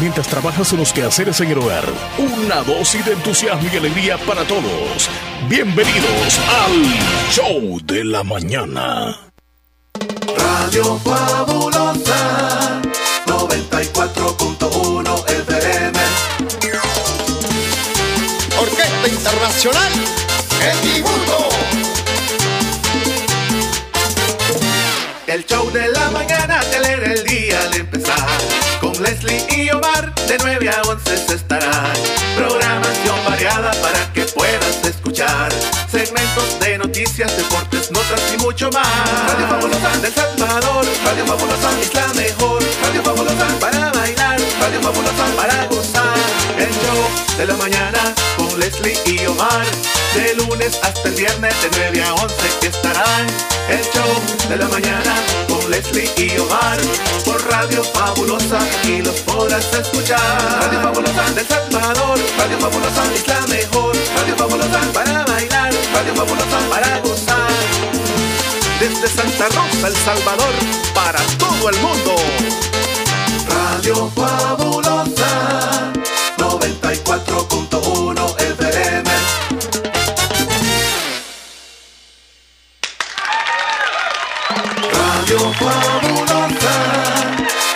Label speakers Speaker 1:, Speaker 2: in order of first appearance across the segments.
Speaker 1: mientras trabajas en los quehaceres en el hogar. Una dosis de entusiasmo y alegría para todos. Bienvenidos al Show de la Mañana.
Speaker 2: Radio Fabulosa 94.1 FM.
Speaker 3: Orquesta Internacional El Dibujo.
Speaker 2: Omar de 9 a 11 se estará. Programación variada para que puedas escuchar. Segmentos de noticias, deportes, notas y mucho más. Radio Fabulosa del Salvador. Radio Fabulosa es la mejor. Radio Fabulosa para bailar. Radio Fabulosa para gozar. El show de la mañana con Leslie y Omar. De lunes hasta el viernes de 9 a 11 estarán. El show de la mañana Leslie y Omar. Por Radio Fabulosa y los podrás escuchar. Radio Fabulosa del Salvador. Radio Fabulosa es la mejor. Radio Fabulosa para bailar. Radio Fabulosa para gozar. Desde Santa Rosa, El Salvador, para todo el mundo. Radio Fabulosa Radio Fabulosa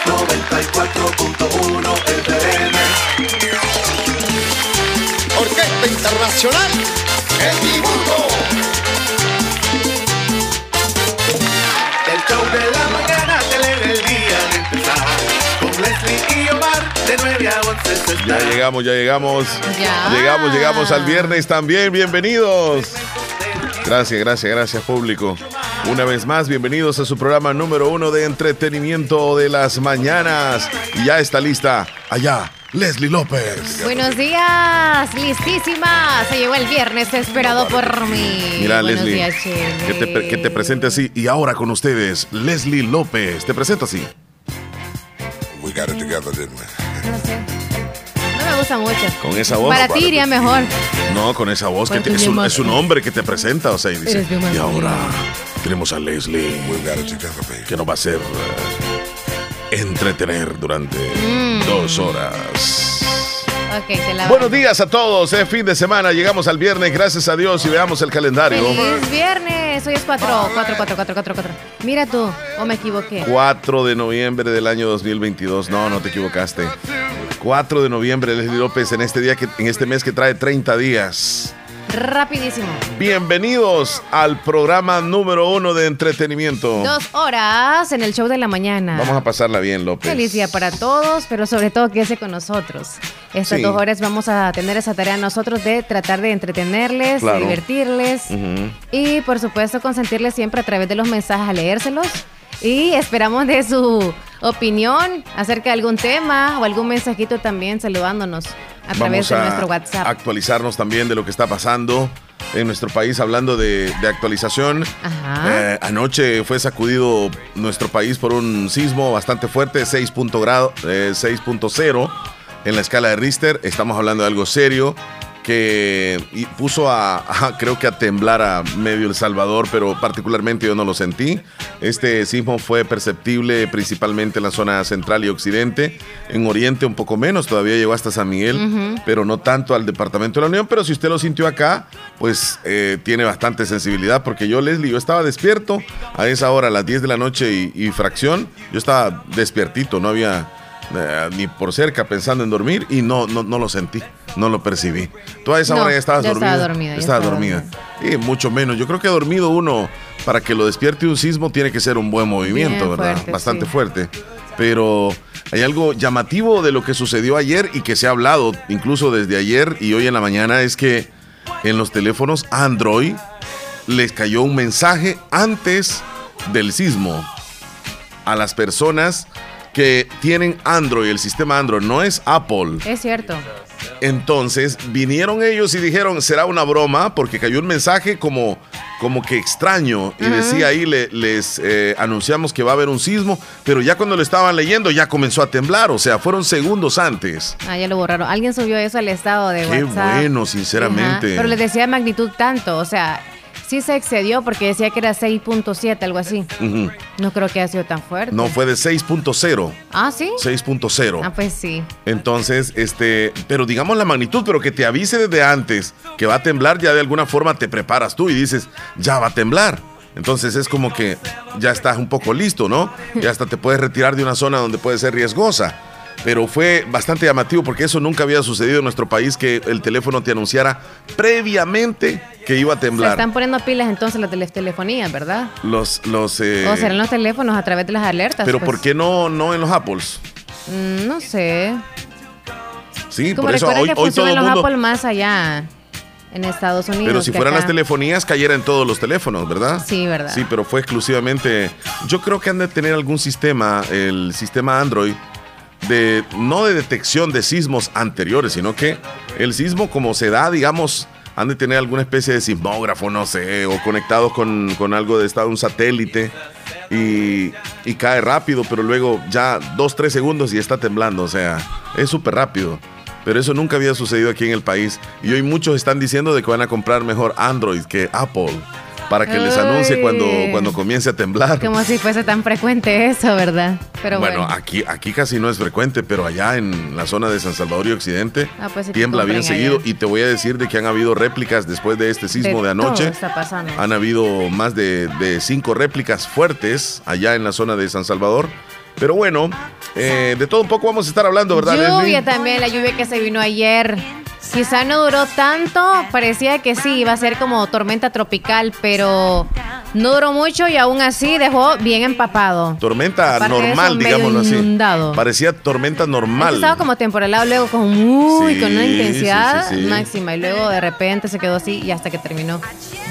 Speaker 2: 94.1 FM.
Speaker 3: Orquesta Internacional El Dibujo.
Speaker 2: El show de la mañana te alegra el día al empezar. Con Leslie y Omar de 9 a 11 se
Speaker 4: Ya llegamos, ya llegamos.
Speaker 5: Ya.
Speaker 4: Llegamos, llegamos al viernes también. Bienvenidos. Gracias, gracias, gracias público. Una vez más, bienvenidos a su programa número uno de entretenimiento de las mañanas. Y ya está lista allá, Leslie López.
Speaker 5: Buenos días, listísima. Se llegó el viernes esperado por mí.
Speaker 4: Mira,
Speaker 5: Buenos
Speaker 4: Leslie,
Speaker 5: días,
Speaker 4: que te, que te presente así. Y ahora con ustedes, Leslie López. Te presento así.
Speaker 6: We got it together, didn't we?
Speaker 5: No sé. No me gusta mucho.
Speaker 4: Con esa voz.
Speaker 5: Para ti iría mejor.
Speaker 4: No, con esa voz que te- es, un,
Speaker 5: mamá-
Speaker 4: es un hombre que te presenta, o sea, y dice, y ahora tenemos a Leslie,
Speaker 6: We got it together, baby.
Speaker 4: que nos va a hacer eh, entretener durante
Speaker 5: Mm.
Speaker 4: dos horas.
Speaker 5: Ok, te la
Speaker 4: Buenos días a todos, es fin de semana, llegamos al viernes, gracias a Dios y veamos el calendario.
Speaker 5: Feliz viernes. Hoy es 4, 4, 4, 4, 4, 4. Mira tú, o me equivoqué.
Speaker 4: 4 de noviembre del año 2022, no, no te equivocaste. 4 de noviembre, Leslie López, en este día que, en este mes que trae 30 días.
Speaker 5: Rapidísimo.
Speaker 4: Bienvenidos al programa número uno de entretenimiento.
Speaker 5: Dos horas en el show de la mañana.
Speaker 4: Vamos a pasarla bien, López.
Speaker 5: Feliz día para todos, pero sobre todo quédese con nosotros. Estas
Speaker 4: Sí.
Speaker 5: dos horas vamos a tener esa tarea nosotros de tratar de entretenerles,
Speaker 4: Claro.
Speaker 5: divertirles y por supuesto consentirles siempre a través de los mensajes a leérselos. Y esperamos de su opinión acerca de algún tema o algún mensajito también saludándonos a través de
Speaker 4: a
Speaker 5: nuestro WhatsApp.
Speaker 4: actualizarnos también de lo que está pasando en nuestro país, hablando de, de actualización.
Speaker 5: Ajá.
Speaker 4: Eh, anoche fue sacudido nuestro país por un sismo bastante fuerte, 6 punto grado, eh, 6.0 en la escala de Richter. Estamos hablando de algo serio que puso a, a- creo que a temblar a medio El Salvador, pero particularmente yo no lo sentí. Este sismo fue perceptible principalmente en la zona central y occidente, en oriente un poco menos, todavía llegó hasta San Miguel, pero no tanto al departamento de la Unión, pero si usted lo sintió acá, pues eh, tiene bastante sensibilidad, porque yo, Leslie, yo estaba despierto a esa hora, a las 10 de la noche y, y fracción, yo estaba despiertito, no había eh, ni por cerca pensando en dormir y no, no, no lo sentí, no lo percibí. Tú a esa
Speaker 5: No,
Speaker 4: hora ya estabas
Speaker 5: ya
Speaker 4: dormida.
Speaker 5: estaba dormida,
Speaker 4: Estaba dormida. Y mucho menos. Yo creo que dormido uno, para que lo despierte un sismo, tiene que ser un buen movimiento,
Speaker 5: Bien
Speaker 4: ¿verdad?
Speaker 5: fuerte,
Speaker 4: Bastante
Speaker 5: sí.
Speaker 4: fuerte. Pero hay algo llamativo de lo que sucedió ayer y que se ha hablado incluso desde ayer y hoy en la mañana es que en los teléfonos Android les cayó un mensaje antes del sismo a las personas que tienen Android, el sistema Android, no es Apple.
Speaker 5: Es cierto.
Speaker 4: Entonces vinieron ellos y dijeron, será una broma, porque cayó un mensaje como, como que extraño. Y decía ahí, le- les eh, anunciamos que va a haber un sismo, pero ya cuando lo estaban leyendo ya comenzó a temblar, o sea, fueron segundos antes.
Speaker 5: Ah, ya lo borraron. Alguien subió eso al estado de
Speaker 4: Qué
Speaker 5: WhatsApp.
Speaker 4: bueno, sinceramente.
Speaker 5: Ajá, Pero les decía magnitud tanto, o sea, sí se excedió porque decía que era 6.7, algo así. No creo que haya sido tan fuerte.
Speaker 4: No, fue de 6.0.
Speaker 5: Ah, sí.
Speaker 4: 6.0.
Speaker 5: Ah, pues sí.
Speaker 4: Entonces, este, pero digamos la magnitud, pero que te avise desde antes que va a temblar, ya de alguna forma te preparas tú y dices, ya va a temblar. Entonces es como que ya estás un poco listo, ¿no? Ya hasta te puedes retirar de una zona donde puede ser riesgosa. Pero fue bastante llamativo porque eso nunca había sucedido en nuestro país que el teléfono te anunciara previamente que iba a
Speaker 5: Se
Speaker 4: temblar.
Speaker 5: están poniendo pilas entonces las telefonías, ¿verdad?
Speaker 4: Los, los, eh,
Speaker 5: o serán los teléfonos a través de las alertas.
Speaker 4: pero
Speaker 5: pues.
Speaker 4: ¿por qué no, no en los Apples?
Speaker 5: Mm, no sé.
Speaker 4: Sí,
Speaker 5: Como
Speaker 4: por eso hoy,
Speaker 5: que
Speaker 4: hoy todo
Speaker 5: los
Speaker 4: mundo.
Speaker 5: Apple más allá en Estados Unidos.
Speaker 4: Pero si fueran las telefonías, cayera en todos los teléfonos, ¿verdad?
Speaker 5: Sí, ¿verdad?
Speaker 4: Sí, pero fue exclusivamente. Yo creo que han de tener algún sistema, el sistema Android, de no de detección de sismos anteriores, sino que el sismo, como se da, digamos, han de tener alguna especie de sismógrafo, no sé, o conectado con, con algo de estado, un satélite, y, y cae rápido, pero luego ya dos, tres segundos y está temblando, o sea, es súper rápido. Pero eso nunca había sucedido aquí en el país. Y hoy muchos están diciendo de que van a comprar mejor Android que Apple para que les anuncie cuando, cuando comience a temblar.
Speaker 5: Como si fuese tan frecuente eso, ¿verdad? Pero
Speaker 4: bueno,
Speaker 5: bueno.
Speaker 4: aquí, aquí casi no es frecuente, pero allá en la zona de San Salvador y Occidente
Speaker 5: Ah, pues
Speaker 4: tiembla bien seguido.
Speaker 5: allá.
Speaker 4: Y te voy a decir de que han habido réplicas después de este sismo de, anoche.
Speaker 5: está pasando.
Speaker 4: Han habido más de, de cinco réplicas fuertes allá en la zona de San Salvador. Pero bueno, eh, de todo un poco vamos a estar hablando, ¿verdad?
Speaker 5: Lluvia
Speaker 4: Leslie?
Speaker 5: también, la lluvia que se vino ayer. Quizá no duró tanto, parecía que sí, iba a ser como tormenta tropical, pero no duró mucho y aún así dejó bien empapado.
Speaker 4: Tormenta
Speaker 5: Aparte de
Speaker 4: normal,
Speaker 5: medio
Speaker 4: digámoslo así.
Speaker 5: inundado.
Speaker 4: Parecía tormenta normal.
Speaker 5: Estaba como temporalado, luego con
Speaker 4: Sí,
Speaker 5: con una intensidad
Speaker 4: sí, sí.
Speaker 5: máxima y luego de repente se quedó así y hasta que terminó.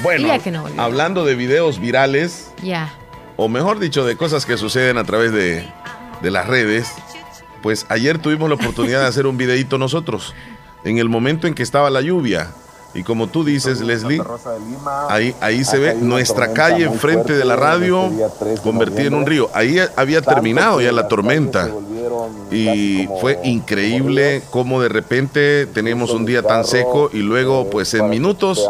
Speaker 4: Bueno,
Speaker 5: Y ya que no volvió.
Speaker 4: hablando de videos virales,
Speaker 5: Ya.
Speaker 4: o mejor dicho, de cosas que suceden a través de, de las redes, pues ayer tuvimos la oportunidad de hacer un videito nosotros, en el momento en que estaba la lluvia. Y como tú dices, Leslie, ahí, ahí se ve nuestra calle enfrente de la radio convertida en un río. Ahí había terminado ya la tormenta. Y fue increíble cómo de repente tenemos un día tan seco y luego pues en minutos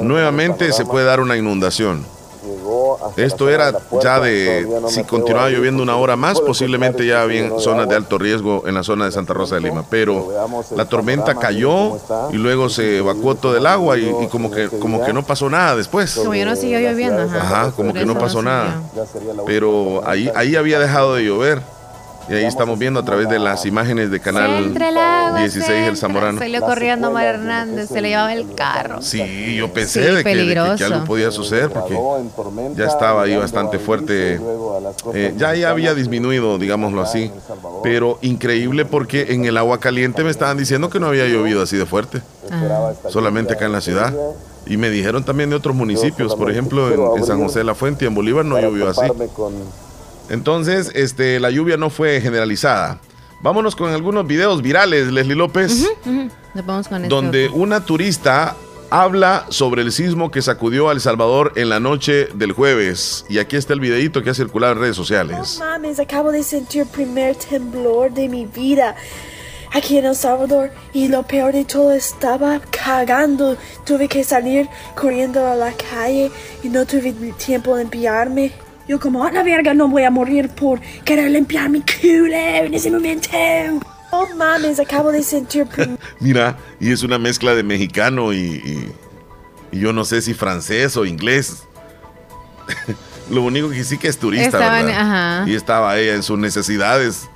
Speaker 4: nuevamente se puede dar una inundación. Esto era ya de, si continuaba lloviendo una hora más, posiblemente ya había zonas de alto riesgo en la zona de Santa Rosa de Lima. Pero la tormenta cayó y luego se evacuó todo el agua y, y como, que, como que no pasó nada después.
Speaker 5: Como ya no siguió lloviendo. Ajá,
Speaker 4: Ajá, como que no pasó nada. Pero ahí, ahí había dejado de llover. Y ahí estamos viendo a través de las imágenes de Canal
Speaker 5: entra el agua,
Speaker 4: 16
Speaker 5: se
Speaker 4: El
Speaker 5: entra.
Speaker 4: Zamorano.
Speaker 5: Salió corriendo Mar Hernández, se le llevaba el carro.
Speaker 4: Sí, yo pensé
Speaker 5: Sí,
Speaker 4: de, que, de que- algo podía suceder porque ya estaba ahí bastante fuerte. Eh, ya, ya había disminuido, digámoslo así. Pero increíble porque en el agua caliente me estaban diciendo que no había llovido así de fuerte.
Speaker 5: Ah.
Speaker 4: Solamente acá en la ciudad. Y me dijeron también de otros municipios. Por ejemplo, en, en San José de la Fuente y en Bolívar no llovió así. Entonces, este, la lluvia no fue generalizada. Vámonos con algunos videos virales, Leslie López,
Speaker 5: Ujú, Nos vamos con este
Speaker 4: donde
Speaker 5: otro.
Speaker 4: una turista habla sobre el sismo que sacudió a El Salvador en la noche del jueves. Y aquí está el videito que ha circulado en redes sociales.
Speaker 7: No mames, acabo de sentir el primer temblor de mi vida aquí en El Salvador y lo peor de todo estaba cagando. Tuve que salir corriendo a la calle y no tuve tiempo de limpiarme. Yo como a la verga no voy a morir por querer limpiar mi culo en ese momento. Oh mames, acabo de sentir el
Speaker 4: Mira, y es una mezcla de mexicano y, y- y yo no sé si francés o inglés. Lo único que sí que es turista,
Speaker 5: Estaban-
Speaker 4: ¿verdad?
Speaker 5: ajá.
Speaker 4: Y estaba ella en sus necesidades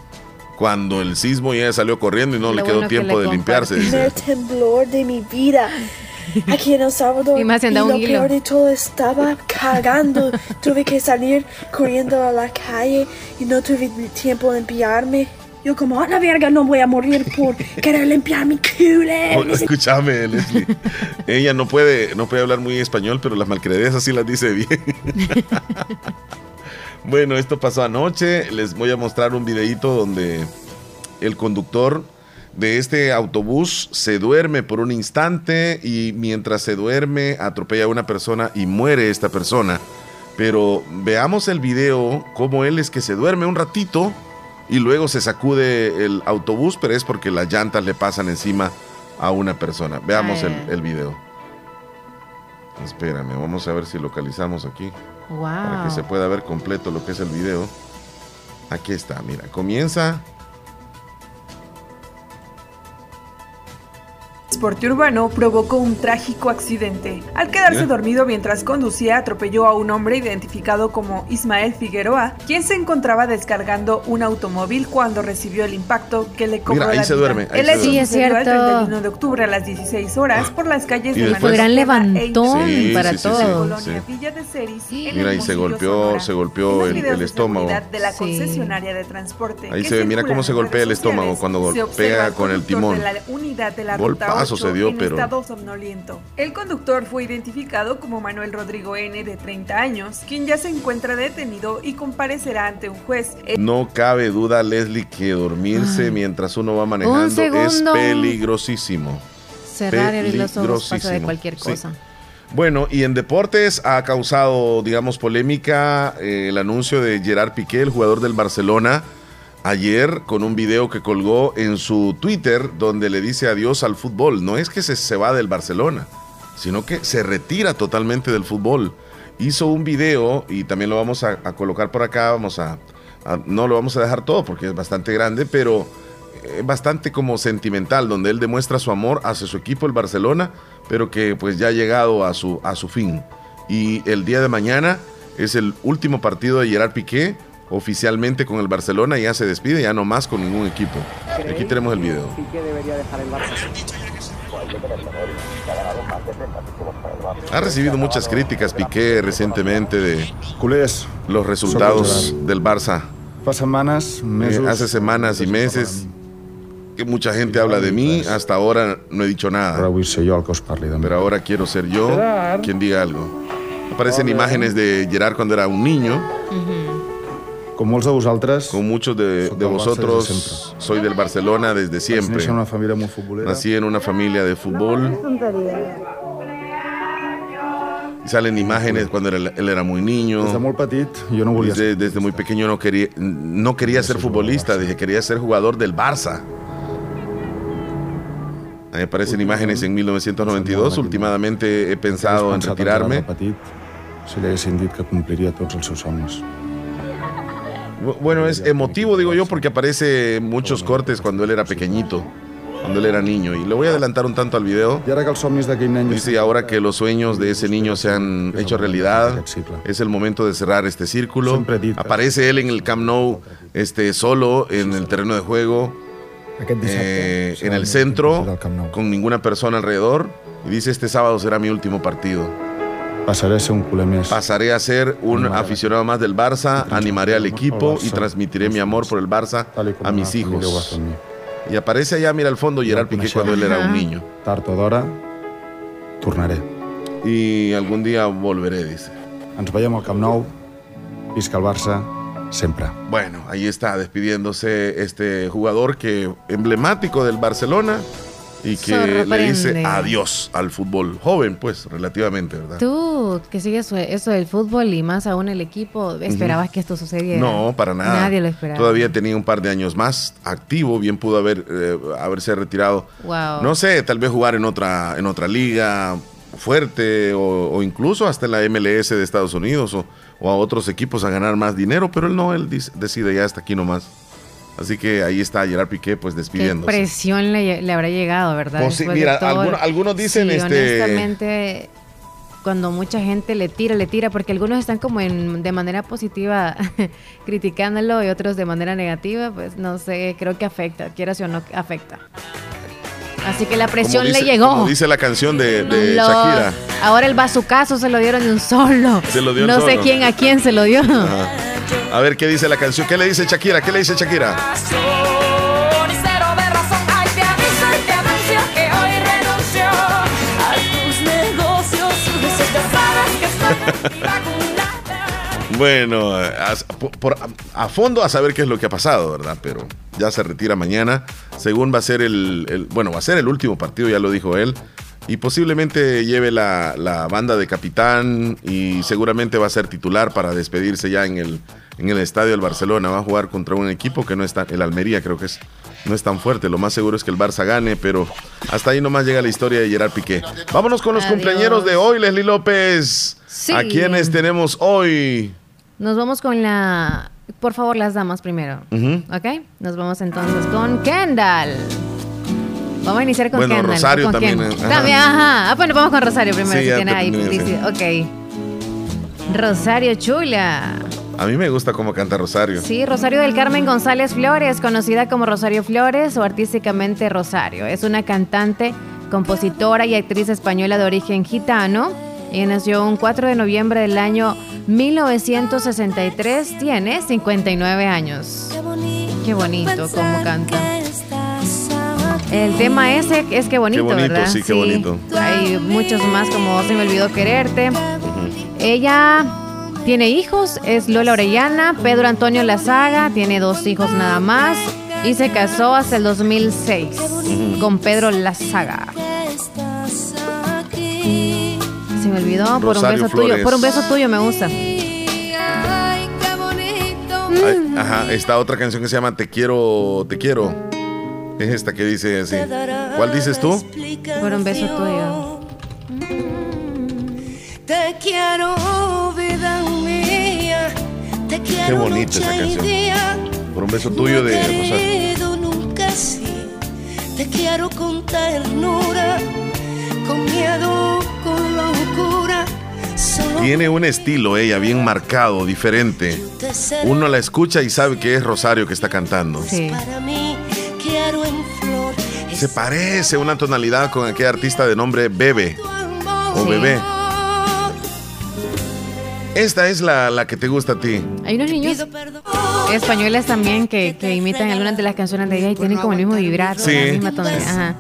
Speaker 4: cuando el sismo y ella salió corriendo y no
Speaker 5: Lo
Speaker 4: le quedó
Speaker 5: bueno que
Speaker 4: tiempo
Speaker 5: le
Speaker 4: de limpiarse. dice.
Speaker 7: primer temblor de mi vida aquí en El Salvador
Speaker 5: Y más
Speaker 7: y lo
Speaker 5: hilo.
Speaker 7: peor de todo estaba cagando. tuve que salir corriendo a la calle y no tuve tiempo de limpiarme. Yo como a la verga no voy a morir por querer limpiar mi culo.
Speaker 4: Oh, escúchame, Leslie. Ella no puede, no puede hablar muy español, pero las malcredezas sí las dice bien. bueno, esto pasó anoche. Les voy a mostrar un videito donde el conductor de este autobús se duerme por un instante y mientras se duerme atropella a una persona y muere esta persona. Pero veamos el video, cómo él es que se duerme un ratito y luego se sacude el autobús, pero es porque las llantas le pasan encima a una persona. Veamos el, el video. Espérame, vamos a ver si localizamos aquí.
Speaker 5: Wow.
Speaker 4: Para que se pueda ver completo lo que es el video. Aquí está, mira, comienza
Speaker 8: transporte urbano provocó un trágico accidente. Al quedarse dormido mientras conducía, atropelló a un hombre identificado como Ismael Figueroa, quien se encontraba descargando un automóvil cuando recibió el impacto que le cobró
Speaker 4: Mira, ahí
Speaker 8: la
Speaker 4: se
Speaker 8: vida.
Speaker 4: duerme, ahí
Speaker 8: el
Speaker 4: se
Speaker 5: duerme. Sí, es
Speaker 8: el
Speaker 5: cierto.
Speaker 8: 31 de octubre a las 16 horas por las calles
Speaker 4: Y
Speaker 8: de
Speaker 4: después-
Speaker 5: Fue gran
Speaker 8: Manuel e
Speaker 5: levantón
Speaker 4: Sí,
Speaker 5: para
Speaker 4: sí.
Speaker 8: Villa de Ceris, en
Speaker 4: Mira, y se golpeó,
Speaker 8: Sonora.
Speaker 4: se golpeó el- el estómago.
Speaker 8: de la
Speaker 5: Sí.
Speaker 8: concesionaria de transporte
Speaker 4: Ahí se ve, mira cómo se golpea el estómago cuando golpea con el timón.
Speaker 8: de la unidad de la ruta
Speaker 4: se dio,
Speaker 8: en
Speaker 4: pero-
Speaker 8: estado somnoliento. El conductor fue identificado como Manuel Rodrigo N, de 30 años, quien ya se encuentra detenido y comparecerá ante un juez.
Speaker 4: No cabe duda, Leslie, que dormirse
Speaker 5: Ay.
Speaker 4: mientras uno va manejando es peligrosísimo.
Speaker 5: Cerrar abrir los ojos pasa de
Speaker 4: Peligrosísimo.
Speaker 5: cualquier
Speaker 4: Sí.
Speaker 5: cosa.
Speaker 4: Bueno, y en deportes ha causado, digamos, polémica eh, el anuncio de Gerard Piqué, el jugador del Barcelona, ayer con un video que colgó en su Twitter donde le dice adiós al fútbol. No es que se, se va del Barcelona, sino que se retira totalmente del fútbol. Hizo un video y también lo vamos a, colocar por acá, vamos a, a- no lo vamos a dejar todo porque es bastante grande, pero es bastante como sentimental, donde él demuestra su amor hacia su equipo, el Barcelona, pero que pues ya ha llegado a su, a su fin. Y el día de mañana es el último partido de Gerard Piqué oficialmente con el Barcelona, ya se despide, ya no más con ningún equipo. Aquí tenemos el video. Ha recibido muchas críticas Piqué recientemente de los resultados del Barça. Eh, hace semanas y meses que mucha gente habla de mí, hasta ahora no he dicho nada, pero ahora quiero ser yo quien diga algo. Aparecen imágenes de Gerard cuando era un niño,
Speaker 9: Com molts de vosaltres,
Speaker 4: con muchos de, de vosotros
Speaker 9: desde
Speaker 4: soy del Barcelona desde siempre.
Speaker 9: en una família molt futbolera.
Speaker 4: Nací en una familia de fútbol. Y salen imágenes cuando era- él era muy niño.
Speaker 9: molt petit, jo no
Speaker 4: Desde, desde muy pequeño no quería, no quería ser futbolista, dije quería ser jugador del Barça. Ahí aparecen imágenes en 1992. Últimamente he pensado en retirarme.
Speaker 9: Si li haguessin dit que compliria tots els seus somnis.
Speaker 4: Bu- Bueno, es emotivo, digo yo, porque aparece muchos cortes cuando él era pequeñito, cuando él era niño. Y le voy a adelantar un tanto al video. Dice, ahora que los sueños de ese niño se han hecho realidad, es el momento de cerrar este círculo. Aparece él en el Camp Nou, este, solo en el terreno de juego, eh, en el centro, con ninguna persona alrededor. Y dice, este sábado será mi último partido.
Speaker 9: Passaré a ser un culer més.
Speaker 4: Pasaré a ser un aficionado más del Barça, animaré al equipo y transmitiré mi amor por el Barça a mis hijos. Y aparece allá, mira al fondo, Gerard Piqué cuando él era un niño.
Speaker 9: Tard o d'hora, tornaré.
Speaker 4: Y algún día volveré, dice.
Speaker 9: Ens veiem al Camp Nou. Visca el Barça, sempre.
Speaker 4: Bueno, ahí está despidiéndose este jugador que emblemático del Barcelona y que le dice adiós al fútbol. Joven, pues, relativamente, ¿verdad?
Speaker 5: Tú, que sigues eso- del fútbol y más aún el equipo, ¿esperabas que esto sucediera?
Speaker 4: No, para nada.
Speaker 5: Nadie lo esperaba.
Speaker 4: Todavía tenía un par de años más activo, bien pudo haber eh, haberse retirado.
Speaker 5: Wow.
Speaker 4: No sé, tal vez jugar en otra en otra liga fuerte o, o incluso hasta en la MLS de Estados Unidos o, o a otros equipos a ganar más dinero, pero él no, él dice- decide ya hasta aquí nomás. Así que ahí está Gerard Piqué pues
Speaker 5: Qué
Speaker 4: despidiéndose.
Speaker 5: presión le, le habrá llegado, ¿verdad?
Speaker 4: Pues sí, mira, algunos dicen,
Speaker 5: Sí,
Speaker 4: este-
Speaker 5: honestamente, cuando mucha gente le tira, le tira, porque algunos están como en, de manera positiva criticándolo y otros de manera negativa, pues no sé, creo que afecta, quieras o no, afecta. Así que la presión
Speaker 4: dice-
Speaker 5: le llegó.
Speaker 4: Como dice la canción de, de
Speaker 5: Lo-
Speaker 4: Shakira.
Speaker 5: Ahora el bazucazo se lo dieron de un solo.
Speaker 4: Se lo dio
Speaker 5: no sé
Speaker 4: solo.
Speaker 5: quién a quién se lo dio.
Speaker 4: Ajá. A ver qué dice la canción. ¿Qué le dice Shakira? ¿Qué le dice Shakira? Bueno, a, por- a fondo a saber qué es lo que ha pasado, ¿verdad? Pero ya se retira mañana. Según va a ser el, el- bueno, va a ser el último partido, ya lo dijo él. Y posiblemente lleve la, la banda de capitán y seguramente va a ser titular para despedirse ya en el, en el estadio del Barcelona. Va a jugar contra un equipo que no está, el Almería creo que es, no es tan fuerte. Lo más seguro es que el Barça gane, pero hasta ahí nomás llega la historia de Gerard Piqué. Vámonos con los
Speaker 5: Adiós.
Speaker 4: cumpleaños de hoy, Leslie López.
Speaker 5: Sí.
Speaker 4: ¿A quiénes tenemos hoy?
Speaker 5: Nos vamos con la. Por favor, las damas primero. ¿Ok? Nos vamos entonces con Kendall. Vamos a iniciar con
Speaker 4: Bueno,
Speaker 5: Kendall.
Speaker 4: Rosario
Speaker 5: ¿Con
Speaker 4: también, ajá.
Speaker 5: También, ajá. Ah, bueno, vamos con Rosario primero.
Speaker 4: Sí,
Speaker 5: si
Speaker 4: ya
Speaker 5: tiene
Speaker 4: te
Speaker 5: ahí. Ok. Rosario Chula.
Speaker 4: A mí me gusta cómo canta Rosario.
Speaker 5: Sí, Rosario del Carmen González Flores, conocida como Rosario Flores o artísticamente Rosario. Es una cantante, compositora y actriz española de origen gitano. Ella nació un 4 de noviembre del año 1963. Tiene 59 años. Qué bonito cómo canta. El tema ese es que bonito,
Speaker 4: Qué bonito,
Speaker 5: ¿verdad?
Speaker 4: sí, qué bonito.
Speaker 5: Hay muchos más como Se me olvidó quererte. Ella tiene hijos, es Lola Orellana, Pedro Antonio Lazaga, tiene dos hijos nada más y se casó hasta el 2006 con Pedro Lazaga. Se me olvidó por
Speaker 4: Rosario
Speaker 5: un beso
Speaker 4: Flores.
Speaker 5: tuyo, por un beso tuyo me gusta.
Speaker 4: Ay, ajá, está otra canción que se llama Te quiero, te quiero. Es esta que dice así. ¿Cuál dices tú?
Speaker 5: Por un beso tuyo.
Speaker 10: Te quiero, vida mía. Te quiero
Speaker 4: Qué bonita esa canción. Por un beso tuyo de Rosario.
Speaker 10: Nunca sí. Te quiero con ternura, con miedo, con
Speaker 4: Tiene un estilo ella bien marcado, diferente. Uno la escucha y sabe que es Rosario que está cantando.
Speaker 10: flor
Speaker 4: Se parece una tonalidad con aquel artista de nombre Bebe o
Speaker 5: Sí.
Speaker 4: Bebé. Esta es la, la que te gusta a ti.
Speaker 5: Hay unos niños españoles también que, que imitan algunas de las canciones de ella y tienen como el mismo vibrato,
Speaker 4: Sí.
Speaker 5: la misma tonalidad. Ajá.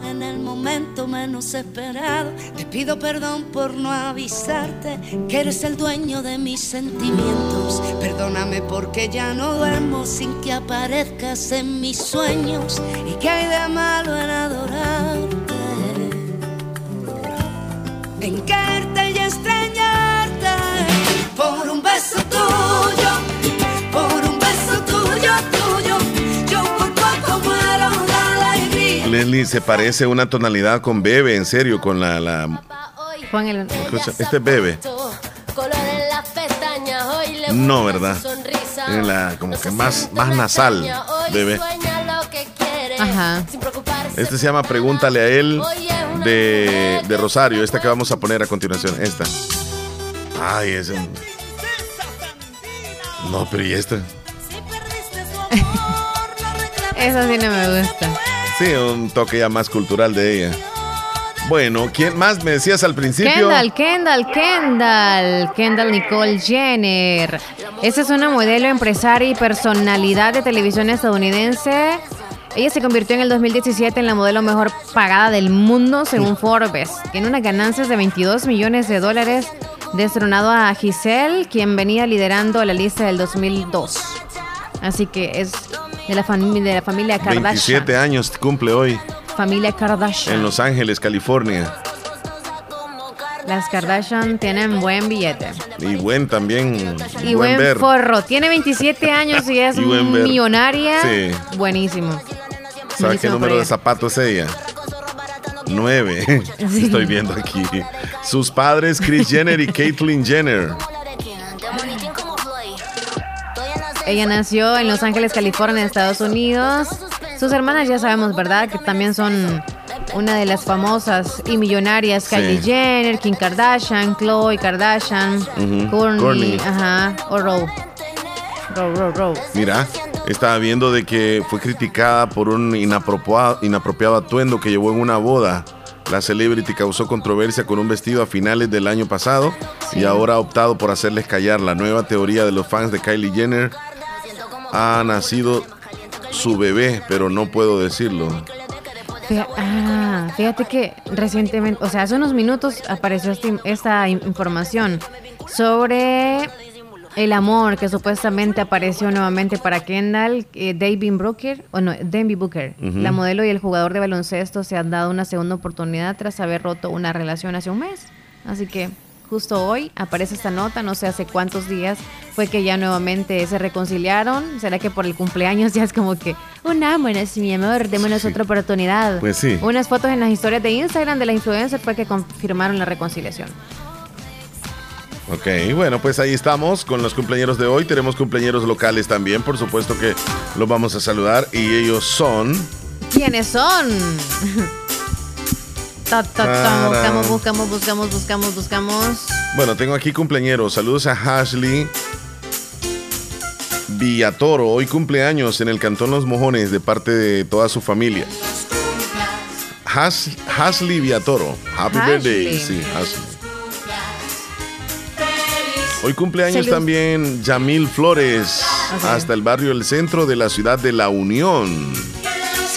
Speaker 10: Momento menos esperado, te pido perdón por no avisarte que eres el dueño de mis sentimientos. Perdóname porque ya no duermo sin que aparezcas en mis sueños. ¿Y que hay de malo en adorarte? En quererte y extrañarte por un beso tuyo,
Speaker 4: Leslie se parece una tonalidad con Bebe, en serio, con la... la
Speaker 5: Pon el-
Speaker 4: escucha, este es Bebe. No, ¿verdad? En la, como que más, más nasal, Bebe.
Speaker 5: Ajá.
Speaker 4: Este se llama Pregúntale a él de, de Rosario. Esta que vamos a poner a continuación. Esta. Ay, es. un- No, pero ¿y esta?
Speaker 5: Esa sí no me gusta.
Speaker 4: Sí, un toque ya más cultural de ella. Bueno, ¿quién más me decías al principio?
Speaker 5: Kendall, Kendall, Kendall, Kendall Nicole Jenner. Esa es una modelo, empresaria y personalidad de televisión estadounidense. Ella se convirtió en el 2017 en la modelo mejor pagada del mundo según Forbes. Tiene unas ganancias de 22 millones de dólares, destronado a Giselle, quien venía liderando la lista del 2002. Así que es de la, fami- de la familia Kardashian.
Speaker 4: 27 años cumple hoy
Speaker 5: Familia Kardashian.
Speaker 4: en Los Ángeles, California.
Speaker 5: Las Kardashian tienen buen billete.
Speaker 4: Y buen también.
Speaker 5: Y
Speaker 4: buen
Speaker 5: buen, forro. Tiene 27 años y es
Speaker 4: Y
Speaker 5: millonaria.
Speaker 4: Sí.
Speaker 5: Buenísimo.
Speaker 4: ¿Sabes qué número de zapatos es ella? Nueve.
Speaker 5: Sí.
Speaker 4: Estoy viendo aquí. Sus padres, Chris Jenner y Caitlyn Jenner.
Speaker 5: Ella nació en Los Ángeles, California, Estados Unidos. Sus hermanas ya sabemos, ¿verdad? Que también son una de las famosas y millonarias
Speaker 4: Sí.
Speaker 5: Kylie Jenner, Kim Kardashian, Khloe Kardashian. Kourtney,
Speaker 4: Kourtney.
Speaker 5: ajá, o Row. Row, Row, Row.
Speaker 4: Mira, estaba viendo de que fue criticada por un inapropiado, inapropiado atuendo que llevó en una boda. La celebrity causó controversia con un vestido a finales del año pasado y ahora ha optado por hacerles callar. La nueva teoría de los fans de Kylie Jenner ha nacido su bebé, pero no puedo decirlo.
Speaker 5: Fija- ah, fíjate que recientemente, o sea, hace unos minutos apareció este- esta in- información sobre el amor que supuestamente apareció nuevamente para Kendall, eh, David Booker, o no, Demi Booker.
Speaker 4: Ujú.
Speaker 5: La modelo y el jugador de baloncesto se han dado una segunda oportunidad tras haber roto una relación hace un mes. Así que justo hoy aparece esta nota, no sé hace cuántos días fue que ya nuevamente se reconciliaron. ¿Será que por el cumpleaños ya es como que, unámonos, mi amor, démonos otra oportunidad?
Speaker 4: Pues sí.
Speaker 5: Unas fotos en las historias de Instagram de la influencer fue que confirmaron la reconciliación.
Speaker 4: Ok, bueno, pues ahí estamos con los cumpleaños de hoy. Tenemos cumpleaños locales también, por supuesto que los vamos a saludar. Y ellos son.
Speaker 5: ¿Quiénes son? Ta, ta, ta, buscamos, buscamos, buscamos, buscamos, buscamos.
Speaker 4: Bueno, tengo aquí cumpleaños. Saludos a Ashley Villatoro. Hoy cumpleaños en el Cantón Los Mojones de parte de toda su familia. Has, Hasley Villatoro. Happy
Speaker 5: Ashley.
Speaker 4: birthday. Sí, Hasley. Hoy cumpleaños
Speaker 5: Salud.
Speaker 4: también Yamil Flores, hasta el barrio El Centro de la ciudad de La Unión.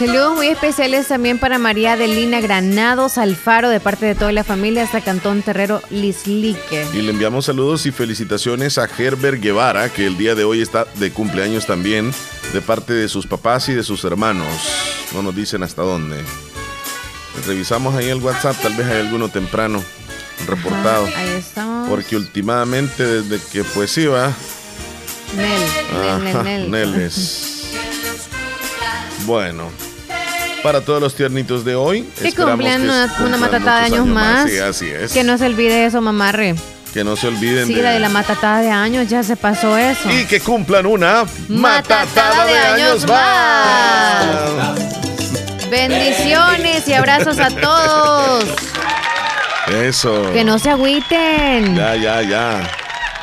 Speaker 5: Saludos muy especiales también para María Adelina Granados Alfaro de parte de toda la familia hasta Cantón Terrero Lislique.
Speaker 4: Y le enviamos saludos y felicitaciones a Herbert Guevara, que el día de hoy está de cumpleaños también, de parte de sus papás y de sus hermanos. No nos dicen hasta dónde. Revisamos ahí el WhatsApp, tal vez hay alguno temprano reportado.
Speaker 5: Ahí estamos.
Speaker 4: Porque últimamente, desde que pues iba,
Speaker 5: Nel, Nel, Nel, Nel.
Speaker 4: Neles. Bueno, para todos los tiernitos de hoy,
Speaker 5: Que cumplan una, matatada de años más.
Speaker 4: Sí, así es.
Speaker 5: Que no se olvide eso, mamarre.
Speaker 4: Que no se olviden
Speaker 5: Sí,
Speaker 4: de...
Speaker 5: la de la matatada de años, ya se pasó eso.
Speaker 4: Y que cumplan una
Speaker 5: Matatada de años más. Bendiciones y abrazos a todos.
Speaker 4: Eso.
Speaker 5: Que no se agüiten.
Speaker 4: Ya, ya, ya.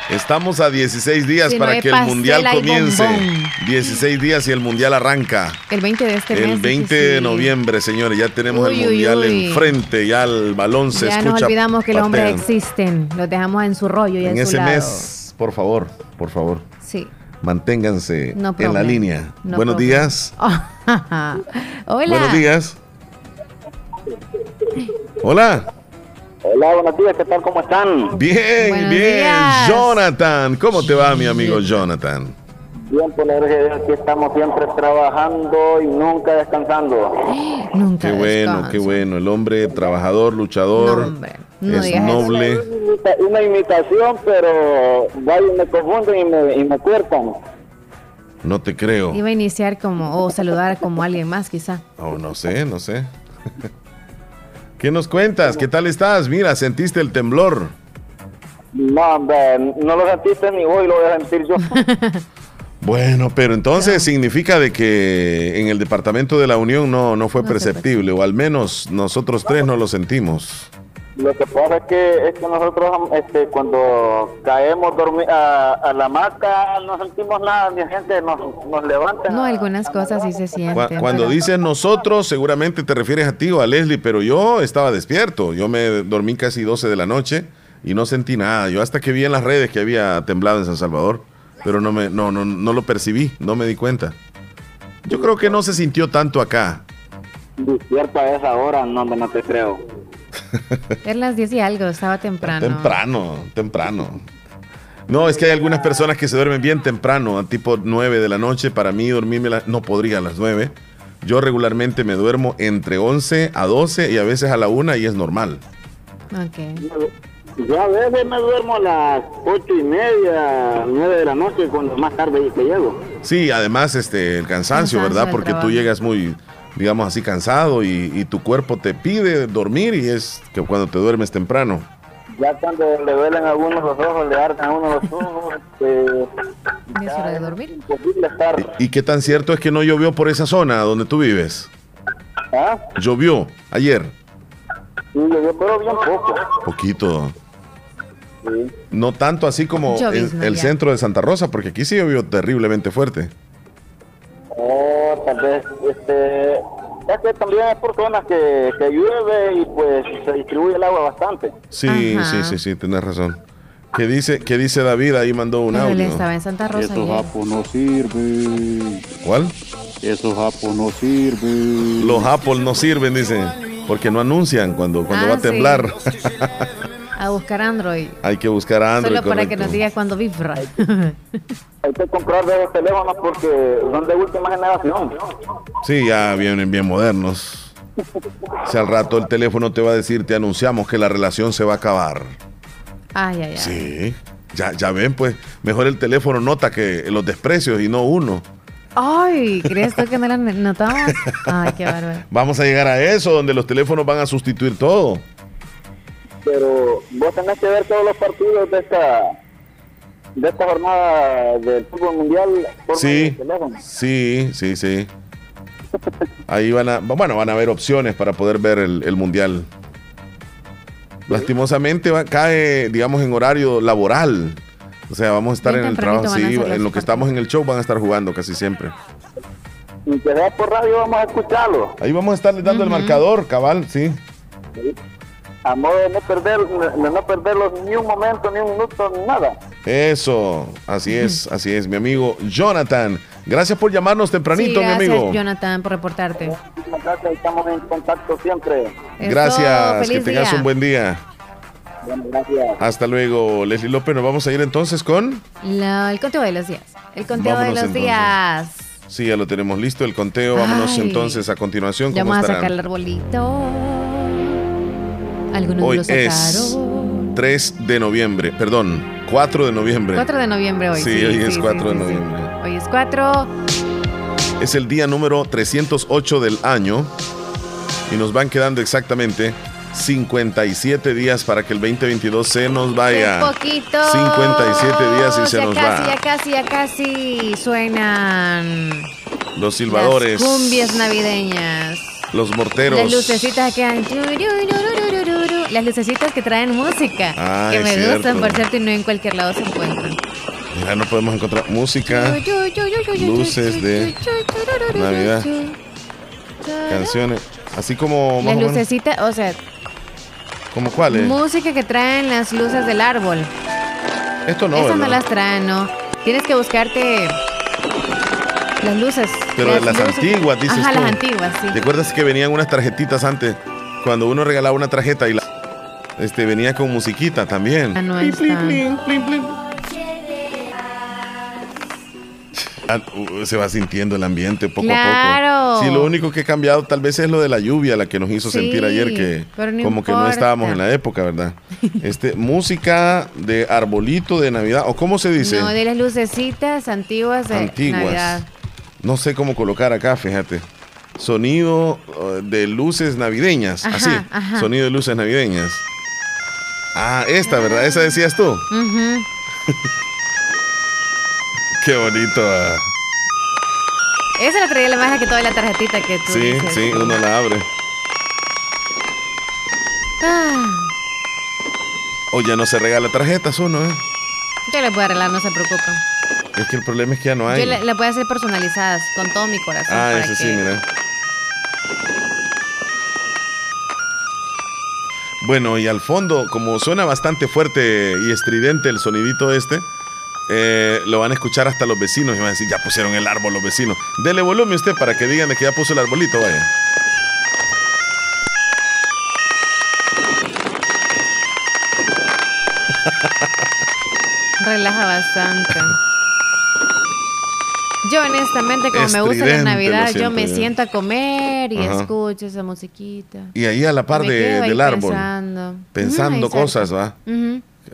Speaker 4: Estamos a 16 días
Speaker 5: Si
Speaker 4: para que el mundial comience.
Speaker 5: bombón.
Speaker 4: 16 días y el mundial arranca.
Speaker 5: El 20 de este mes.
Speaker 4: El
Speaker 5: dice,
Speaker 4: 20 de
Speaker 5: sí.
Speaker 4: noviembre, señores, ya tenemos
Speaker 5: Uy,
Speaker 4: el
Speaker 5: uy,
Speaker 4: mundial
Speaker 5: uy.
Speaker 4: enfrente, ya el balón se
Speaker 5: Ya
Speaker 4: escucha.
Speaker 5: nos olvidamos que los hombres existen. Los dejamos en su rollo y
Speaker 4: En
Speaker 5: en su
Speaker 4: ese
Speaker 5: lado.
Speaker 4: mes, por favor, por favor,
Speaker 5: Sí.
Speaker 4: manténganse
Speaker 5: No
Speaker 4: en la línea.
Speaker 5: No
Speaker 4: Buenos
Speaker 5: problem.
Speaker 4: días.
Speaker 5: Hola.
Speaker 4: Buenos días. Hola.
Speaker 11: Hola, buenos días, ¿qué tal? ¿Cómo están?
Speaker 4: Bien,
Speaker 5: Buenos
Speaker 4: bien.
Speaker 5: días.
Speaker 4: Jonathan, ¿cómo te va, mi amigo Jonathan?
Speaker 11: Bien, por la gracia de Dios, aquí estamos siempre trabajando y nunca descansando.
Speaker 5: Nunca
Speaker 4: Qué bueno,
Speaker 5: descanso.
Speaker 4: qué bueno. El hombre trabajador, luchador,
Speaker 5: No, hombre, no
Speaker 4: es
Speaker 5: eso.
Speaker 4: noble.
Speaker 11: Una imitación, pero varios me confunden y me, y me cuerpan.
Speaker 4: No te creo.
Speaker 5: Iba a iniciar como, o saludar como alguien más, quizá.
Speaker 4: Oh, no sé, no sé. ¿Qué nos cuentas? ¿Qué tal estás? Mira, sentiste el temblor.
Speaker 11: No, hombre, no lo sentiste ni hoy, lo voy a sentir yo.
Speaker 4: Bueno, pero entonces significa de que en el departamento de la Unión no, no fue
Speaker 5: No
Speaker 4: perceptible, o al menos nosotros tres no lo sentimos.
Speaker 11: Lo que pasa es que, es que nosotros este, cuando caemos dormi- a, a la hamaca no sentimos nada, ni gente nos, nos levanta.
Speaker 5: No, algunas cosas sí se sienten.
Speaker 4: Cuando
Speaker 5: pero-
Speaker 4: dices nosotros, seguramente te refieres a ti o a Leslie, pero yo estaba despierto. Yo me dormí casi 12 de la noche y no sentí nada. Yo hasta que vi en las redes que había temblado en San Salvador, pero no, me, no, no, no lo percibí, no me di cuenta. Yo creo que no se sintió tanto acá.
Speaker 11: Despierta a esa hora, no, no te creo.
Speaker 5: Eran las 10 y algo, estaba temprano.
Speaker 4: Temprano, temprano. No, es que hay algunas personas que se duermen bien temprano, a tipo 9 de la noche. Para mí dormirme la- no podría a las 9. Yo regularmente me duermo entre 11 a 12 y a veces a la 1 y es normal.
Speaker 5: Ok.
Speaker 11: Yo a veces me duermo a las ocho y media, nueve de la noche, cuando más tarde que llego.
Speaker 4: Sí, además este el cansancio,
Speaker 5: Cansancio
Speaker 4: ¿verdad? Porque tú
Speaker 5: trabajo.
Speaker 4: llegas muy, digamos así, cansado y, y tu cuerpo te pide dormir y es que cuando te duermes temprano.
Speaker 11: Ya cuando le duelen a uno los ojos, le arden a uno los ojos,
Speaker 5: ¿Y es hora de dormir?
Speaker 4: ¿Y qué tan cierto es que no llovió por esa zona donde tú vives?
Speaker 11: ¿Ah?
Speaker 4: Llovió ayer,
Speaker 11: Sí, yo pero bien poco.
Speaker 4: poquito.
Speaker 11: Sí.
Speaker 4: No tanto así como el
Speaker 5: ya.
Speaker 4: centro de Santa Rosa, porque aquí sí llovió terriblemente fuerte.
Speaker 11: Oh, tal vez, este, es que también hay personas que, que llueve y pues se distribuye el agua bastante.
Speaker 4: Sí,
Speaker 5: Ajá.
Speaker 4: sí, sí, sí, tienes razón. ¿Qué dice, qué dice David? Ahí mandó un audio.
Speaker 5: estaba en Santa Rosa
Speaker 12: Esos japos no sirven.
Speaker 4: ¿Cuál?
Speaker 12: Esos japos no sirven.
Speaker 4: Los Apple no sirven, dice, porque no anuncian cuando, cuando
Speaker 5: Ah,
Speaker 4: va a
Speaker 5: sí. A buscar Android.
Speaker 4: Hay que buscar Android.
Speaker 5: Solo para que nos diga cuando vibra.
Speaker 11: Hay que comprar de esos teléfonos porque son de última generación.
Speaker 4: Sí, ya vienen bien modernos. Si al rato el teléfono te va a decir, te anunciamos que la relación se va a acabar.
Speaker 5: Ay, ay, ay.
Speaker 4: Sí. Ya, ya ven, pues, mejor el teléfono nota que los desprecios y no uno.
Speaker 5: Ay, ¿crees tú que no la notamos? Ay, qué bárbaro.
Speaker 4: Vamos a llegar a eso, donde los teléfonos van a sustituir todo.
Speaker 11: Pero vos tenés que ver todos los partidos de esta de esta jornada del fútbol mundial por
Speaker 4: Sí,
Speaker 11: teléfono.
Speaker 4: sí, sí, sí. Ahí van a, bueno, van a haber opciones para poder ver el, el mundial. Lastimosamente va- cae, digamos, en horario laboral. O sea, vamos a estar
Speaker 11: Bien
Speaker 4: en el trabajo.
Speaker 11: van a
Speaker 4: Sí, en lo que estamos en el show van a estar jugando casi siempre.
Speaker 11: Y que sea por radio vamos a escucharlo.
Speaker 4: Ahí vamos a estarle dando el marcador, cabal, sí.
Speaker 11: A modo de no perder, de no perderlos ni un momento, ni un minuto, ni nada.
Speaker 4: Eso, así es, así es, mi amigo Jonathan. Gracias por llamarnos tempranito,
Speaker 5: Sí,
Speaker 4: mi
Speaker 5: gracias,
Speaker 4: amigo.
Speaker 5: Jonathan, por reportarte.
Speaker 11: Muchísimas gracias, estamos en contacto siempre.
Speaker 5: Eso,
Speaker 4: Gracias, que tengas
Speaker 5: día.
Speaker 4: un buen día.
Speaker 11: Bueno, gracias.
Speaker 4: Hasta luego, Leslie López. Nos vamos a ir entonces con.
Speaker 5: La- el conteo de los días. El conteo
Speaker 4: Vámonos
Speaker 5: de los
Speaker 4: entonces.
Speaker 5: días.
Speaker 4: Sí, ya lo tenemos listo, el conteo. Vámonos
Speaker 5: Ay.
Speaker 4: entonces a continuación.
Speaker 5: Ya
Speaker 4: ¿Cómo
Speaker 5: vamos a sacar el arbolito. Algunos
Speaker 4: Hoy
Speaker 5: lo
Speaker 4: es
Speaker 5: sacaron.
Speaker 4: 3 de noviembre, perdón, 4 de noviembre.
Speaker 5: 4 de noviembre hoy.
Speaker 4: Sí, hoy es
Speaker 5: sí,
Speaker 4: 4 de
Speaker 5: sí, sí.
Speaker 4: noviembre.
Speaker 5: Hoy es 4.
Speaker 4: Es el día número 308 del año y nos van quedando exactamente 57 días para que el 2022 se nos vaya.
Speaker 5: Un poquito.
Speaker 4: 57 días y se
Speaker 5: ya
Speaker 4: nos
Speaker 5: casi,
Speaker 4: va.
Speaker 5: Ya casi, ya casi suenan
Speaker 4: Los silbadores,
Speaker 5: las cumbias navideñas.
Speaker 4: los morteros.
Speaker 5: Las lucecitas que dan. Las lucecitas que traen música.
Speaker 4: Ah,
Speaker 5: que me
Speaker 4: cierto.
Speaker 5: gustan, por cierto, y no en cualquier lado se encuentran.
Speaker 4: Mira, no podemos encontrar música, luces de Navidad, canciones, así como más
Speaker 5: Las
Speaker 4: o
Speaker 5: lucecitas, o sea,
Speaker 4: como cuáles.
Speaker 5: música que traen las luces del árbol.
Speaker 4: Esto no,
Speaker 5: Esas no las traen, ¿no? Tienes que buscarte las luces.
Speaker 4: Pero de las
Speaker 5: luces-
Speaker 4: antiguas, dices
Speaker 5: Ajá,
Speaker 4: tú.
Speaker 5: las antiguas, sí.
Speaker 4: ¿Te acuerdas que venían unas tarjetitas antes? Cuando uno regalaba una tarjeta y la, este venía con musiquita también.
Speaker 5: Ah, no están.
Speaker 4: Ah, uh, Se va sintiendo el ambiente poco
Speaker 5: Claro.
Speaker 4: a poco. Sí, lo único que ha cambiado tal vez es lo de la lluvia, la que nos hizo
Speaker 5: Sí,
Speaker 4: sentir ayer que
Speaker 5: no
Speaker 4: como que no estábamos en la época, ¿verdad? Este, música de arbolito de Navidad, o cómo se dice,
Speaker 5: No, de las lucecitas antiguas de
Speaker 4: antiguas.
Speaker 5: Navidad.
Speaker 4: No sé cómo colocar acá, fíjate. Sonido uh, de luces navideñas,
Speaker 5: Ajá,
Speaker 4: así.
Speaker 5: ajá.
Speaker 4: Sonido de luces navideñas. Ah, esta, ¿verdad? Esa decías tú.
Speaker 5: Ujú.
Speaker 4: Qué bonito. ah.
Speaker 5: Esa la traía la magia que toda la tarjetita que tú
Speaker 4: Sí,
Speaker 5: dices.
Speaker 4: sí, uno la abre.
Speaker 5: Ah,
Speaker 4: O ya no se regala tarjetas uno, ¿eh?
Speaker 5: yo le puedo arreglar, no se preocupen.
Speaker 4: Es que el problema es que ya no hay.
Speaker 5: Yo le, le puedo hacer personalizadas con todo mi corazón.
Speaker 4: Ah,
Speaker 5: para
Speaker 4: ese sí, mira. Bueno, y al fondo, como suena bastante fuerte y estridente el sonidito este, eh, lo van a escuchar hasta los vecinos y van a decir, ya pusieron el árbol los vecinos. Dele volumen usted para que digan de que ya puso el arbolito, vaya.
Speaker 5: Relaja bastante. Yo honestamente, como me gusta la Navidad, yo me siento a comer y
Speaker 4: Ajá.
Speaker 5: escucho esa musiquita.
Speaker 4: Y ahí a la par de- del árbol,
Speaker 5: Pensando,
Speaker 4: cosas. ¿va?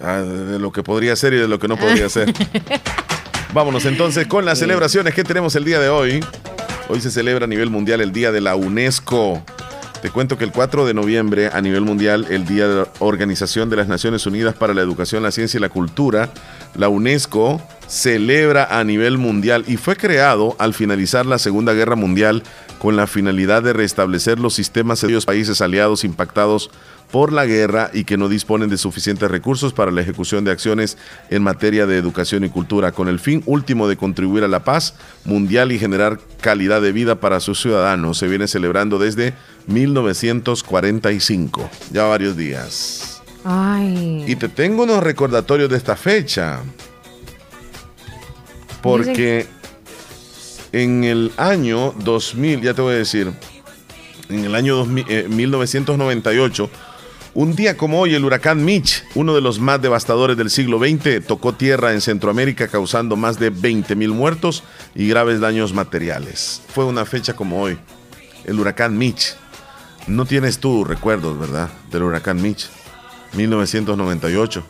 Speaker 4: Ah, de lo que podría ser y de lo que no podría ser. Vámonos entonces con las celebraciones que tenemos el día de hoy. Hoy se celebra a nivel mundial el Día de la UNESCO. Te cuento que el 4 de noviembre a nivel mundial, el Día de la Organización de las Naciones Unidas para la Educación, la Ciencia y la Cultura, la UNESCO, celebra a nivel mundial y fue creado al finalizar la Segunda Guerra Mundial con la finalidad de restablecer los sistemas de los países aliados impactados por la guerra y que no disponen de suficientes recursos para la ejecución de acciones en materia de educación y cultura, con el fin último de contribuir a la paz mundial y generar calidad de vida para sus ciudadanos. Se viene celebrando desde 1945, ya varios días.
Speaker 5: Ay.
Speaker 4: Y te tengo unos recordatorios de esta fecha. Porque en el año 2000, ya te voy a decir, en el año 2000, eh, 1998, un día como hoy, el huracán Mitch, uno de los más devastadores del siglo XX, tocó tierra en Centroamérica causando más de 20 mil muertos y graves daños materiales. Fue una fecha como hoy, el huracán Mitch. No tienes tú recuerdos, ¿verdad? Del huracán Mitch, 1998.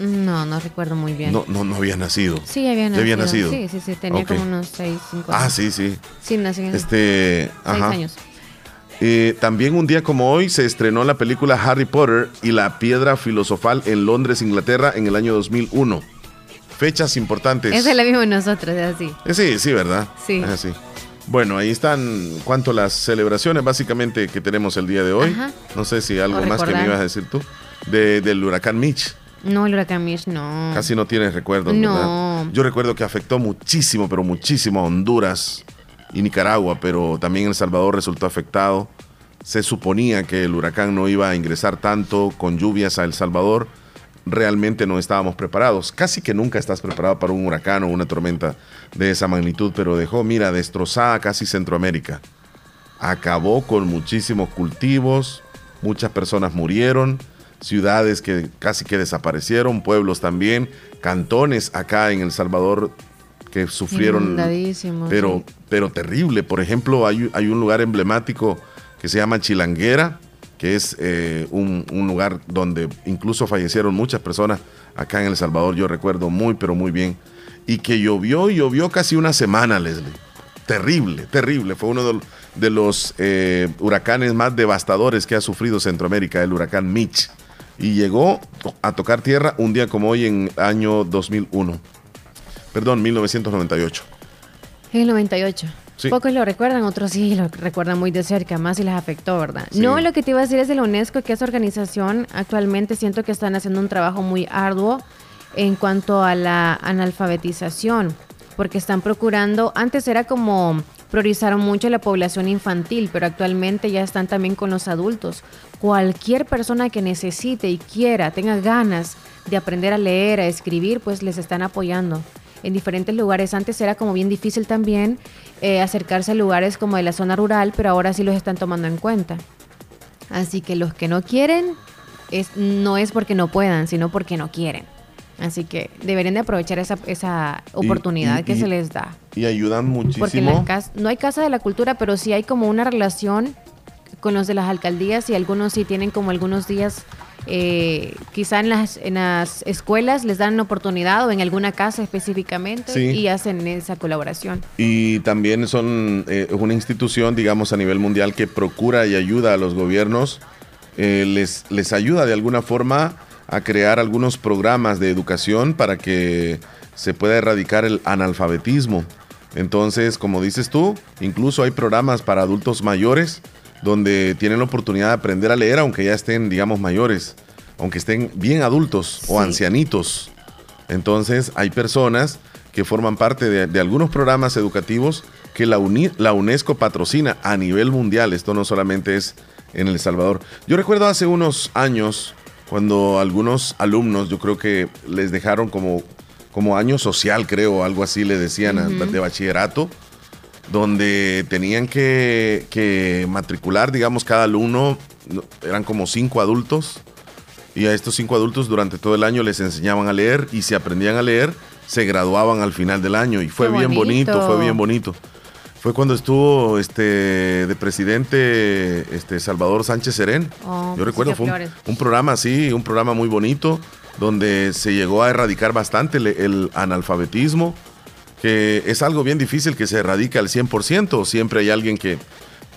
Speaker 5: No, no recuerdo muy bien.
Speaker 4: No, no, no había nacido.
Speaker 5: Sí, había
Speaker 4: ¿Ya
Speaker 5: nacido.
Speaker 4: había nacido?
Speaker 5: Sí, sí, sí, tenía como unos 6, 5 años.
Speaker 4: Ah, sí, sí.
Speaker 5: Sí, nací en
Speaker 4: Este,
Speaker 5: seis
Speaker 4: ajá.
Speaker 5: años.
Speaker 4: Eh, también un día como hoy se estrenó la película Harry Potter y la piedra filosofal en Londres, Inglaterra, en el año 2001. Fechas importantes.
Speaker 5: Esa es la misma de nosotros, es así.
Speaker 4: Eh, Sí, sí, ¿verdad?
Speaker 5: Sí.
Speaker 4: Es así. Bueno, ahí están cuanto las celebraciones básicamente que tenemos el día de hoy.
Speaker 5: Ajá.
Speaker 4: No sé si algo más que me ibas a decir tú. De- del huracán Mitch.
Speaker 5: No, el huracán Mitch, no.
Speaker 4: Casi no tienes recuerdos,
Speaker 5: No.
Speaker 4: ¿verdad? Yo recuerdo que afectó muchísimo, pero muchísimo a Honduras y Nicaragua, pero también El Salvador resultó afectado. Se suponía que el huracán no iba a ingresar tanto con lluvias a El Salvador. Realmente no estábamos preparados. Casi que nunca estás preparado para un huracán o una tormenta de esa magnitud, pero dejó, mira, destrozada casi Centroamérica. Acabó con muchísimos cultivos, muchas personas murieron, ciudades que casi que desaparecieron, pueblos también, cantones acá en El Salvador que sufrieron, pero,
Speaker 5: sí.
Speaker 4: pero terrible. Por ejemplo, hay, hay un lugar emblemático que se llama Chilanguera, que es eh, un, un lugar donde incluso fallecieron muchas personas acá en El Salvador, yo recuerdo muy, pero muy bien. Y que llovió y llovió casi una semana, Leslie. Terrible, terrible. Fue uno de, de los eh, huracanes más devastadores que ha sufrido Centroamérica, el huracán Mitch. Y llegó a tocar tierra un día como hoy en año 2001. Perdón, 1998.
Speaker 5: En el 98.
Speaker 4: Sí.
Speaker 5: Pocos lo recuerdan, otros sí lo recuerdan muy de cerca, más si les afectó, ¿verdad?
Speaker 4: Sí.
Speaker 5: No, lo que te iba a decir es de la UNESCO, que esa organización actualmente siento que están haciendo un trabajo muy arduo en cuanto a la analfabetización, porque están procurando, antes era como priorizaron mucho la población infantil, pero actualmente ya están también con los adultos. Cualquier persona que necesite y quiera, tenga ganas de aprender a leer, a escribir, pues les están apoyando en diferentes lugares. Antes era como bien difícil también eh, acercarse a lugares como de la zona rural, pero ahora sí los están tomando en cuenta. Así que los que no quieren, es, no es porque no puedan, sino porque no quieren. Así que deberían de aprovechar esa, esa oportunidad
Speaker 4: y-
Speaker 5: que
Speaker 4: y-
Speaker 5: se les da.
Speaker 4: Y ayudan
Speaker 5: Porque en las
Speaker 4: muchísimo.
Speaker 5: cas- no hay casa de la cultura, pero sí hay como una relación con los de las alcaldías y algunos sí tienen como algunos días, eh, quizá en las, en las escuelas les dan oportunidad o en alguna casa específicamente
Speaker 4: Sí.
Speaker 5: y hacen esa colaboración.
Speaker 4: Y también son eh, una institución, digamos, a nivel mundial que procura y ayuda a los gobiernos, eh, les, les ayuda de alguna forma a crear algunos programas de educación para que se pueda erradicar el analfabetismo. Entonces, como dices tú, incluso hay programas para adultos mayores donde tienen la oportunidad de aprender a leer, aunque ya estén, digamos, mayores, aunque estén bien adultos o ancianitos. Entonces, hay personas que forman parte de, de algunos programas educativos que la, Uni- la UNESCO patrocina a nivel mundial. Esto no solamente es en El Salvador. Yo recuerdo hace unos años cuando algunos alumnos, yo creo que les dejaron como, como año social, creo, algo así le decían, de bachillerato, donde tenían que, que matricular, digamos, cada alumno, no, eran como cinco adultos, y a estos cinco adultos durante todo el año les enseñaban a leer, y si aprendían a leer, se graduaban al final del año, y fue
Speaker 5: Qué
Speaker 4: bien bonito.
Speaker 5: bonito.
Speaker 4: fue bien bonito. Fue cuando estuvo este de presidente este Salvador Sánchez Serén.
Speaker 5: Oh,
Speaker 4: Yo recuerdo, fue un, programa así, un programa muy bonito, donde se llegó a erradicar bastante el, el analfabetismo, que es algo bien difícil que se erradique al 100%. Siempre hay alguien que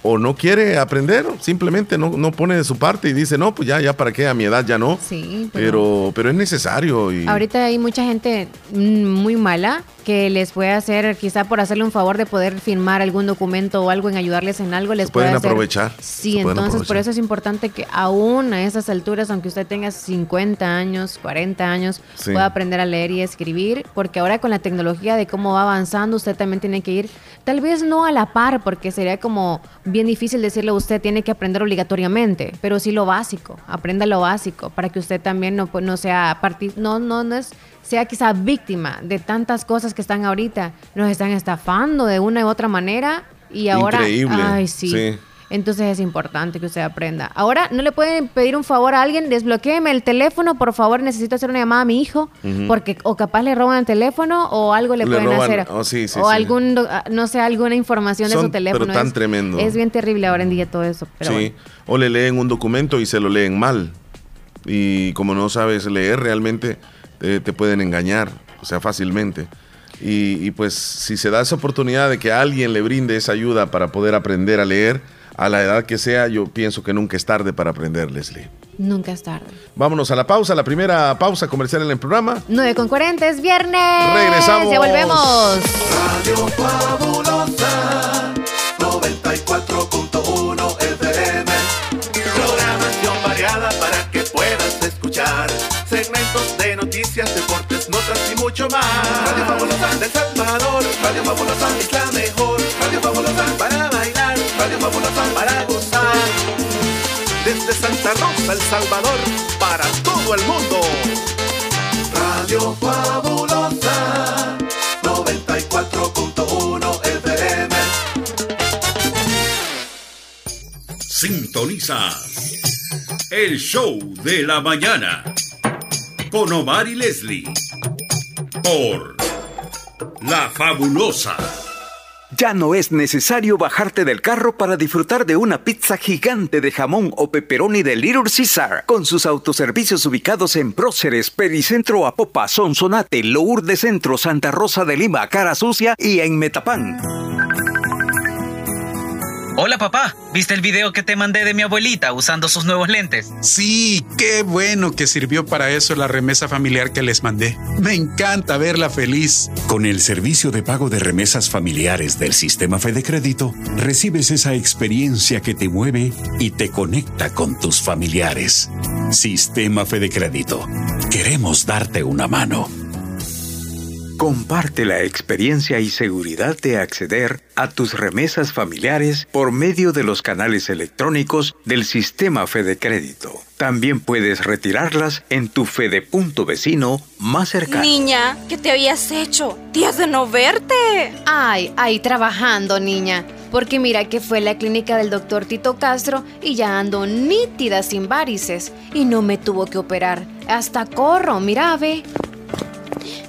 Speaker 4: o no quiere aprender, simplemente no, no pone de su parte y dice, no, pues ya, ya para qué, a mi edad ya no.
Speaker 5: Sí, pero-
Speaker 4: Pero, pero es necesario. Y,
Speaker 5: Ahorita hay mucha gente mm, muy mala que les puede hacer, quizá por hacerle un favor de poder firmar algún documento o algo en ayudarles en algo, les
Speaker 4: Se pueden
Speaker 5: puede hacer-
Speaker 4: aprovechar,
Speaker 5: Sí, entonces por eso es importante que aún a esas alturas, aunque usted tenga 50 años, 40 años,
Speaker 4: Sí.
Speaker 5: pueda aprender a leer y escribir, porque ahora con la tecnología de cómo va avanzando, usted también tiene que ir, tal vez no a la par, porque sería como bien difícil decirle a usted tiene que aprender obligatoriamente, pero sí lo básico, aprenda lo básico, para que usted también no, pues, no sea no, no, no es sea quizá víctima de tantas cosas que están ahorita, nos están estafando de una u otra manera y ahora
Speaker 4: Increíble.
Speaker 5: ay sí.
Speaker 4: Sí.
Speaker 5: Entonces es importante que usted aprenda. Ahora, ¿no le pueden pedir un favor a alguien? Desbloquéeme el teléfono, por favor, necesito hacer una llamada a mi hijo, porque o capaz le roban el teléfono o algo le,
Speaker 4: Le
Speaker 5: pueden
Speaker 4: roban-
Speaker 5: hacer.
Speaker 4: oh, sí, sí,
Speaker 5: o
Speaker 4: sí.
Speaker 5: algún, ah, no sé, alguna información de su teléfono.
Speaker 4: pero tan
Speaker 5: es,
Speaker 4: tremendo.
Speaker 5: Es bien terrible ahora en día todo eso. Pero
Speaker 4: sí.
Speaker 5: bueno.
Speaker 4: O le leen un documento y se lo leen mal. Y como no sabes leer, realmente
Speaker 13: eh, te pueden engañar, o sea, fácilmente. Y, y, pues si se da esa oportunidad de que alguien le brinde esa ayuda para poder aprender a leer, a la edad que sea, yo pienso que nunca es tarde para aprender, Leslie.
Speaker 5: Nunca es tarde.
Speaker 13: Vámonos a la pausa, la primera pausa comercial en el programa.
Speaker 5: 9 con 40 es viernes.
Speaker 13: Regresamos.
Speaker 5: Ya volvemos.
Speaker 2: Radio Fabulosa 94.1 FM. Programación variada para que puedas escuchar. Segmentos de noticias, deportes, notas y mucho más. Radio Fabulosa del Salvador. Radio Fabulosa es la mejor. Radio Fabulosa para Fabulosa para gozar. Desde Santa Rosa, El Salvador, para todo el mundo. Radio Fabulosa 94.1 FM.
Speaker 14: Sintonizas el show de la mañana con Omar y Leslie por La Fabulosa.
Speaker 15: Ya no es necesario bajarte del carro para disfrutar de una pizza gigante de jamón o pepperoni de Little Caesar, con sus autoservicios ubicados en Próceres, Pericentro Apopa, Sonsonate, Lourdes Centro, Santa Rosa de Lima, Cara Sucia y en Metapán.
Speaker 16: Hola papá, ¿viste el video que te mandé de mi abuelita usando sus nuevos lentes?
Speaker 17: Sí, qué bueno que sirvió para eso la remesa familiar que les mandé. Me encanta verla feliz.
Speaker 18: Con el servicio de pago de remesas familiares del sistema Fede Crédito, recibes esa experiencia que te mueve y te conecta con tus familiares. Sistema Fede Crédito. Queremos darte una mano.
Speaker 15: Comparte la experiencia y seguridad de acceder a tus remesas familiares por medio de los canales electrónicos del sistema Fede Crédito. También puedes retirarlas en tu Fede punto vecino más cercano.
Speaker 19: Niña, ¿qué te habías hecho? Días de no verte.
Speaker 5: Ay, ahí trabajando, niña. Porque mira que fue la clínica del doctor Tito Castro y ya ando nítida sin varices. Y no me tuvo que operar. Hasta corro, mira, ve.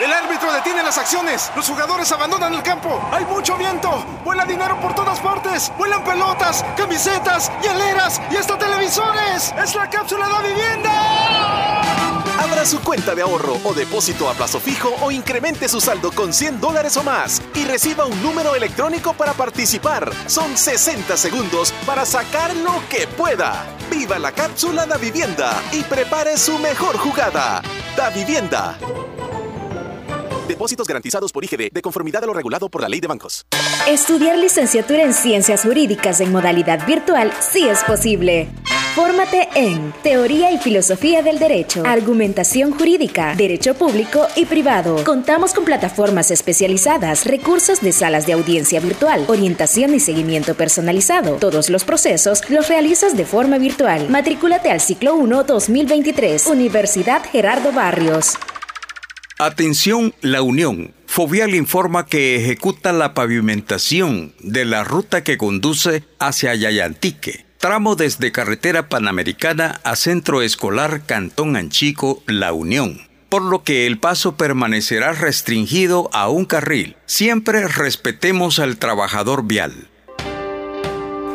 Speaker 20: El árbitro detiene las acciones. Los jugadores abandonan el campo. Hay mucho viento. Vuela dinero por todas partes. Vuelan pelotas, camisetas, hieleras y hasta televisores. Es la cápsula de vivienda.
Speaker 21: Abra su cuenta de ahorro o depósito a plazo fijo o incremente su saldo con 100 dólares o más y reciba un número electrónico para participar. Son 60 segundos para sacar lo que pueda. Viva la cápsula da vivienda y prepare su mejor jugada. Da vivienda. Depósitos garantizados por IGD de conformidad a lo regulado por la ley de bancos.
Speaker 22: Estudiar licenciatura en ciencias jurídicas en modalidad virtual sí es posible. Fórmate en Teoría y Filosofía del Derecho, Argumentación Jurídica, Derecho Público y Privado. Contamos con plataformas especializadas, recursos de salas de audiencia virtual, orientación y seguimiento personalizado. Todos los procesos los realizas de forma virtual. Matrículate al ciclo 1 2023, Universidad Gerardo Barrios.
Speaker 15: Atención, La Unión. Fovial informa que ejecuta la pavimentación de la ruta que conduce hacia Yayantique, tramo desde carretera panamericana a Centro Escolar Cantón Anchico La Unión, por lo que el paso permanecerá restringido a un carril. Siempre respetemos al trabajador vial.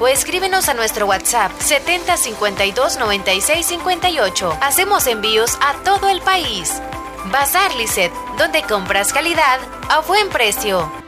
Speaker 23: o escríbenos a nuestro WhatsApp 70 52 96 58. Hacemos envíos a todo el país. Bazar Lisset, donde compras calidad a buen precio.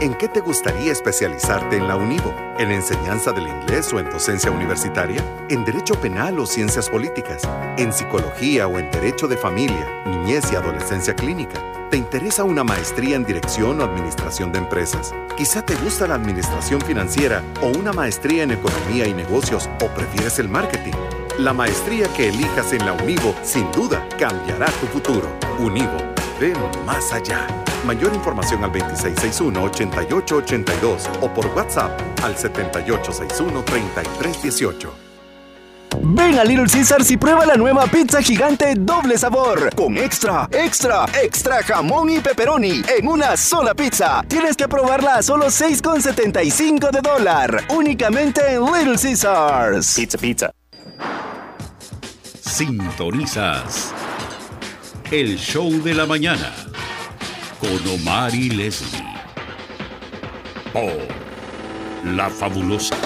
Speaker 21: ¿En qué te gustaría especializarte en la UNIVO? ¿En enseñanza del inglés o en docencia universitaria? ¿En derecho penal o ciencias políticas? ¿En psicología o en derecho de familia, niñez y adolescencia clínica? ¿Te interesa una maestría en dirección o administración de empresas? Quizá te gusta la administración financiera o una maestría en economía y negocios o prefieres el marketing. La maestría que elijas en la UNIVO sin duda cambiará tu futuro. UNIVO, ven más allá. Mayor información al 2661-8882 o por WhatsApp al 7861-3318.
Speaker 24: Ven a Little Caesars y prueba la nueva pizza gigante doble sabor con extra, extra, extra jamón y pepperoni en una sola pizza. Tienes que probarla a solo 6,75 de dólar. Únicamente en Little Caesars.
Speaker 25: Pizza, pizza.
Speaker 14: Sintonizas el show de la mañana con Omar y Leslie por La Fabulosa.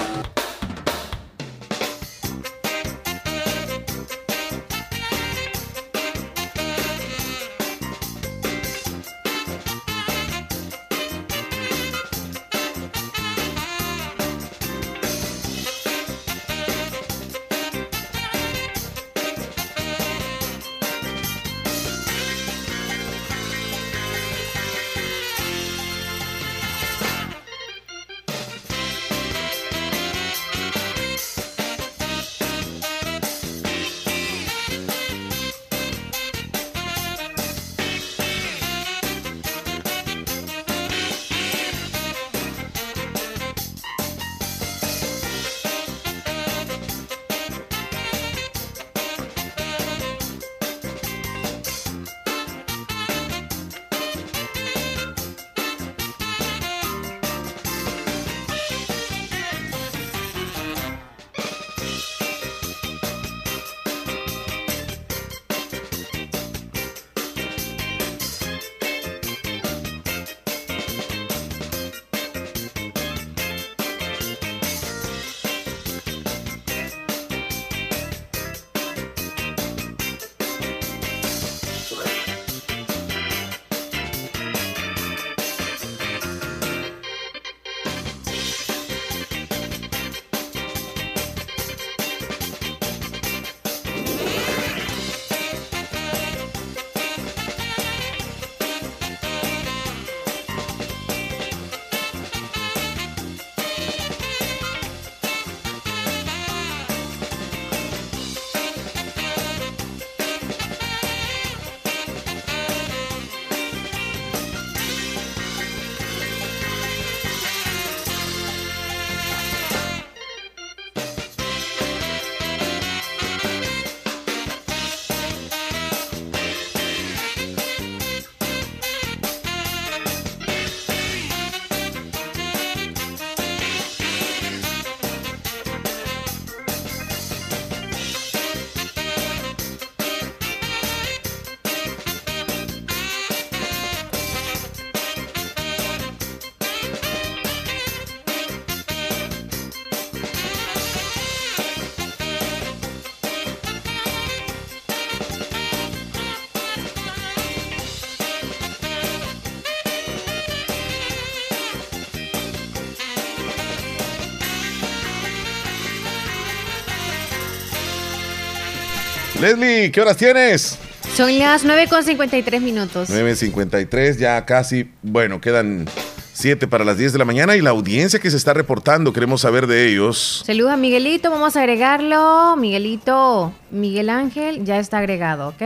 Speaker 4: Leslie, ¿qué horas tienes?
Speaker 5: Son las 9 con 53 minutos.
Speaker 4: 9.53, ya casi, bueno, quedan 7 para las 10 de la mañana y la audiencia que se está reportando, queremos saber de ellos.
Speaker 5: Saludos a Miguelito, vamos a agregarlo. Miguelito, Miguel Ángel ya está agregado, ¿ok?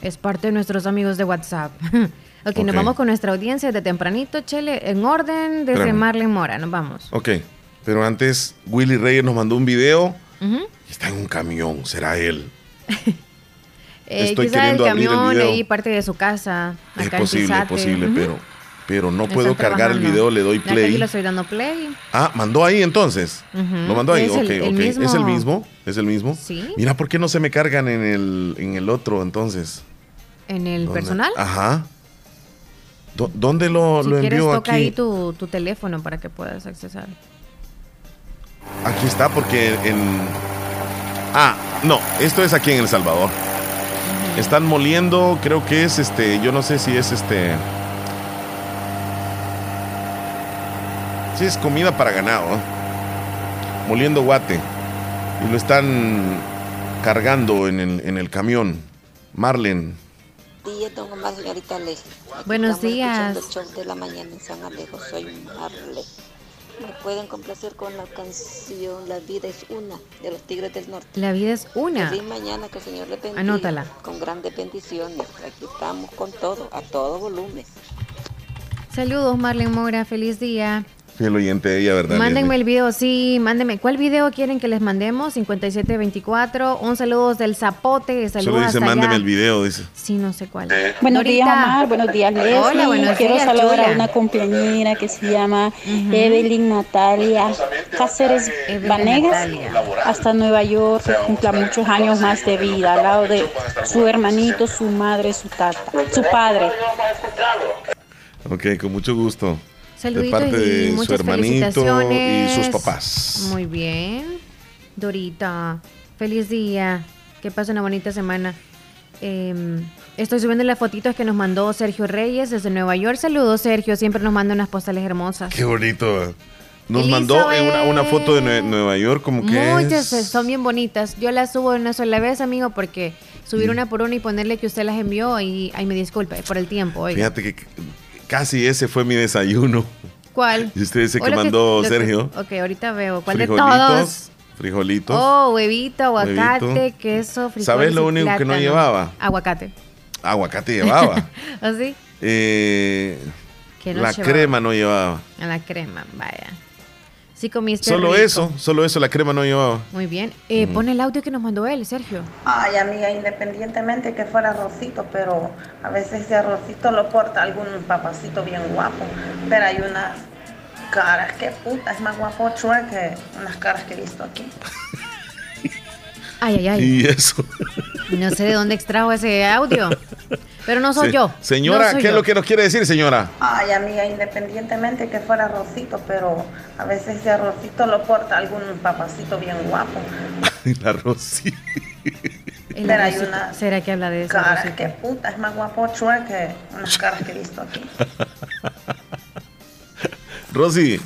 Speaker 5: Es parte de nuestros amigos de WhatsApp. ok,
Speaker 4: Ok.
Speaker 5: nos vamos con nuestra audiencia de tempranito, Chele, en orden desde
Speaker 4: Espérame.
Speaker 5: Mora, nos vamos.
Speaker 4: Ok, pero antes Willy Reyes nos mandó un video.
Speaker 5: Ujú.
Speaker 4: Está en un camión, será él.
Speaker 5: Eh,
Speaker 4: Estoy
Speaker 5: quizá el
Speaker 4: queriendo abrir el
Speaker 5: camión
Speaker 4: video.
Speaker 5: ahí parte de su casa.
Speaker 4: Es
Speaker 5: acá
Speaker 4: posible, es posible,
Speaker 5: Ujú.
Speaker 4: pero, pero no puedo cargar el video, le doy
Speaker 5: que Aquí
Speaker 4: play.
Speaker 5: le estoy dando play.
Speaker 4: Ah, mandó ahí entonces.
Speaker 5: Ujú.
Speaker 4: Lo mandó ahí,
Speaker 5: Es
Speaker 4: ok,
Speaker 5: el- el
Speaker 4: ok.
Speaker 5: mismo.
Speaker 4: ¿Es el mismo? ¿Es el mismo?
Speaker 5: Sí.
Speaker 4: Mira, ¿por qué no se me cargan en el, en el otro entonces?
Speaker 5: ¿En el
Speaker 4: ¿Dónde?
Speaker 5: personal?
Speaker 4: Ajá. ¿Dó- ¿Dónde lo,
Speaker 5: si
Speaker 4: lo
Speaker 5: quieres,
Speaker 4: envió
Speaker 5: toca
Speaker 4: aquí?
Speaker 5: ahí tu, tu teléfono para que puedas accesar.
Speaker 4: Aquí está porque en... Ah, no, esto es aquí en El Salvador. Están moliendo, creo que es este, yo no sé si es este... Sí, es comida para ganado. ¿eh? Moliendo guate. Y lo están cargando en el, en el camión. Marlen.
Speaker 5: Buenos
Speaker 26: estamos
Speaker 5: días.
Speaker 26: escuchando el show de la mañana en San Alejo. Soy Marle. Me pueden complacer con la canción La vida es una de los Tigres del Norte.
Speaker 5: La vida es una.
Speaker 26: Feliz mañana, que el Señor le bendiga.
Speaker 5: Anótala.
Speaker 26: Con grandes bendiciones. Aquí estamos con todo, a todo volumen.
Speaker 5: Saludos, Marlene Mora. Feliz día.
Speaker 4: Fiel oyente de ella, ¿verdad?
Speaker 5: Mándenme
Speaker 4: Leslie?
Speaker 5: el video, sí, mándenme. ¿Cuál video quieren que les mandemos? 5724. Un saludo del Zapote. Saludos
Speaker 4: Solo dice,
Speaker 5: hasta
Speaker 4: mándeme
Speaker 5: allá.
Speaker 4: el video, dice.
Speaker 5: Sí, no sé cuál.
Speaker 27: Buenos días. Omar. Buenos días, Leslie.
Speaker 5: Hola, buenos
Speaker 27: Quiero
Speaker 5: días,
Speaker 27: saludar
Speaker 5: chula.
Speaker 27: a una compañera que se llama Evelyn Natalia Cáceres
Speaker 5: Evelyn
Speaker 27: Vanegas.
Speaker 5: Natalia.
Speaker 27: Hasta Nueva York, que cumpla muchos años más de vida, al lado de su hermanito, su madre, su tata, su padre.
Speaker 4: Ok, con mucho gusto.
Speaker 5: Saluditos
Speaker 4: de parte
Speaker 5: y
Speaker 4: de su hermanito y sus papás.
Speaker 5: Muy bien. Dorita, feliz día. Que pase una bonita semana. Eh, estoy subiendo las fotitos que nos mandó Sergio Reyes desde Nueva York. Saludos, Sergio. Siempre nos manda unas postales hermosas.
Speaker 4: Qué bonito. Nos
Speaker 5: Elizabeth.
Speaker 4: mandó eh, una, una foto de Nue- Nueva York, como que
Speaker 5: Muchas
Speaker 4: es-
Speaker 5: son bien bonitas. Yo las subo una sola vez, amigo, porque subir una por una y ponerle que usted las envió y ay, me disculpe por el tiempo. oiga.
Speaker 4: Fíjate que casi ese fue mi desayuno.
Speaker 5: ¿Cuál?
Speaker 4: Y usted dice
Speaker 5: O
Speaker 4: que mandó Sergio.
Speaker 5: ok, ahorita veo. ¿Cuál de todos?
Speaker 4: Frijolitos.
Speaker 5: Oh, huevito, aguacate,
Speaker 4: Huevito.
Speaker 5: queso, frijoles
Speaker 4: ¿Sabes lo único que no llevaba?
Speaker 5: Aguacate.
Speaker 4: Aguacate llevaba.
Speaker 5: ¿Así?
Speaker 4: Eh,
Speaker 5: Que no
Speaker 4: la
Speaker 5: llevaba.
Speaker 4: crema no llevaba.
Speaker 5: A la crema, vaya. Sí comiste
Speaker 4: Solo
Speaker 5: rico.
Speaker 4: eso, solo eso, la crema no llevaba.
Speaker 5: Muy bien. Eh,
Speaker 4: Mm.
Speaker 5: Pon el audio que nos mandó él, Sergio.
Speaker 28: Ay, amiga, independientemente que fuera arrocito, pero a veces ese arrocito lo porta algún papacito bien guapo. Pero hay unas caras, que puta, es más guapo Chua que unas caras que he visto aquí.
Speaker 5: Ay, ay, ay.
Speaker 4: Y eso.
Speaker 5: No sé de dónde extrajo ese audio. Pero no soy
Speaker 4: Se-
Speaker 5: yo.
Speaker 4: Señora,
Speaker 5: No soy
Speaker 4: ¿qué es lo que nos quiere decir, señora?
Speaker 28: Ay, amiga, independientemente que fuera arrocito, pero a veces ese arrocito lo porta algún papacito bien guapo.
Speaker 4: La Rosy.
Speaker 5: El
Speaker 28: Pero hay
Speaker 5: arrocito.
Speaker 28: unas
Speaker 5: ¿Será que habla de eso?
Speaker 28: caras, que puta, es más guapo Chua que unas caras que he visto aquí.
Speaker 4: Rosy.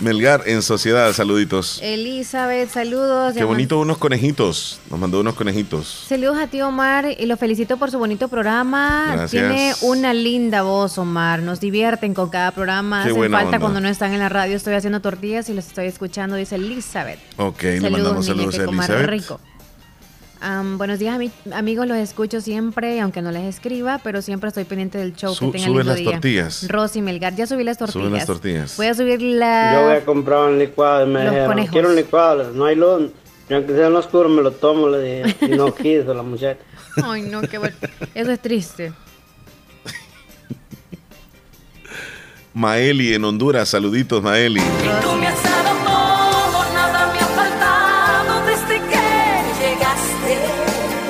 Speaker 4: Melgar en sociedad, saluditos.
Speaker 5: Elizabeth, saludos.
Speaker 4: Qué bonito unos conejitos. Nos mandó unos conejitos.
Speaker 5: Saludos a ti, Omar, y lo felicito por su bonito programa.
Speaker 4: Gracias.
Speaker 5: Tiene una linda voz, Omar. Nos divierten con cada programa.
Speaker 4: Qué
Speaker 5: Hacen
Speaker 4: buena
Speaker 5: falta
Speaker 4: onda.
Speaker 5: cuando no están en la radio. Estoy haciendo tortillas y los estoy escuchando, dice Elizabeth.
Speaker 4: Ok, le
Speaker 5: saludos,
Speaker 4: mandamos
Speaker 5: niña,
Speaker 4: saludos a Elizabeth.
Speaker 5: rico. Buenos días, ami- amigos. Los escucho siempre, aunque no les escriba, pero siempre estoy pendiente del show.
Speaker 4: Su-
Speaker 5: que tengan
Speaker 4: las
Speaker 5: día.
Speaker 4: tortillas.
Speaker 5: Rosy Melgar, ya subí las tortillas.
Speaker 4: Suben las tortillas.
Speaker 5: Voy a subir la.
Speaker 29: Yo voy a comprar un licuado y me
Speaker 5: Los
Speaker 29: dijeron,
Speaker 5: conejos.
Speaker 29: quiero un licuado, no hay luz, y aunque sea en lo oscuro me lo tomo, le dije, y no quiso la muchacha.
Speaker 5: Ay, no, qué bueno. Eso es triste.
Speaker 4: Maeli en Honduras, saluditos, Maeli.
Speaker 30: Tú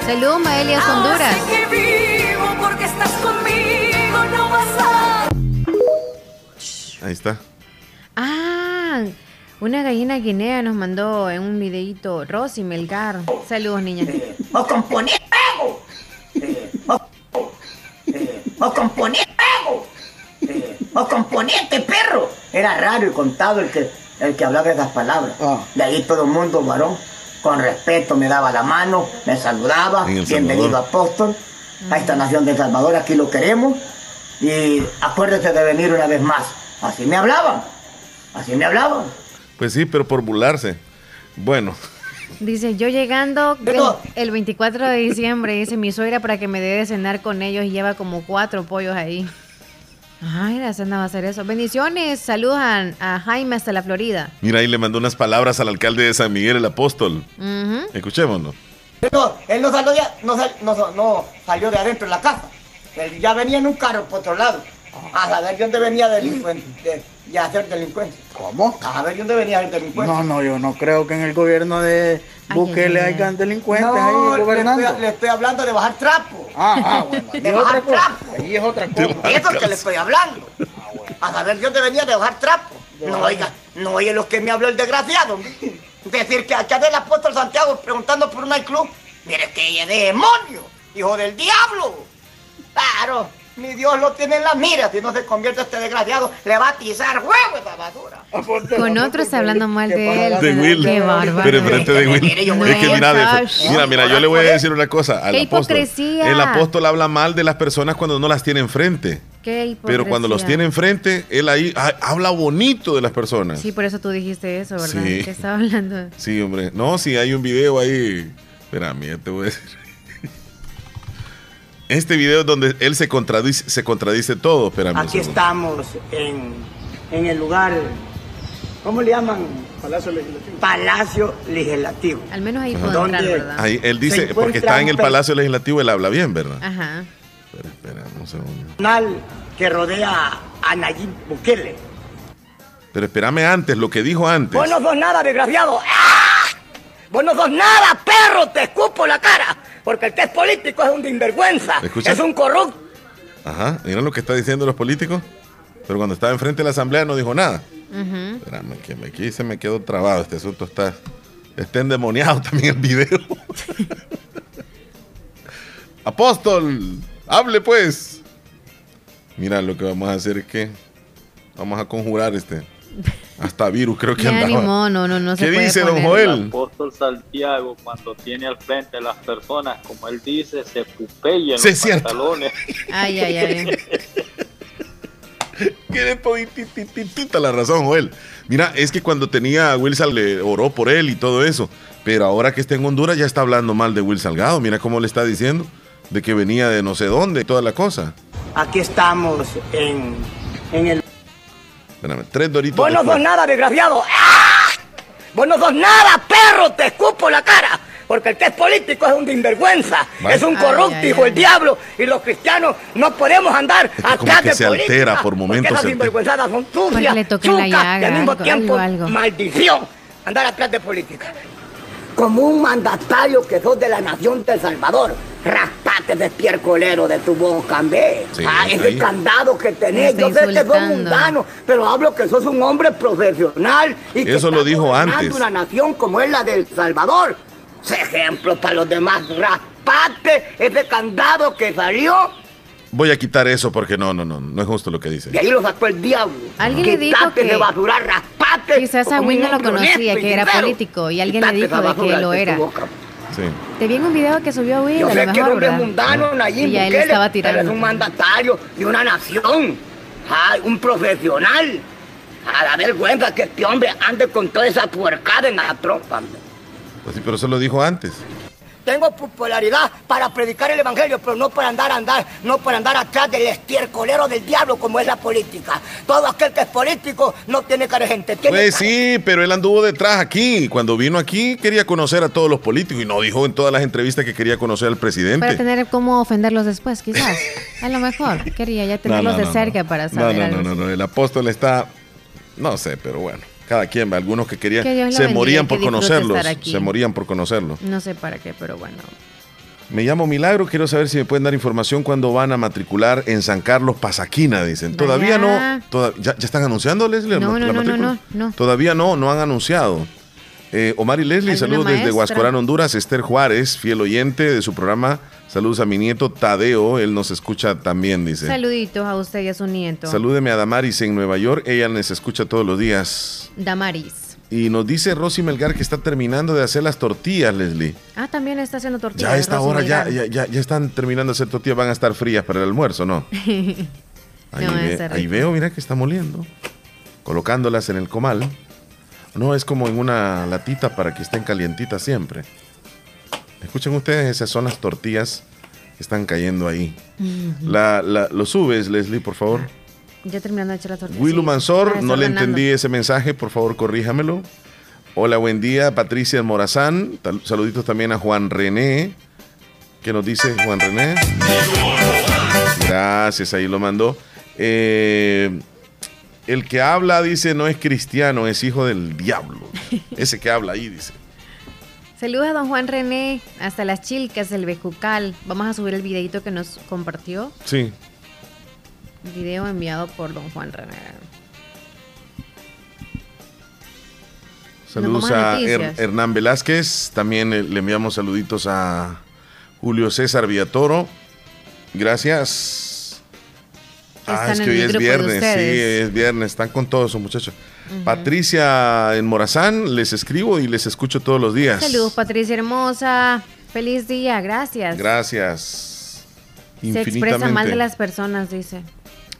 Speaker 5: Saludos, Maelia Honduras.
Speaker 30: Ahora sé que vivo porque estás conmigo, no vas a...
Speaker 4: Ahí está.
Speaker 5: Ah, una gallina guinea nos mandó en un videito Rosy Melgar. Saludos, niña.
Speaker 31: O componer pego. O componer pego. O componente, perro. Era raro y contado el que, el que hablaba esas palabras. De ahí todo el mundo, varón, con respeto me daba la mano, me saludaba, bienvenido apóstol, a esta nación de El Salvador, aquí lo queremos, y acuérdese de venir una vez más. Así me hablaban, así me hablaban.
Speaker 4: Pues sí, pero por burlarse. Bueno,
Speaker 5: Dice, yo llegando el, el 24 de diciembre, dice mi suegra para que me dé de cenar con ellos y lleva como cuatro pollos ahí. Ay, la cena va a hacer eso. Bendiciones, saludan a Jaime hasta la Florida.
Speaker 4: mira, ahí le mandó unas palabras al alcalde de San Miguel, el apóstol.
Speaker 5: Ujú.
Speaker 4: Escuchémonos.
Speaker 31: No, él no salió, de, no, sal- no, no salió de adentro de la casa. Él ya venía en un carro por otro lado. A saber de dónde venía delincuente, de, ya a ser delincuente.
Speaker 32: ¿Cómo?
Speaker 31: A saber de dónde venía el delincuente.
Speaker 32: No, no, yo no creo que en el gobierno de Bukele hayan delincuentes
Speaker 31: No,
Speaker 32: ahí
Speaker 31: le
Speaker 32: gobernando.
Speaker 31: estoy, le estoy hablando de bajar trapo.
Speaker 32: Ah, ah, bueno,
Speaker 31: de bajar trapo.
Speaker 32: Ahí es otra cosa.
Speaker 31: Eso es lo que le estoy hablando. A saber de dónde venía de bajar trapo. No oiga, no oye lo que me habló el desgraciado. Decir que acá del apóstol Santiago preguntando por un nightclub. Mire que ella es demonio, hijo del diablo. Claro, ni Dios lo tiene en la mira. Si no se convierte este desgraciado, le va a atizar huevo esa basura.
Speaker 5: Con otros hablando mal de él.
Speaker 4: De Will.
Speaker 5: Qué bárbaro.
Speaker 4: Pero enfrente de Will.
Speaker 5: No,
Speaker 4: es que mira, mira, mira, yo le voy a decir una cosa al
Speaker 5: ¡Qué
Speaker 4: apóstol.
Speaker 5: hipocresía!
Speaker 4: El apóstol habla mal de las personas cuando no las tiene enfrente.
Speaker 5: Qué hipocresía.
Speaker 4: Pero cuando los tiene enfrente, él ahí ah, habla bonito de las personas.
Speaker 5: Sí, por eso tú dijiste eso, ¿verdad?
Speaker 4: Sí.
Speaker 5: Que estaba hablando.
Speaker 4: Sí, hombre. No, sí, hay un video ahí. Espérame, ya te voy a decir. Este video es donde él se contradice, se contradice todo. Espérame.
Speaker 31: Aquí estamos en, en el lugar, ¿cómo le llaman? Palacio Legislativo. Palacio Legislativo.
Speaker 5: Al menos ahí puedo entrar,
Speaker 31: ¿Dónde?
Speaker 5: ¿verdad?
Speaker 4: Ahí, él dice, porque está en el Palacio Legislativo, él habla bien, ¿verdad?
Speaker 5: Ajá.
Speaker 4: Espera, espera, un segundo.
Speaker 31: Nacional que rodea a Nayib Bukele.
Speaker 4: Pero espérame antes, lo que dijo antes.
Speaker 31: Vos no sos nada, desgraciado. ¡Ah! Vos no sos nada, perro, te escupo la cara. Porque el que es político es un sinvergüenza. Es un corrupto.
Speaker 4: Ajá, mira lo que está diciendo los políticos. Pero cuando estaba enfrente de la asamblea no dijo nada. Espérame, que me- aquí se me quedó trabado. Este asunto está, está endemoniado también el video. Apóstol, hable pues. Mira, lo que vamos a hacer es que vamos a conjurar este. Hasta virus creo que andaba.
Speaker 5: ni modo, no, no, no se
Speaker 4: ¿Qué
Speaker 5: puede
Speaker 4: dice don. Joel?
Speaker 33: El apóstol Santiago, cuando tiene al frente a las personas, como él dice, se pupella en
Speaker 4: Sí,
Speaker 33: los
Speaker 4: es cierto.
Speaker 33: pantalones.
Speaker 5: Ay, ay, ay.
Speaker 4: Tiene la razón, Joel. Mira, es que cuando tenía a Will Salgado, le oró por él y todo eso. Pero ahora que está en Honduras ya está hablando mal de Will Salgado. Mira cómo le está diciendo de que venía de no sé dónde y toda la cosa.
Speaker 31: Aquí estamos en, en el...
Speaker 4: Espérame, tres doritos.
Speaker 31: Vos no
Speaker 4: después.
Speaker 31: sos nada, desgraciado. ¡Ah! Vos no sos nada, perro, te escupo la cara. Porque el que es político es un sinvergüenza.
Speaker 4: Vaya.
Speaker 31: Es un
Speaker 4: Ay,
Speaker 31: corrupto,
Speaker 4: ay,
Speaker 31: hijo del diablo. Y los cristianos no podemos andar atrás
Speaker 4: que
Speaker 31: de
Speaker 4: se
Speaker 31: política,
Speaker 4: altera, por momentos
Speaker 31: Porque esas
Speaker 4: se altera.
Speaker 31: sinvergüenzadas son sucias, chucas,
Speaker 5: llaga,
Speaker 31: y al mismo
Speaker 5: algo,
Speaker 31: tiempo,
Speaker 5: algo, algo.
Speaker 31: maldición. Andar atrás de política. Como un mandatario que sos de la nación de El Salvador. Raspate de piercolero de tu boca, ve.
Speaker 4: Sí,
Speaker 31: ah, ese
Speaker 4: ahí.
Speaker 31: candado que tenés. Yo sé que sos mundano, pero hablo que sos un hombre profesional. Y que
Speaker 4: Eso lo
Speaker 31: estás
Speaker 4: dijo antes.
Speaker 31: una nación como es la de El Salvador. Ejemplo para los demás. Raspate ese candado que salió.
Speaker 4: Voy a quitar eso porque no, no, no, no es justo lo que dice.
Speaker 31: De ahí lo sacó el diablo.
Speaker 5: Alguien le dijo que-
Speaker 31: de basurar, raspate.
Speaker 5: Quizás a no lo conocía,
Speaker 31: y
Speaker 5: que era político, y alguien le dijo de que
Speaker 31: basura
Speaker 5: lo era.
Speaker 4: Sí.
Speaker 5: Te vi en un video que subió Will,
Speaker 31: Yo sé que es
Speaker 5: ¿verdad?
Speaker 31: mundano, Nayib
Speaker 5: Y ya él
Speaker 31: Bukele,
Speaker 5: estaba
Speaker 31: pero es
Speaker 5: tirando.
Speaker 31: un mandatario de una nación. Ay, un profesional. A la vergüenza que este hombre ande con toda esa puercada en la trompa. hombre.
Speaker 4: Pues sí, pero eso lo dijo antes.
Speaker 31: Tengo popularidad para predicar el evangelio, pero no para andar, andar, no para andar atrás del estiercolero del diablo como es la política. Todo aquel que es político no tiene cara de gente. Tiene
Speaker 4: Pues sí, pero él anduvo detrás aquí. Cuando vino aquí quería conocer a todos los políticos y no dijo en todas las entrevistas que quería conocer al
Speaker 5: Para
Speaker 4: presidente.
Speaker 5: tener cómo ofenderlos después, quizás. A lo mejor. Quería ya tenerlos de cerca para saber.
Speaker 4: no, no, no, no, el apóstol está, no sé, pero bueno, cada quien, algunos que querían,
Speaker 5: Que
Speaker 4: se
Speaker 5: bendiga,
Speaker 4: morían por conocerlos, se morían por conocerlo.
Speaker 5: No sé para qué, pero bueno.
Speaker 4: Me llamo Milagro, quiero saber si me pueden dar información cuando van a matricular en San Carlos Pasaquina, dicen. Todavía no, toda- ya, ya están anunciando, Leslie?
Speaker 5: No, no, no.
Speaker 4: Todavía no, no han anunciado. Eh, Omar y Leslie,
Speaker 5: ¿Alguna
Speaker 4: saludos desde? Huascorán, Honduras. Esther Juárez, fiel oyente de su programa. Saludos a mi nieto Tadeo, él nos escucha también, dice.
Speaker 5: Saluditos a usted y a su nieto.
Speaker 4: Salúdeme a Damaris en Nueva York, ella nos escucha todos los días.
Speaker 5: Damaris.
Speaker 4: Y nos dice Rosy Melgar que está terminando de hacer las tortillas, Leslie.
Speaker 5: Ah, también está haciendo tortillas.
Speaker 4: Ya a esta
Speaker 5: Rosy
Speaker 4: hora ya, ya, ya, ya están terminando de hacer tortillas, van a estar frías para el almuerzo, ¿no? Ahí,
Speaker 5: No,
Speaker 4: ve-
Speaker 5: ese
Speaker 4: ahí
Speaker 5: rico.
Speaker 4: veo, mira que está moliendo. Colocándolas en el comal. No, es como en una latita para que estén calientitas siempre. Escuchen ustedes, esas son las tortillas que están cayendo ahí. La, la- lo subes, Leslie, por favor.
Speaker 5: Ya terminando de echar las tortillas.
Speaker 4: Willu
Speaker 5: Sí.
Speaker 4: Mansor,
Speaker 5: Ah,
Speaker 4: no le entendí ese mensaje, por favor corríjamelo. Hola, buen día, Patricia Morazán. Tal- Saluditos también a Juan René. ¿Qué nos dice Juan René? Gracias, ahí lo mandó. Eh, el que habla, dice, no es cristiano, es hijo del diablo. Ese que habla ahí, dice.
Speaker 5: Saludos a don Juan René, hasta las chilcas del Bejucal. Vamos a subir el videito que nos compartió.
Speaker 4: Sí.
Speaker 5: Video enviado por don Juan René.
Speaker 4: Saludos
Speaker 5: a
Speaker 4: a Her-
Speaker 5: noticias.
Speaker 4: Hernán Velázquez. También le enviamos saluditos a Julio César Villatoro. Gracias. Ah, es que hoy es viernes, sí, es viernes, están con todos esos muchachos. Patricia en Morazán, les escribo y les escucho todos los días.
Speaker 5: Saludos, Patricia hermosa. Feliz día, gracias.
Speaker 4: Gracias.
Speaker 5: Se expresa mal de las personas, dice.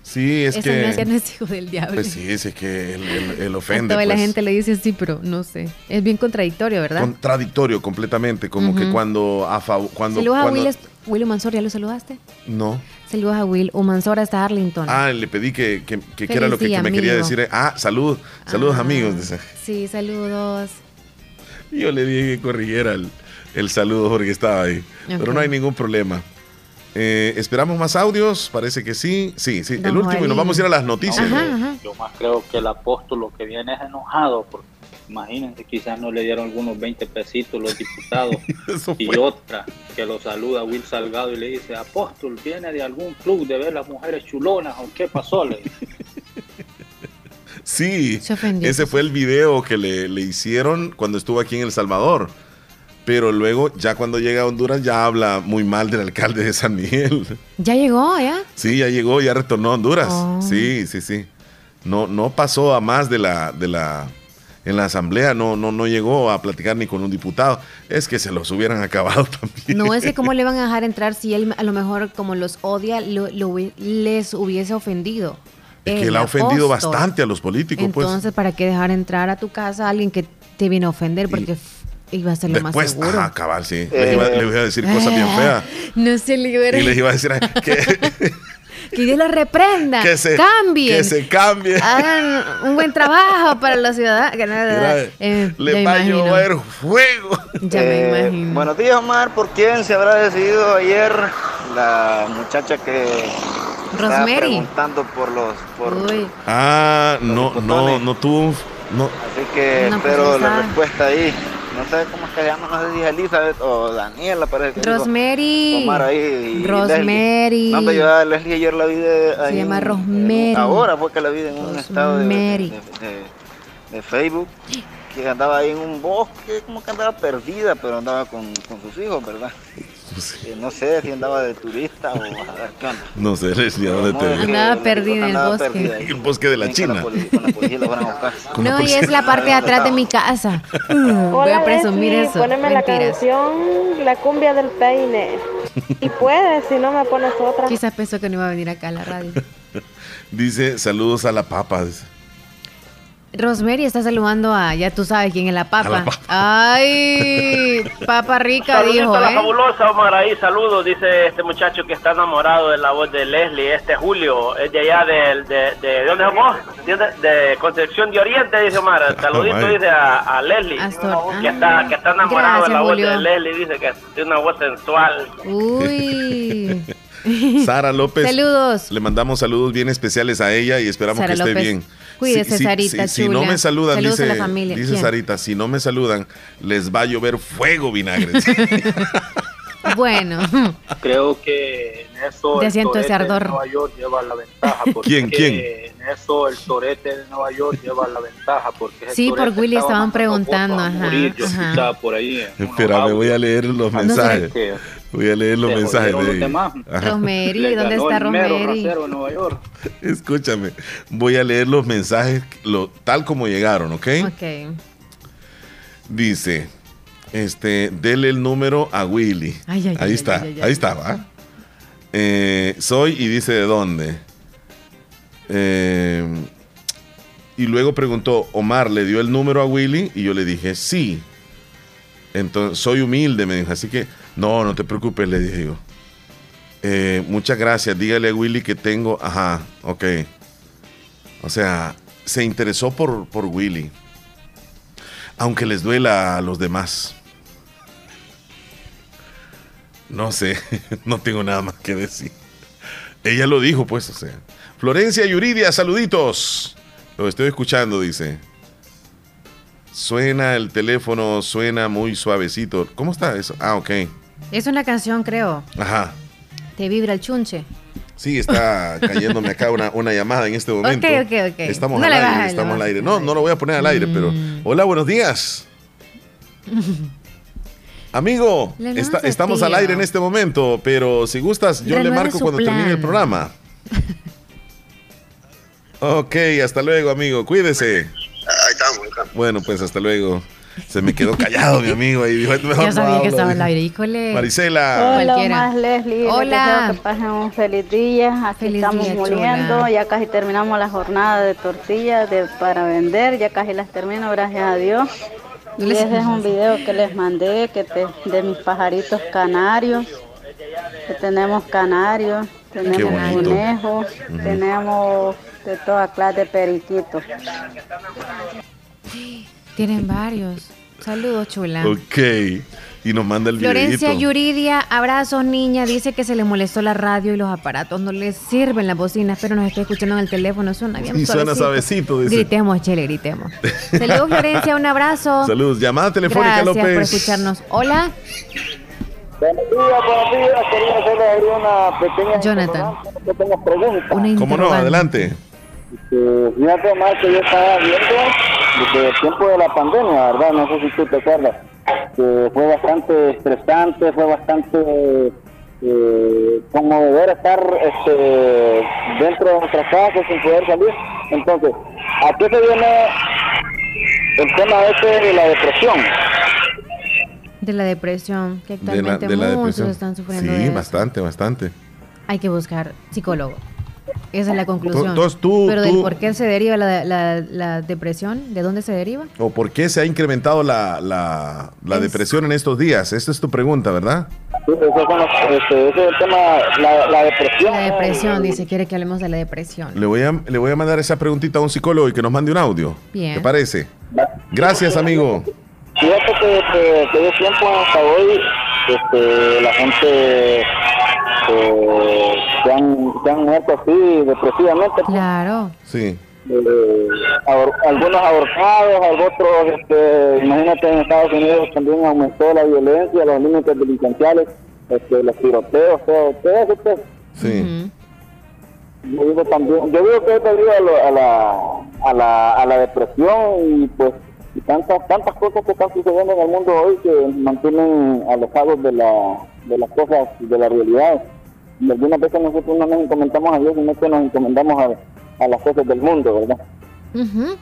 Speaker 4: Sí, es
Speaker 5: Eso
Speaker 4: que.
Speaker 5: no es, no es hijo del diablo.
Speaker 4: Pues sí, es que él, él- él
Speaker 5: A
Speaker 4: ofende.
Speaker 5: toda la
Speaker 4: pues.
Speaker 5: gente le dice así, pero no sé. Es bien contradictorio, ¿verdad?
Speaker 4: Contradictorio completamente, como que cuando a fav- cuando,
Speaker 5: Saludos a Will, Will Mansor, ¿ya lo saludaste?
Speaker 4: No.
Speaker 5: Saludos a Will Mansor hasta Arlington.
Speaker 4: Ah, le pedí que, que, que- era lo que,
Speaker 5: día,
Speaker 4: me quería decir. Ah, salud, saludos
Speaker 5: Ah.
Speaker 4: amigos. dice.
Speaker 5: Sí, saludos.
Speaker 4: Yo le dije que corrigiera el, el saludo porque estaba ahí. Pero no hay ningún problema. Eh, Esperamos más audios, parece que sí. Sí, sí, el último y nos vamos a ir a las noticias.
Speaker 33: Yo más creo que el apóstol lo que viene es enojado, porque imagínense, quizás no le dieron algunos 20 pesitos los diputados. y otra, que lo saluda Will Salgado y le dice, apóstol, ¿viene de algún club de ver las mujeres chulonas o qué pasó? Le.
Speaker 4: Sí,
Speaker 5: Se ofendió.
Speaker 4: ese fue el video que le, le hicieron cuando estuvo aquí en El Salvador. Pero luego, ya cuando llega a Honduras, ya habla muy mal del alcalde de San Miguel.
Speaker 5: ¿Ya llegó, ya?
Speaker 4: Sí, ya llegó, ya retornó a Honduras.
Speaker 5: Oh.
Speaker 4: Sí, sí, sí. No, no pasó a más de la, de la, en la asamblea, no, no, no llegó a platicar ni con un diputado. Es que se los hubieran acabado también.
Speaker 5: No es que cómo le van a dejar entrar si él a lo mejor como los odia, lo, lo les hubiese ofendido.
Speaker 4: Es que él ha ofendido
Speaker 5: apóstol.
Speaker 4: bastante a los políticos,
Speaker 5: Entonces, ¿para qué dejar entrar a tu casa a alguien que te viene a ofender? Porque iba a ser lo
Speaker 4: pues.
Speaker 5: más
Speaker 4: Después,
Speaker 5: seguro.
Speaker 4: ajá, cabal, sí. Le, iba, le iba a decir cosas bien
Speaker 5: Ah,
Speaker 4: feas.
Speaker 5: No se libere.
Speaker 4: Y les iba a decir que,
Speaker 5: Que Dios los reprenda.
Speaker 4: que se,
Speaker 5: Cambien.
Speaker 4: que se cambie.
Speaker 5: Hagan un buen trabajo para los ciudadanos. Que no-
Speaker 4: Mira,
Speaker 5: eh,
Speaker 4: le va a llover fuego.
Speaker 5: Ya me
Speaker 34: Eh,
Speaker 5: imagino.
Speaker 34: Buenos días, Omar. ¿Por quién se habrá decidido ayer la muchacha que estaba
Speaker 5: Rosemary.
Speaker 34: preguntando por los por
Speaker 5: Uy,
Speaker 4: Ah, no, no, no tuvo. No.
Speaker 34: así que
Speaker 5: No, pues,
Speaker 34: espero la respuesta ahí. No sé cómo es que se llama, no sé si es Elizabeth o Daniela, parece que
Speaker 5: Rosemary.
Speaker 34: Ahí y
Speaker 5: Rosemary.
Speaker 34: Leslie. No, pero yo a Leslie ayer la vi de ahí
Speaker 5: Se llama
Speaker 34: en-
Speaker 5: Rosemary.
Speaker 34: ahora fue que la vi en un estado de- de Facebook que andaba ahí en un bosque, como que andaba perdida, pero andaba con, con sus hijos, ¿verdad? Eh, no sé si andaba de turista o a ver qué onda.
Speaker 4: No sé, Leslie, ¿a dónde te
Speaker 5: Andaba perdida en el bosque.
Speaker 4: El bosque de la China.
Speaker 5: No, y es la parte de atrás de mi casa. Uh, voy a presumir
Speaker 35: Leslie,
Speaker 5: eso.
Speaker 35: Poneme la canción La cumbia del peine. Y puedes, si no me pones otra.
Speaker 5: Quizás pensó que no iba a venir acá a la radio.
Speaker 4: Dice, saludos a la papa. dice.
Speaker 5: Rosemary está saludando a, ya tú sabes quién es la papa.
Speaker 4: la papa.
Speaker 5: Ay, papa rica,
Speaker 36: Saludito
Speaker 5: dijo,
Speaker 36: a la
Speaker 5: ¿eh?
Speaker 36: fabulosa Omar ahí, saludos, dice este muchacho que está enamorado de la voz de Leslie, este Julio, es de allá de, de, de, ¿dónde somos? De, de Concepción de Oriente, dice Omar, saludito dice a, a Leslie, que está, que está enamorado de la voz de Leslie, dice que tiene una voz sensual.
Speaker 5: Uy.
Speaker 4: Sara López.
Speaker 5: Saludos.
Speaker 4: Le mandamos saludos bien especiales a ella y esperamos
Speaker 5: Sara
Speaker 4: que esté
Speaker 5: López.
Speaker 4: bien.
Speaker 5: Cuídese, Sarita,
Speaker 4: si no me saludan,
Speaker 5: Saludos a
Speaker 4: dice,
Speaker 5: la familia.
Speaker 4: dice
Speaker 5: ¿Quién?
Speaker 4: Sarita, si no me saludan, les va a llover fuego vinagre.
Speaker 5: Bueno,
Speaker 33: Creo que en eso
Speaker 5: Ya
Speaker 33: el
Speaker 5: siento ese
Speaker 33: de
Speaker 5: ardor.
Speaker 33: Nueva York lleva la ventaja.
Speaker 4: ¿Quién, quién?
Speaker 33: En eso el torete de Nueva York lleva la ventaja. Porque
Speaker 5: sí, por Willy
Speaker 33: estaba
Speaker 5: estaban preguntando. Ajá,
Speaker 33: morir. Yo
Speaker 5: ajá.
Speaker 33: escuchaba por ahí. en unos
Speaker 4: Espérame, voy a leer los
Speaker 33: No sé
Speaker 4: mensajes. Voy a leer los mensajes de
Speaker 33: los demás.
Speaker 5: Rosemary, ¿dónde está Rosemary?
Speaker 33: rasero en Nueva York.
Speaker 4: Escúchame, voy a leer los mensajes lo, tal como llegaron, ¿ok?
Speaker 5: Ok.
Speaker 4: Dice, este, dele el número a Willy.
Speaker 5: Ay, ay,
Speaker 4: ahí
Speaker 5: ay,
Speaker 4: está,
Speaker 5: ay, ay, ay.
Speaker 4: ahí está, ¿va? Eh, soy y dice de dónde. Eh, y luego preguntó, Omar, ¿le dio el número a Willy? Y yo le dije, sí. Entonces, soy humilde, me dijo. Así que, no, no te preocupes, le dije yo. Eh, muchas gracias, dígale a Willy que tengo, ajá, ok. O sea, se interesó por, por Willy. Aunque les duela a los demás. No sé, no tengo nada más que decir. Ella lo dijo, pues, o sea. Florencia Yuridia, saluditos. Lo estoy escuchando, dice. Suena el teléfono, suena muy suavecito. ¿Cómo está eso? Ah, ok.
Speaker 5: Es una canción, creo.
Speaker 4: Ajá.
Speaker 5: Te vibra el chunche.
Speaker 4: Sí, está cayéndome acá una, una llamada en este momento.
Speaker 5: Ok, ok, ok.
Speaker 4: Estamos
Speaker 5: No
Speaker 4: al aire,
Speaker 5: bajes, no
Speaker 4: estamos al aire. No, no lo voy a poner al aire, pero.
Speaker 5: Mm.
Speaker 4: Hola, buenos días. Amigo, está- estamos
Speaker 5: tío.
Speaker 4: al aire en este momento, pero si gustas, yo le marco cuando termine el programa. Ok, hasta luego, amigo. Cuídese.
Speaker 37: Ahí estamos, ahí estamos.
Speaker 4: Bueno, pues hasta luego. Se me quedó callado, mi amigo. Ahí dijo, mejor
Speaker 5: Ya
Speaker 4: no
Speaker 5: sabía que estaba al aire, híjole.
Speaker 4: Marisela.
Speaker 27: Hola,
Speaker 5: Cualquiera.
Speaker 27: más Leslie. Les
Speaker 5: Hola.
Speaker 27: que pasen un feliz día. Aquí
Speaker 5: Feliz
Speaker 27: estamos
Speaker 5: día,
Speaker 27: muriendo.
Speaker 5: chula.
Speaker 27: Ya casi terminamos la jornada de tortillas de, para vender. Ya casi las termino, gracias a Dios. Y ese es un video que les mandé que te- de mis pajaritos canarios. Que tenemos canarios, tenemos conejos, tenemos de toda clase de periquitos.
Speaker 5: Tienen varios. Saludos, chula.
Speaker 4: Ok. Y nos manda el
Speaker 5: Florencia
Speaker 4: videito.
Speaker 5: Yuridia, abrazos niña, dice que se le molestó la radio y los aparatos, no le sirven las bocinas, pero nos está escuchando en el teléfono, suena bien
Speaker 4: Y suena suavecito, dice.
Speaker 5: Gritemos, Chele, gritemos. Saludos, Florencia, un abrazo.
Speaker 4: Saludos. Llamada telefónica,
Speaker 5: Gracias
Speaker 4: López.
Speaker 5: por escucharnos. Hola,
Speaker 11: Buenos días, buenos días. Quería hacerle ahí una pequeña,
Speaker 5: Jonathan.
Speaker 11: una
Speaker 4: ¿Cómo no? Adelante.
Speaker 11: Este, fíjate más que yo estaba viendo desde el tiempo de la pandemia, ¿verdad? No sé si tú te acuerdas. Que fue bastante estresante, fue bastante eh, conmovedor estar este, dentro de nuestras casas sin poder salir. Entonces, ¿a qué se viene el tema este de la depresión?
Speaker 5: de la depresión, que
Speaker 4: De la,
Speaker 5: actualmente
Speaker 4: de la
Speaker 5: muchos
Speaker 4: depresión.
Speaker 5: están sufriendo
Speaker 4: Sí,
Speaker 5: de
Speaker 4: bastante, bastante.
Speaker 5: Hay que buscar psicólogo. Esa es la conclusión.
Speaker 4: Entonces tú-
Speaker 5: Pero del
Speaker 4: tú-
Speaker 5: por qué se deriva la, la- la depresión, ¿de dónde se deriva?
Speaker 4: ¿O por qué se ha incrementado la, la, la
Speaker 5: Es-
Speaker 4: depresión en estos días? Esta es tu pregunta, ¿verdad?
Speaker 11: Sí, ese, los- este, ese es el tema, la, la depresión.
Speaker 5: La depresión, dice, quiere que hablemos de la depresión.
Speaker 4: Le voy, a, le voy a mandar esa preguntita a un psicólogo y que nos mande un audio.
Speaker 5: Bien.
Speaker 4: ¿Te parece? Gracias, amigo.
Speaker 11: Fíjate que, que, que de tiempo hasta hoy este, la gente eh, se, han, se han muerto así depresivamente.
Speaker 5: Claro.
Speaker 4: Sí.
Speaker 11: Eh, ahor- algunos ahorcados, otros, este, imagínate en Estados Unidos también aumentó la violencia, los límites delincuenciales, este, los tiroteos, todo, todo eso. pues.
Speaker 4: Sí.
Speaker 11: Yo digo también, yo digo que es debido a, lo- a la, a, la, a la depresión y pues y tantas tantas cosas que están sucediendo en el mundo hoy que mantienen alejados de la de las cosas de la realidad. Y algunas veces nosotros no nos encomendamos a Dios, sino que nos encomendamos a, a las cosas del mundo, ¿verdad?
Speaker 5: Ujú.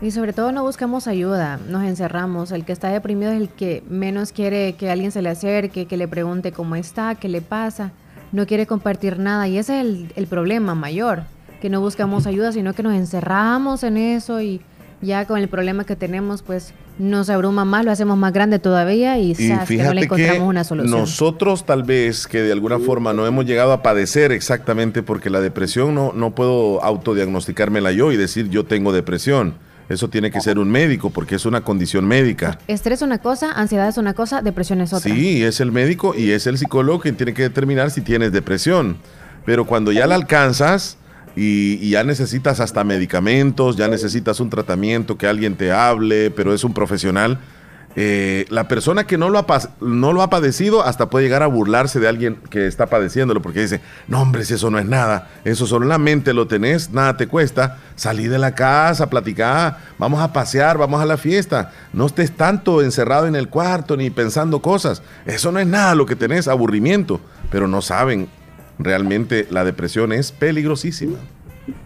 Speaker 5: Y sobre todo no buscamos ayuda, nos encerramos. El que está deprimido es el que menos quiere que alguien se le acerque, que le pregunte cómo está, qué le pasa. No quiere compartir nada y ese es el, el problema mayor, que no buscamos ayuda, sino que nos encerramos en eso y ya con el problema que tenemos, pues nos abruma más, lo hacemos más grande todavía y,
Speaker 4: Y
Speaker 5: no le encontramos una solución.
Speaker 4: nosotros tal vez que de alguna forma no hemos llegado a padecer exactamente porque la depresión no, no puedo autodiagnosticármela yo y decir yo tengo depresión. Eso tiene que ser un médico porque es una condición médica.
Speaker 5: Estrés es una cosa, ansiedad es una cosa, depresión es otra.
Speaker 4: Sí, es el médico y es el psicólogo quien tiene que determinar si tienes depresión. Pero cuando ya la alcanzas y, ya necesitas hasta medicamentos, ya necesitas un tratamiento, que alguien te hable, pero es un profesional, eh, la persona que no lo, ha, no lo ha padecido hasta puede llegar a burlarse de alguien que está padeciéndolo porque dice, no hombre, si eso no es nada, eso solo en la mente lo tenés, nada te cuesta, salí de la casa, platicar, vamos a pasear, vamos a la fiesta, no estés tanto encerrado en el cuarto ni pensando cosas, eso no es nada lo que tenés, aburrimiento, pero no saben, realmente la depresión es peligrosísima.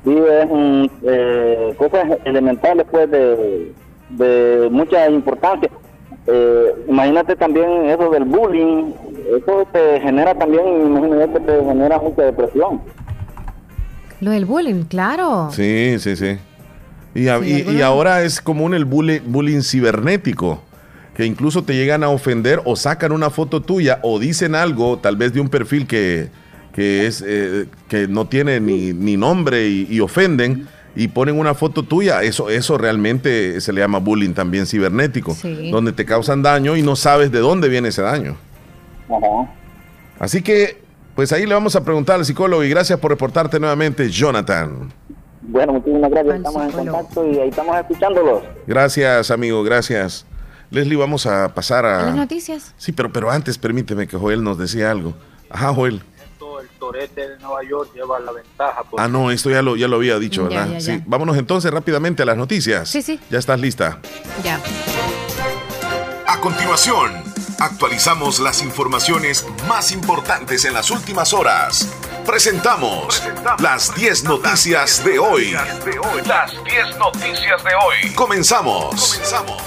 Speaker 11: Sí, es mm, eh, cosas elementales pues de,
Speaker 34: de mucha importancia. Eh, imagínate también eso del bullying, eso te genera también, imagínate que te genera mucha depresión.
Speaker 5: Lo del bullying, claro.
Speaker 4: Sí, sí, sí. Y, a-
Speaker 5: Sí,
Speaker 4: y- y ahora es común el bullying, bullying cibernético, que incluso te llegan a ofender o sacan una foto tuya o dicen algo, tal vez de un perfil que, que es eh, que no tiene ni, ni nombre y, y ofenden y ponen una foto tuya. Eso, eso realmente se le llama bullying también cibernético,
Speaker 34: Sí.
Speaker 4: donde te causan daño y no sabes de dónde viene ese daño. Así que, pues ahí le vamos a preguntar al psicólogo y gracias por reportarte nuevamente, Jonathan.
Speaker 34: Bueno, muchísimas gracias, estamos en contacto y ahí estamos escuchándolos.
Speaker 4: Gracias, amigo, gracias. Leslie, vamos a pasar
Speaker 5: ¿A las
Speaker 4: a...
Speaker 5: noticias?
Speaker 4: Sí, pero, pero antes permíteme que Joel nos decía algo. Ajá, Joel.
Speaker 33: El torete de Nueva York lleva la ventaja. porque
Speaker 4: Ah, no, esto ya lo, ya lo había dicho,
Speaker 33: Ya,
Speaker 4: ¿verdad?
Speaker 33: ya,
Speaker 4: Sí,
Speaker 33: ya.
Speaker 4: vámonos entonces rápidamente a las noticias.
Speaker 5: Sí, sí.
Speaker 4: Ya estás lista.
Speaker 5: Ya.
Speaker 38: A continuación, actualizamos las informaciones más importantes en las últimas horas. Presentamos las 10 noticias de hoy. Las 10 noticias de hoy. Comenzamos. Comenzamos.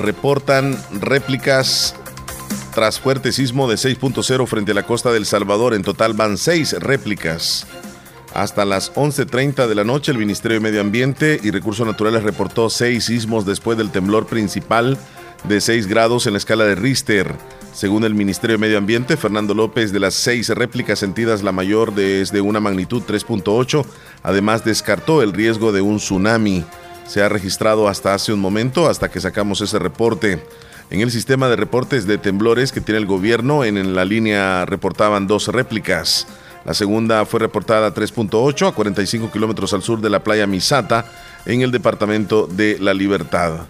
Speaker 4: Reportan réplicas tras fuerte sismo de 6.0 frente a la costa del Salvador. En total van seis réplicas. Hasta las 11.30 de la noche, el Ministerio de Medio Ambiente y Recursos Naturales reportó seis sismos después del temblor principal de 6 grados en la escala de Richter. Según el Ministerio de Medio Ambiente, Fernando López, de las seis réplicas sentidas, la mayor es de una magnitud 3.8. Además, descartó el riesgo de un tsunami. Se ha registrado hasta hace un momento, hasta que sacamos ese reporte. En el sistema de reportes de temblores que tiene el gobierno, en, la línea reportaban dos réplicas. La segunda fue reportada a 3.8 a 45 kilómetros al sur de la playa Misata, en el departamento de La Libertad.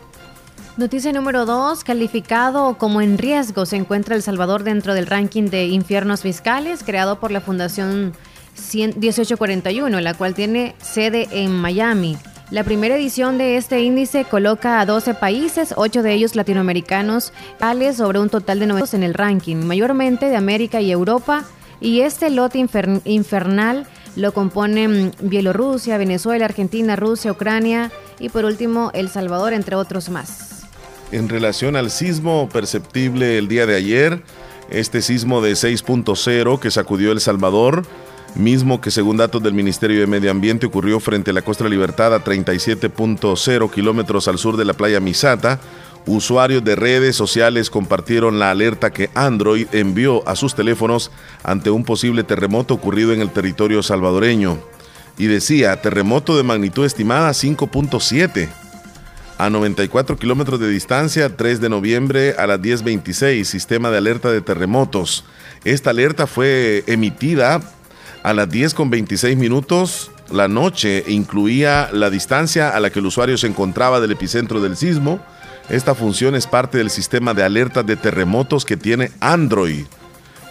Speaker 5: Noticia número 2. Calificado como en riesgo se encuentra El Salvador dentro del ranking de infiernos fiscales creado por la Fundación 100 1841, la cual tiene sede en Miami. La primera edición de este índice coloca a 12 países, 8 de ellos latinoamericanos, tales sobre un total de 9 en el ranking, mayormente de América y Europa. Y este lote infer- infernal lo componen Bielorrusia, Venezuela, Argentina, Rusia, Ucrania y por último El Salvador, entre otros más.
Speaker 4: En relación al sismo perceptible el día de ayer, este sismo de 6.0 que sacudió El Salvador, mismo que según datos del Ministerio de Medio Ambiente ocurrió frente a la Costa Libertad a 37.0 kilómetros al sur de la playa Misata, usuarios de redes sociales compartieron la alerta que Android envió a sus teléfonos ante un posible terremoto ocurrido en el territorio salvadoreño. Y decía, terremoto de magnitud estimada 5.7 a 94 kilómetros de distancia, 3 de noviembre a las 10.26, sistema de alerta de terremotos. Esta alerta fue emitida a las 10 con 26 minutos la noche incluía la distancia a la que el usuario se encontraba del epicentro del sismo. Esta función es parte del sistema de alertas de terremotos que tiene Android,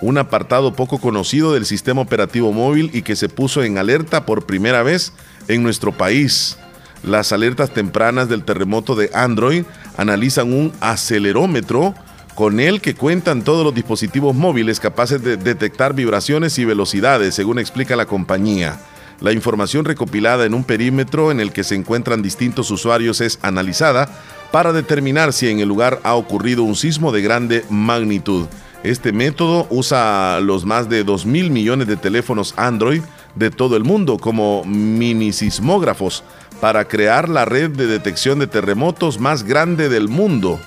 Speaker 4: un apartado poco conocido del sistema operativo móvil y que se puso en alerta por primera vez en nuestro país. Las alertas tempranas del terremoto de Android analizan un acelerómetro con el que cuentan todos los dispositivos móviles capaces de detectar vibraciones y velocidades, según explica la compañía. La información recopilada en un perímetro en el que se encuentran distintos usuarios es analizada para determinar si en el lugar ha ocurrido un sismo de grande magnitud. Este método usa los más de 2 mil millones de teléfonos Android de todo el mundo como mini sismógrafos para crear la red de detección de terremotos más grande del mundo.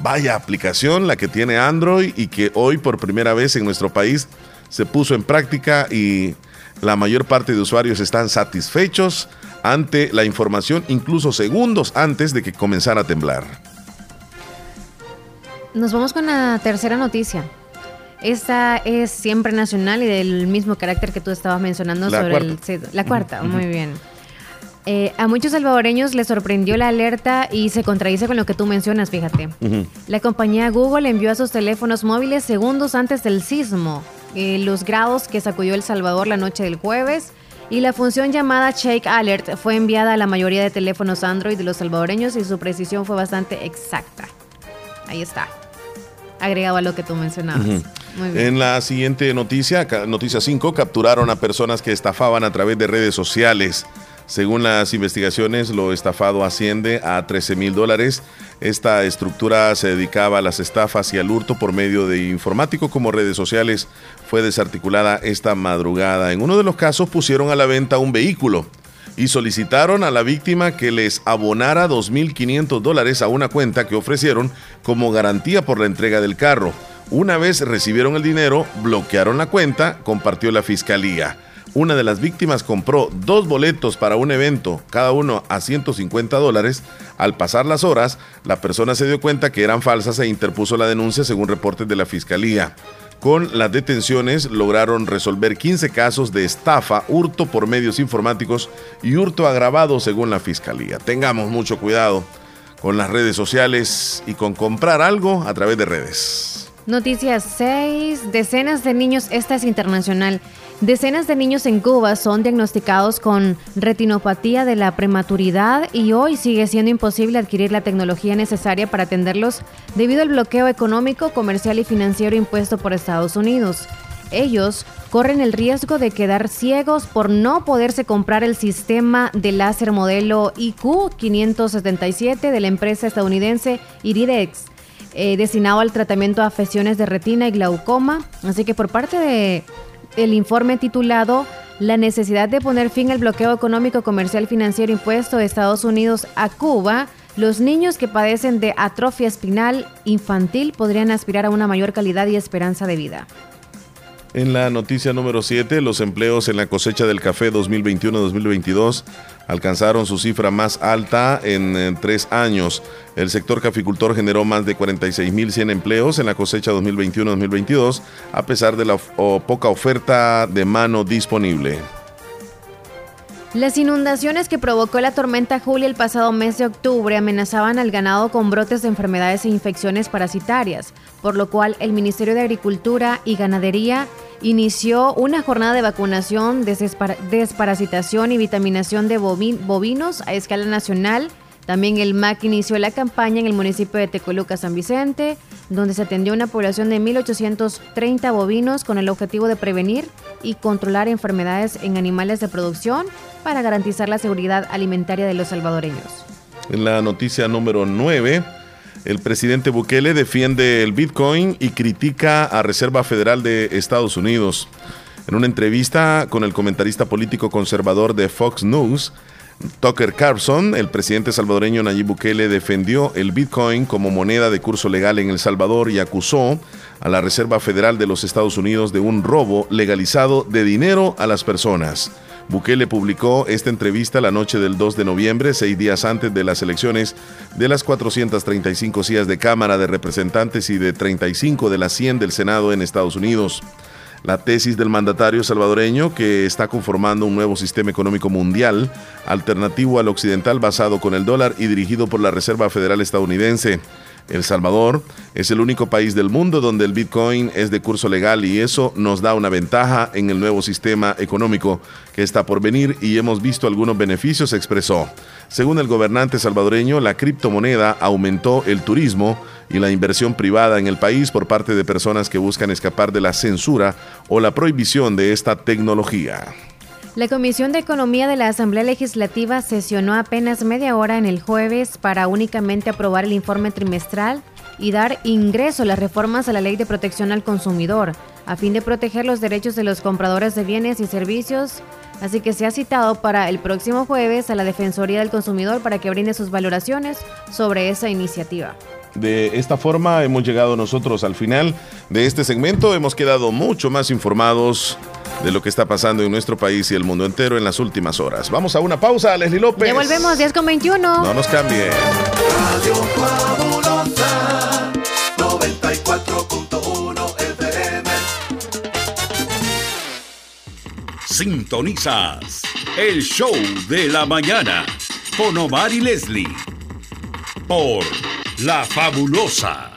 Speaker 4: Vaya aplicación la que tiene Android y que hoy por primera vez en nuestro país se puso en práctica y la mayor parte de usuarios están satisfechos ante la información incluso segundos antes de que comenzara a temblar.
Speaker 5: Nos vamos con la tercera noticia. Esta es siempre nacional y del mismo carácter que tú estabas mencionando
Speaker 39: La
Speaker 5: sobre
Speaker 39: cuarta.
Speaker 5: el la cuarta, muy bien. Eh, a muchos salvadoreños les sorprendió la alerta y se contradice con lo que tú mencionas, fíjate. La compañía Google envió a sus teléfonos móviles segundos antes del sismo eh, los grados que sacudió El Salvador la noche del jueves y la función llamada Shake Alert fue enviada a la mayoría de teléfonos Android de los salvadoreños y su precisión fue bastante exacta. Ahí está. Agregado a lo que tú mencionabas. Muy bien.
Speaker 4: En la siguiente noticia, noticia 5, capturaron a personas que estafaban a través de redes sociales. Según las investigaciones, lo estafado asciende a 13 mil dólares. Esta estructura se dedicaba a las estafas y al hurto por medio de informático como redes sociales. Fue desarticulada esta madrugada. En uno de los casos pusieron a la venta un vehículo y solicitaron a la víctima que les abonara 2.500 dólares a una cuenta que ofrecieron como garantía por la entrega del carro. Una vez recibieron el dinero, bloquearon la cuenta, compartió la fiscalía. Una de las víctimas compró dos boletos para un evento, cada uno a 150 dólares. Al pasar las horas, la persona se dio cuenta que eran falsas e interpuso la denuncia según reportes de la fiscalía. Con las detenciones lograron resolver 15 casos de estafa, hurto por medios informáticos y hurto agravado según la fiscalía. Tengamos mucho cuidado con las redes sociales y con comprar algo a través de redes.
Speaker 5: Noticias 6. Decenas de niños, esta es internacional. Decenas de niños en Cuba son diagnosticados con retinopatía de la prematuridad y hoy sigue siendo imposible adquirir la tecnología necesaria para atenderlos debido al bloqueo económico, comercial y financiero impuesto por Estados Unidos. Ellos corren el riesgo de quedar ciegos por no poderse comprar el sistema de láser modelo IQ 577 de la empresa estadounidense Iridex eh, destinado al tratamiento de afecciones de retina y glaucoma. Así que por parte de el informe titulado La necesidad de poner fin al bloqueo económico, comercial, financiero impuesto de Estados Unidos a Cuba, los niños que padecen de atrofia espinal infantil podrían aspirar a una mayor calidad y esperanza de vida.
Speaker 4: En la noticia número 7, los empleos en la cosecha del café 2021-2022 alcanzaron su cifra más alta en, tres años. El sector caficultor generó más de 46.100 empleos en la cosecha 2021-2022, a pesar de la poca oferta de mano disponible.
Speaker 5: Las inundaciones que provocó la tormenta Julia el pasado mes de octubre amenazaban al ganado con brotes de enfermedades e infecciones parasitarias, por lo cual el Ministerio de Agricultura y Ganadería inició una jornada de vacunación, desparasitación y vitaminación de bovi- bovinos a escala nacional. También el MAC inició la campaña en el municipio de Tecoluca, San Vicente, donde se atendió una población de 1.830 bovinos con el objetivo de prevenir y controlar enfermedades en animales de producción para garantizar la seguridad alimentaria de los salvadoreños.
Speaker 4: En la noticia número 9, el presidente Bukele defiende el Bitcoin y critica a Reserva Federal de Estados Unidos. En una entrevista con el comentarista político conservador de Fox News, Tucker Carlson, el presidente salvadoreño Nayib Bukele defendió el Bitcoin como moneda de curso legal en El Salvador y acusó a la Reserva Federal de los Estados Unidos de un robo legalizado de dinero a las personas. Bukele publicó esta entrevista la noche del 2 de noviembre, seis días antes de las elecciones de las 435 sillas de Cámara de Representantes y de 35 de las 100 del Senado en Estados Unidos. La tesis del mandatario salvadoreño, que está conformando un nuevo sistema económico mundial, alternativo al occidental basado con el dólar y dirigido por la Reserva Federal estadounidense. El Salvador es el único país del mundo donde el Bitcoin es de curso legal y eso nos da una ventaja en el nuevo sistema económico que está por venir y hemos visto algunos beneficios, expresó. Según el gobernante salvadoreño, la criptomoneda aumentó el turismo y la inversión privada en el país por parte de personas que buscan escapar de la censura o la prohibición de esta tecnología.
Speaker 5: La Comisión de Economía de la Asamblea Legislativa sesionó apenas media hora en el jueves para únicamente aprobar el informe trimestral y dar ingreso a las reformas a la Ley de Protección al Consumidor, a fin de proteger los derechos de los compradores de bienes y servicios. Así que se ha citado para el próximo jueves a la Defensoría del Consumidor para que brinde sus valoraciones sobre esa iniciativa.
Speaker 4: De esta forma hemos llegado nosotros al final de este segmento. Hemos quedado mucho más informados de lo que está pasando en nuestro país y el mundo entero en las últimas horas. Vamos a una pausa, Leslie López.
Speaker 5: Ya volvemos, 10 con 21.
Speaker 4: No nos cambie.
Speaker 30: Radio Fabulosa 94.1 FM.
Speaker 14: Sintonizas el show de la mañana con Omar y Leslie por La Fabulosa.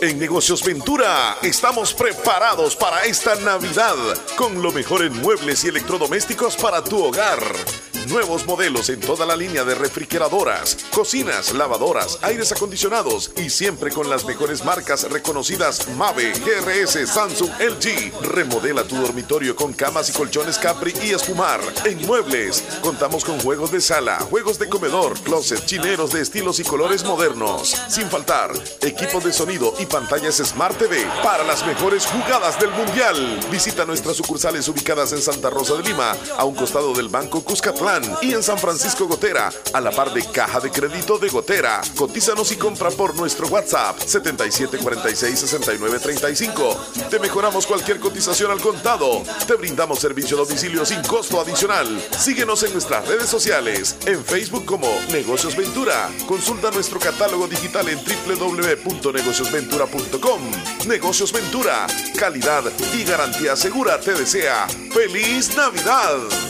Speaker 38: En Negocios Ventura estamos preparados para esta Navidad con lo mejor en muebles y electrodomésticos para tu hogar.
Speaker 4: Nuevos modelos en toda la línea de refrigeradoras, cocinas, lavadoras, aires acondicionados y siempre con las mejores marcas reconocidas Mave, GRS, Samsung, LG. Remodela tu dormitorio con camas y colchones Capri y espumar. En muebles, contamos con juegos de sala, juegos de comedor, closet, chineros de estilos y colores modernos. Sin faltar, equipos de sonido y pantallas Smart TV para las mejores jugadas del Mundial. Visita nuestras sucursales ubicadas en Santa Rosa de Lima, a un costado del Banco Cuscatlán y en San Francisco Gotera, a la par de Caja de Crédito de Gotera. Cotízanos y compra por nuestro WhatsApp 77466935. Te mejoramos cualquier cotización al contado. Te brindamos servicio a domicilio sin costo adicional. Síguenos en nuestras redes sociales, en Facebook como Negocios Ventura. Consulta nuestro catálogo digital en www.negociosventura.com. Negocios Ventura, calidad y garantía segura te desea. ¡Feliz Navidad!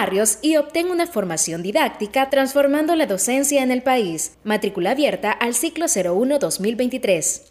Speaker 22: Y obtén una formación didáctica transformando la docencia en el país. Matrícula abierta al ciclo 01-2023.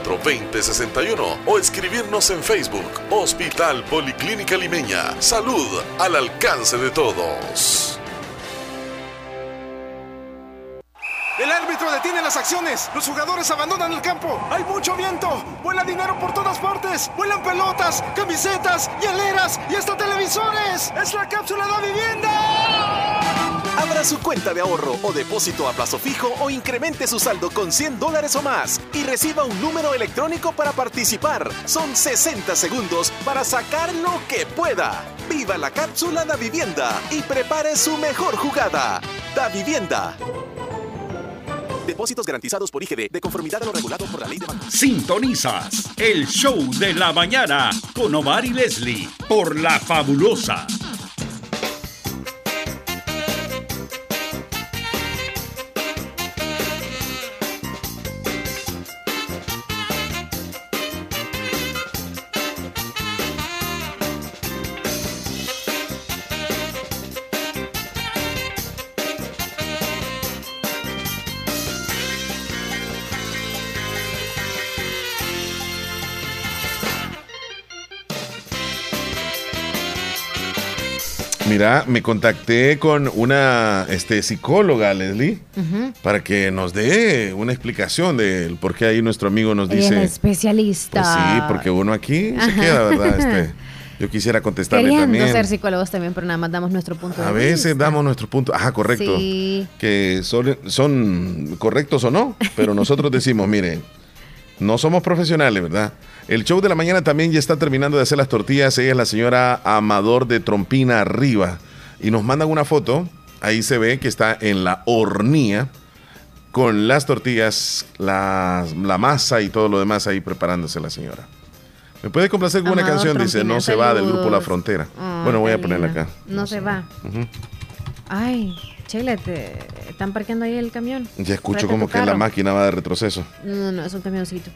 Speaker 4: 2061 o escribirnos en Facebook Hospital Policlínica Limeña. Salud al alcance de todos.
Speaker 20: El árbitro detiene las acciones. Los jugadores abandonan el campo. Hay mucho viento. Vuela dinero por todas partes. Vuelan pelotas, camisetas, hieleras y hasta televisores. Es la cápsula de la vivienda.
Speaker 40: Abra su cuenta de ahorro o depósito a plazo fijo o incremente su saldo con 100 dólares o más y reciba un número electrónico para participar. Son 60 segundos para sacar lo que pueda. Viva la cápsula da vivienda y prepare su mejor jugada. Da vivienda. Depósitos garantizados por IGD de conformidad a lo regulado por la ley de bancos.
Speaker 14: Sintonizas el show de la mañana con Omar y Leslie por La Fabulosa.
Speaker 41: Mira, me contacté con una este, psicóloga, Leslie, para que nos dé una explicación del por qué ahí nuestro amigo nos dice.
Speaker 5: especialista.
Speaker 41: Pues sí, porque uno aquí se queda, ¿verdad? Este, yo quisiera contestarle
Speaker 5: Queriendo
Speaker 41: también.
Speaker 5: ser psicólogos también, pero nada más damos nuestro punto de
Speaker 41: A
Speaker 5: vista.
Speaker 41: veces damos nuestro punto. Ajá, correcto.
Speaker 5: Sí.
Speaker 41: Que son, son correctos o no, pero nosotros decimos, mire, no somos profesionales, ¿verdad? El show de la mañana también ya está terminando de hacer las tortillas. Ella es la señora Amador de Trompina Arriba. Y nos mandan una foto. Ahí se ve que está en la hornilla con las tortillas, las- la masa y todo lo demás ahí preparándose la señora. ¿Me puede complacer con una canción? Dice, no se va del grupo La. Frontera.
Speaker 5: Ah,
Speaker 41: bueno, voy a ponerla acá.
Speaker 5: No, se va. Ay, Chile, te están parqueando ahí el camión.
Speaker 41: Ya escucho como que la máquina va de retroceso.
Speaker 5: No, no, no, es un camioncito.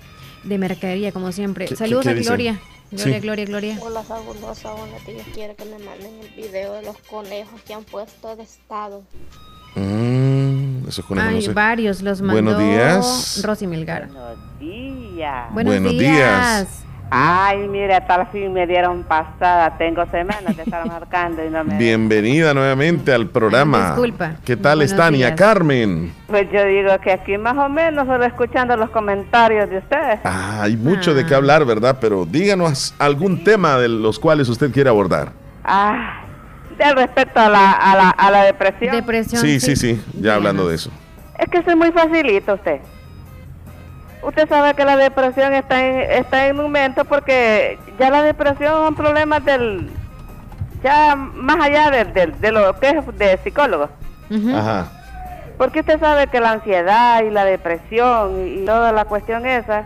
Speaker 5: De mercadería, como siempre.
Speaker 41: ¿Qué-
Speaker 5: Saludos
Speaker 41: qué- qué
Speaker 5: a? Gloria. Gloria,
Speaker 41: Sí.
Speaker 5: Gloria, Gloria.
Speaker 42: Hola fabulosa, buenos días. Quiero que me manden el video de los conejos que han puesto de estado.
Speaker 41: Mm, eso es con
Speaker 5: Hay
Speaker 41: no sé.
Speaker 5: varios, los mandó
Speaker 41: Buenos días.
Speaker 5: Rosy Milgar.
Speaker 42: Días.
Speaker 5: Buenos,
Speaker 41: Buenos
Speaker 5: días.
Speaker 41: días. Ay, mire, tal fin me dieron pasada. Tengo semanas de estar marcando y no me.
Speaker 4: Bienvenida nuevamente al programa.
Speaker 41: disculpa.
Speaker 4: ¿Qué tal
Speaker 41: Buenos
Speaker 4: está, Tania
Speaker 41: días.
Speaker 4: Carmen?
Speaker 41: Pues yo digo que aquí más o menos solo escuchando los comentarios de ustedes.
Speaker 4: Ah, hay mucho de qué hablar, ¿verdad? Pero díganos algún tema de los cuales usted quiere abordar.
Speaker 41: Ah, de respecto a la, a la, a la depresión.
Speaker 5: Depresión.
Speaker 4: Sí, sí, sí, ya hablando de eso.
Speaker 41: Es que es muy facilito usted. Usted sabe que la depresión está en, está en aumento porque ya la depresión son problemas del... Ya más allá de, de- de lo que es de psicólogos.
Speaker 4: Ajá.
Speaker 41: Porque usted sabe que la ansiedad y la depresión y, y toda la cuestión esa,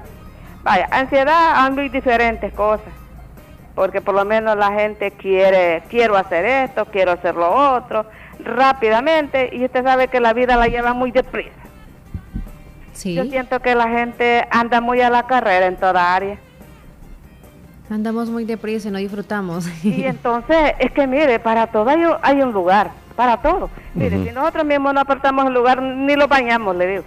Speaker 41: vaya, ansiedad hay muy diferentes cosas. Porque por lo menos la gente quiere, quiero hacer esto, quiero hacer lo otro, rápidamente, y usted sabe que la vida la lleva muy deprisa.
Speaker 5: Sí.
Speaker 41: Yo siento que la gente anda muy a la carrera en toda área.
Speaker 5: Andamos muy deprisa y no disfrutamos.
Speaker 41: Y entonces, es que mire, para todo hay un, hay un lugar, para todo. Mire, si nosotros mismos no apartamos el lugar, ni lo bañamos, le digo.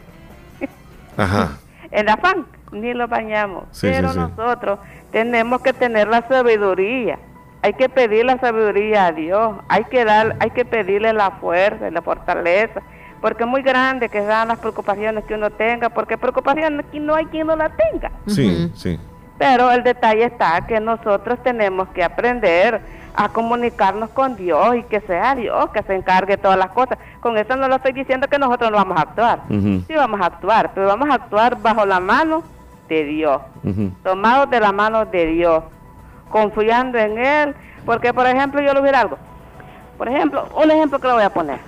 Speaker 4: Ajá.
Speaker 41: En afán, ni lo bañamos.
Speaker 4: Sí,
Speaker 41: Pero
Speaker 4: sí, sí.
Speaker 41: nosotros tenemos que tener la sabiduría. Hay que pedir la sabiduría a Dios. Hay que dar, hay que pedirle la fuerza y la fortaleza. Porque es muy grande que sean las preocupaciones que uno tenga. Porque preocupaciones aquí no hay quien no la tenga.
Speaker 4: Sí, sí.
Speaker 41: Pero el detalle está que nosotros tenemos que aprender a comunicarnos con Dios y que sea Dios que se encargue de todas las cosas. Con eso no lo estoy diciendo que nosotros no vamos a actuar. Sí vamos a actuar, pero vamos a actuar bajo la mano de Dios,
Speaker 4: Ujú.
Speaker 41: tomados de la mano de Dios, confiando en Él. Porque, por ejemplo, yo le hubiera algo. Por ejemplo, un ejemplo que le voy a poner.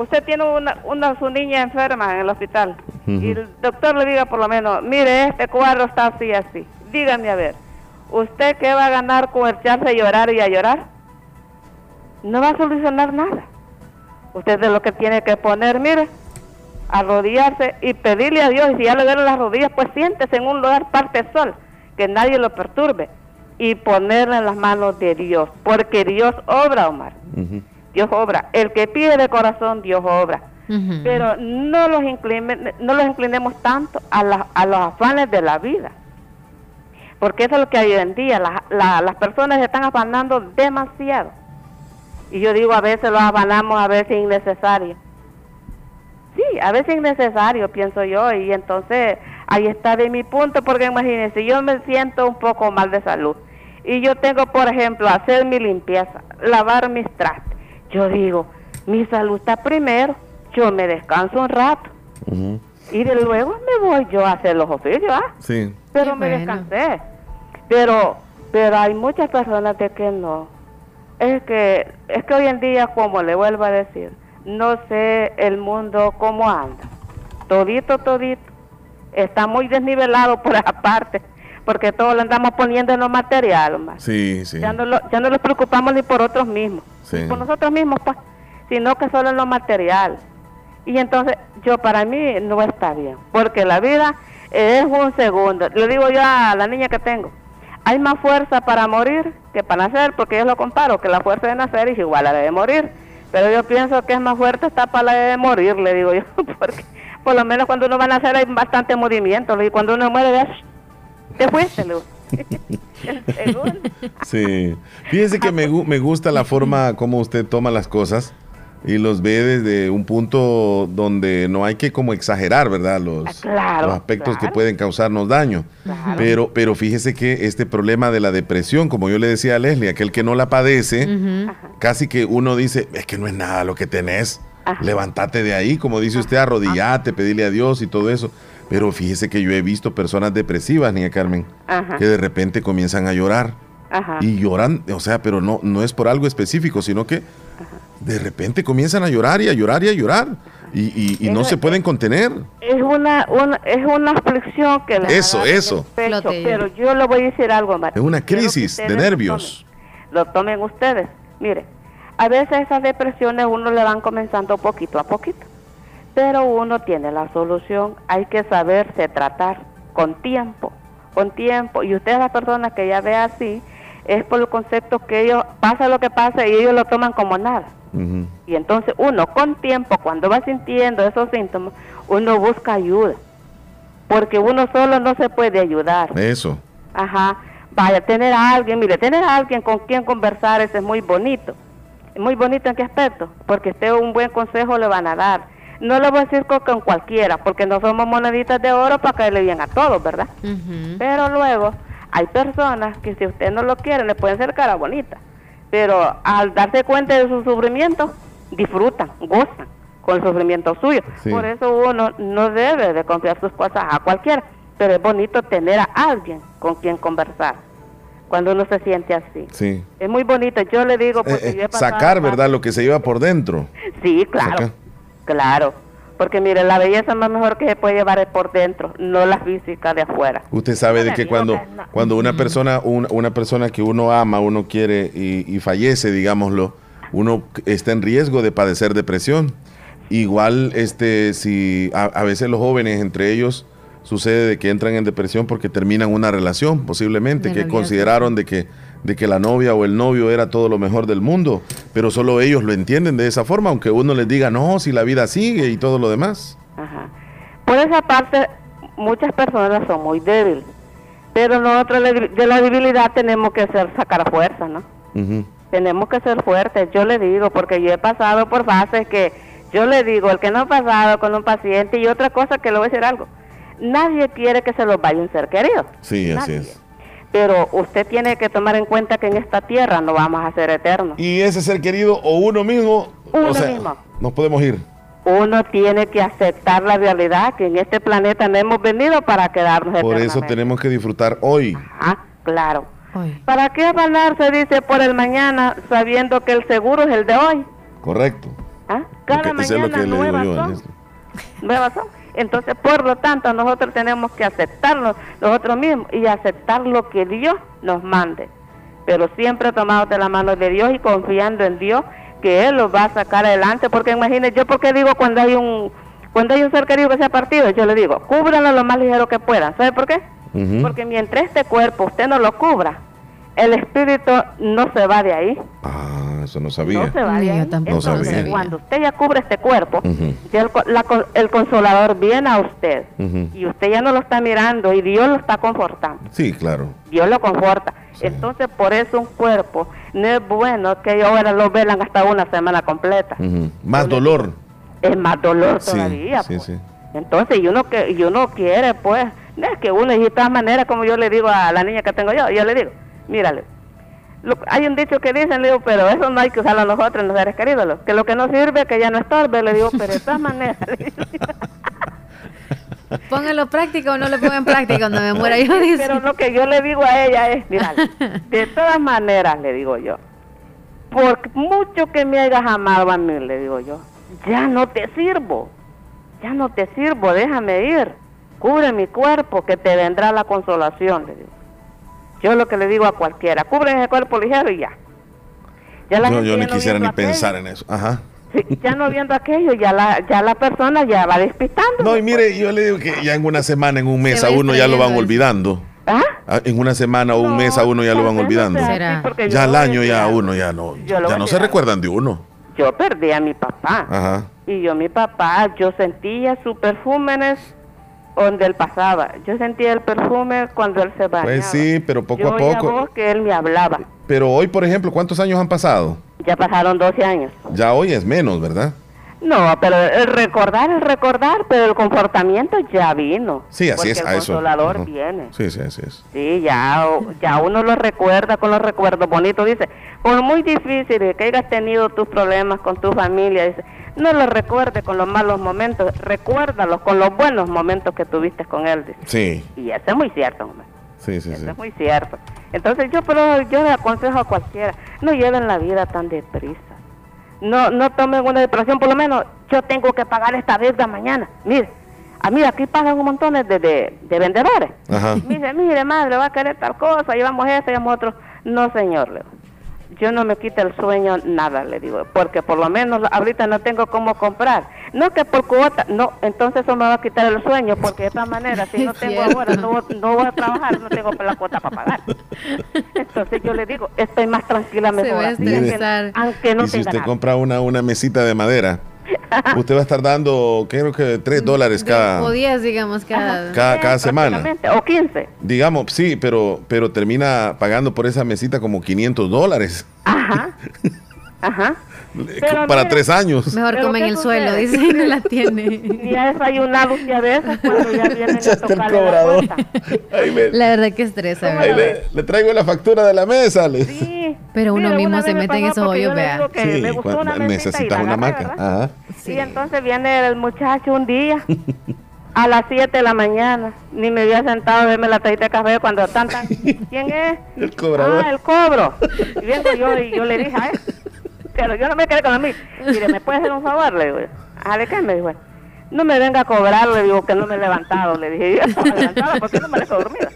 Speaker 41: Usted tiene una, una su niña enferma en el hospital y el doctor le diga por lo menos, mire, este cuadro está así, así. Dígame a ver, ¿usted qué va a ganar con echarse a llorar y a llorar? No va a solucionar nada. Usted es lo que tiene que poner, mire, arrodillarse y pedirle a Dios. Y si ya le duelen las rodillas, pues siéntese en un lugar parte sol, que nadie lo perturbe. Y ponerle en las manos de Dios, porque Dios obra, Omar. Dios obra. El que pide de corazón, Dios obra. Pero no los, incline- no los inclinemos tanto a, la- a los afanes de la vida. Porque eso es lo que hay hoy en día. La- la- las personas se están afanando demasiado. Y yo digo, a veces los afanamos, a veces innecesario. Sí, a veces innecesario, pienso yo. Y entonces ahí está de mi punto, porque imagínense, yo me siento un poco mal de salud. Y yo tengo, por ejemplo, hacer mi limpieza, lavar mis trastes. Yo digo, mi salud está primero, yo me descanso un rato. Y de luego me voy yo a hacer los oficios, ¿ah?
Speaker 4: Sí.
Speaker 41: pero me descansé. Pero, pero hay muchas personas de que no. Es que, es que hoy en día, como le vuelvo a decir, no sé el mundo cómo anda. Todito, todito. Está muy desnivelado por esa parte, porque todo lo andamos poniendo en lo material.
Speaker 4: Sí, sí.
Speaker 41: Ya no, lo- ya no nos preocupamos ni por otros mismos,
Speaker 4: Sí.
Speaker 41: por nosotros mismos, pues, sino que solo en lo material. Y entonces, yo para mí no está bien, porque la vida es un segundo. Le digo yo a la niña que tengo, hay más fuerza para morir que para nacer, porque yo lo comparo, que la fuerza de nacer es igual a la de morir. Pero yo pienso que es más fuerte está para la de morir, le digo yo, porque por lo menos cuando uno va a nacer hay bastante movimiento, digo, cuando uno muere, segundo.
Speaker 4: Sí. Fíjese que me, gu- me gusta la forma como usted toma las cosas y los ve desde un punto donde no hay que como exagerar, ¿verdad? Los,
Speaker 41: Ah, claro,
Speaker 4: los aspectos que pueden causarnos daño.
Speaker 41: Claro.
Speaker 4: Pero, pero fíjese que este problema de la depresión, como yo le decía a Leslie, aquel que no la padece, casi que uno dice, es que no es nada lo que tenés. Levántate de ahí, como dice usted, arrodillate, pedirle a Dios y todo eso. Pero fíjese que yo he visto personas depresivas, niña Carmen,
Speaker 41: Ajá.
Speaker 4: que de repente comienzan a llorar.
Speaker 41: Ajá.
Speaker 4: Y lloran, o sea, pero no, no es por algo específico, sino que de repente comienzan a llorar y a llorar y a llorar. Y, y- y no se pueden contener.
Speaker 41: es una, una es una aflicción que les
Speaker 4: Eso, eso.
Speaker 41: pecho, pero yo le voy a decir algo más
Speaker 4: Es una crisis de nervios.
Speaker 41: lo tomen ustedes mire a veces esas depresiones uno le van comenzando poquito a poquito pero uno tiene la solución hay que saberse tratar con tiempo con tiempo y ustedes las personas que ya ve así es por el concepto que ellos pasa lo que pasa y ellos lo toman como nada y entonces uno con tiempo, cuando va sintiendo esos síntomas, uno busca ayuda. Porque uno solo no se puede ayudar.
Speaker 4: Eso.
Speaker 41: Ajá. Vaya, tener a alguien, mire, tener a alguien con quien conversar, eso es muy bonito. Muy bonito en qué aspecto, porque usted un buen consejo le van a dar. No le voy a decir con, cualquiera, porque no somos moneditas de oro para caerle bien a todos, ¿verdad? Pero luego hay personas que si usted no lo quiere le pueden ser cara bonita, pero al darse cuenta de su sufrimiento, disfrutan, gozan con el sufrimiento suyo.
Speaker 4: Sí.
Speaker 41: Por eso uno no debe de confiar sus cosas a cualquiera, pero es bonito tener a alguien con quien conversar cuando uno se siente así.
Speaker 4: Sí.
Speaker 41: Es muy bonito, yo le digo porque
Speaker 4: Eh, eh,
Speaker 41: yo he pasado
Speaker 4: sacar, ¿verdad? Lo que se lleva por dentro.
Speaker 41: Sí, claro. Claro. Porque mire, la belleza más mejor que se puede llevar es por dentro, no la física de afuera.
Speaker 4: Usted sabe de que cuando, cuando una persona, una, una persona que uno ama, uno quiere y, y fallece, digámoslo, uno está en riesgo de padecer depresión. Igual, este, si a, a veces los jóvenes entre ellos sucede de que entran en depresión porque terminan una relación, posiblemente,
Speaker 43: De
Speaker 4: que consideraron de que, de que la novia o el novio era todo lo mejor del mundo, pero solo ellos lo entienden de esa forma, aunque uno les diga, no, si la vida sigue y todo lo demás.
Speaker 41: Ajá. Por esa parte, muchas personas son muy débiles, pero nosotros de la debilidad tenemos que ser, sacar fuerza, ¿no? Tenemos que ser fuertes, yo le digo, porque yo he pasado por fases que yo le digo, el que no ha pasado con un paciente y otra cosa que le voy a decir algo, nadie quiere que se los vaya un ser querido,
Speaker 4: Sí, así es.
Speaker 41: Pero usted tiene que tomar en cuenta que en esta tierra no vamos a ser eternos.
Speaker 4: Y ese ser querido o uno mismo,
Speaker 41: Uno
Speaker 4: o sea,
Speaker 41: mismo.
Speaker 4: nos podemos ir.
Speaker 41: Uno tiene que aceptar la realidad que en este planeta no hemos venido para quedarnos
Speaker 4: Por eso tenemos que disfrutar hoy.
Speaker 41: Ah, claro. ¿Para qué afanarse, dice, por el mañana, sabiendo que el seguro es el de hoy?
Speaker 4: Correcto.
Speaker 41: ¿Ah? Cada
Speaker 4: Porque
Speaker 41: mañana
Speaker 4: lo que le digo
Speaker 41: nuevas
Speaker 4: yo.
Speaker 41: son. Nuevas son. Entonces, por lo tanto, nosotros tenemos que aceptarnos nosotros mismos y aceptar lo que Dios nos mande. Pero siempre tomados de la mano de Dios y confiando en Dios que Él los va a sacar adelante. Porque imagínense, yo porque digo cuando hay un cuando hay un ser querido que se ha partido, yo le digo, cúbranlo lo más ligero que puedan. ¿Sabe por qué? Porque mientras este cuerpo usted no lo cubra, el espíritu no se va de ahí.
Speaker 4: Ah, eso no sabía.
Speaker 41: No se va de ahí.
Speaker 4: No
Speaker 41: Entonces,
Speaker 4: sabía.
Speaker 41: cuando usted ya cubre este cuerpo, ya el, co- la co- el consolador viene a usted y usted ya no lo está mirando y Dios lo está confortando.
Speaker 4: Sí, claro.
Speaker 41: Dios lo conforta. Entonces, por eso un cuerpo no es bueno que ahora lo velan hasta una semana completa.
Speaker 4: Más dolor.
Speaker 41: Es más dolor
Speaker 4: Sí,
Speaker 41: todavía.
Speaker 4: sí, sí.
Speaker 41: Entonces, y uno, que, y uno quiere, pues, no es que uno, y de todas maneras, como yo le digo a la niña que tengo yo, yo le digo, mírale, lo- hay un dicho que dicen, le digo, pero eso no hay que usarlo nosotros, los seres queridos, lo- que lo que no sirve, que ya no estorbe, le digo, pero de todas maneras,
Speaker 5: Póngalo práctico o no lo ponga en práctica cuando me muera yo. Dice.
Speaker 41: pero lo que yo le digo a ella es, mírale, de todas maneras, le digo yo, por mucho que me hayas amado a mí, le digo yo, ya no te sirvo, ya no te sirvo, déjame ir, cubre mi cuerpo, que te vendrá la consolación, le digo. Yo lo que le digo a cualquiera, cubre ese cuerpo ligero y ya. Ya la
Speaker 4: Yo,
Speaker 41: gente
Speaker 4: yo
Speaker 41: ya
Speaker 4: ni
Speaker 41: no
Speaker 4: quisiera ni
Speaker 41: viendo aquello,
Speaker 4: pensar en eso. Ajá.
Speaker 41: sí, ya no viendo aquello, ya la, ya la persona ya va despistando.
Speaker 4: No, y mire, yo le digo que ya en una semana, en un mes, a uno ya lo van olvidando.
Speaker 41: ¿Ah?
Speaker 4: Ah, En una semana o un mes a uno ya lo van olvidando. Ya al
Speaker 41: a
Speaker 4: año ya
Speaker 41: decir
Speaker 4: uno ya no, ya
Speaker 41: a
Speaker 4: no se recuerdan de uno.
Speaker 41: Yo perdí a mi papá.
Speaker 4: Ajá.
Speaker 41: Y yo, mi papá, yo sentía sus perfumes donde él pasaba. Yo sentía el perfume cuando él se bañaba.
Speaker 4: Pues sí, pero poco
Speaker 41: yo
Speaker 4: a
Speaker 41: oía
Speaker 4: poco.
Speaker 41: voz que él me hablaba.
Speaker 4: Pero hoy, por ejemplo, ¿cuántos años han pasado?
Speaker 41: Ya pasaron 12 años.
Speaker 4: Ya hoy es menos, ¿verdad?
Speaker 41: No, pero el recordar, el recordar, pero el comportamiento ya vino.
Speaker 4: Sí, así
Speaker 41: porque
Speaker 4: es,
Speaker 41: el
Speaker 4: a eso.
Speaker 41: consolador
Speaker 4: Ajá.
Speaker 41: viene.
Speaker 4: Sí, sí, así es.
Speaker 41: Sí, ya, ya uno lo recuerda con los recuerdos bonitos. Dice, por muy difícil que hayas tenido tus problemas con tu familia, dice, no lo recuerdes con los malos momentos, recuérdalos con los buenos momentos que tuviste con él. dice.
Speaker 4: Sí,
Speaker 41: Y eso es muy cierto, hombre.
Speaker 4: sí, sí, sí.
Speaker 41: Eso es muy cierto. Entonces yo, pero yo le aconsejo a cualquiera, no lleven la vida tan deprisa. No, no tomen una depresión, por lo menos yo tengo que pagar esta deuda mañana. Mire, a mí aquí pagan un montón de, de, de vendedores.
Speaker 4: Ajá.
Speaker 41: Mire, mire, madre, va a querer tal cosa, llevamos esto, llevamos otro. No, señor, le digo. Yo no me quita el sueño nada, le digo, porque por lo menos ahorita no tengo cómo comprar. No que por cuota, no, entonces eso me va a quitar el sueño, porque de todas maneras, si no tengo ahora, no, no voy a trabajar, no tengo la cuota para pagar. Entonces yo le digo, estoy más tranquila
Speaker 5: Se
Speaker 41: mejor
Speaker 5: va a
Speaker 41: así,
Speaker 5: estresar.
Speaker 41: aunque, aunque no
Speaker 4: y si
Speaker 41: tenga
Speaker 4: usted
Speaker 41: nada.
Speaker 4: compra una, una mesita de madera usted va a estar dando, creo que 3 dólares cada,
Speaker 5: O 10, digamos, cada...
Speaker 4: cada, cada semana.
Speaker 41: O 15.
Speaker 4: Digamos, sí, pero, pero termina pagando por esa mesita como 500 dólares.
Speaker 41: Ajá. Ajá. Pero
Speaker 4: para
Speaker 41: mire,
Speaker 4: tres años.
Speaker 5: Mejor
Speaker 41: ¿qué
Speaker 5: el suelo, dice, y no la tiene.
Speaker 41: Ni ha desayunado usted a veces cuando ya
Speaker 4: Echaste el
Speaker 41: la
Speaker 4: cobrador. me-
Speaker 5: La verdad que estresa,
Speaker 4: le, le traigo la factura de la mesa. le-
Speaker 5: Pero uno
Speaker 41: Mira,
Speaker 5: mismo se
Speaker 41: me
Speaker 5: mete en esos hoyos, vea.
Speaker 41: que me gustó una
Speaker 4: necesitas
Speaker 41: la
Speaker 4: una.
Speaker 41: ¿verdad?
Speaker 4: Ajá.
Speaker 41: Y entonces viene el muchacho un día a las 7 de la mañana. Ni me había sentado a verme la tacita de café cuando tan tan. ¿Quién es?
Speaker 4: El cobrador.
Speaker 41: Ah, el cobro. Y vengo yo y yo le dije a él. Pero yo no me quedé con a mí. Mire, ¿me puede hacer un favor? Le digo. Ah, ¿de qué? Me dijo. No me venga a cobrar, le digo que no me he levantado. Le dije, yo estaba levantada, ¿por qué no me dejo dormida?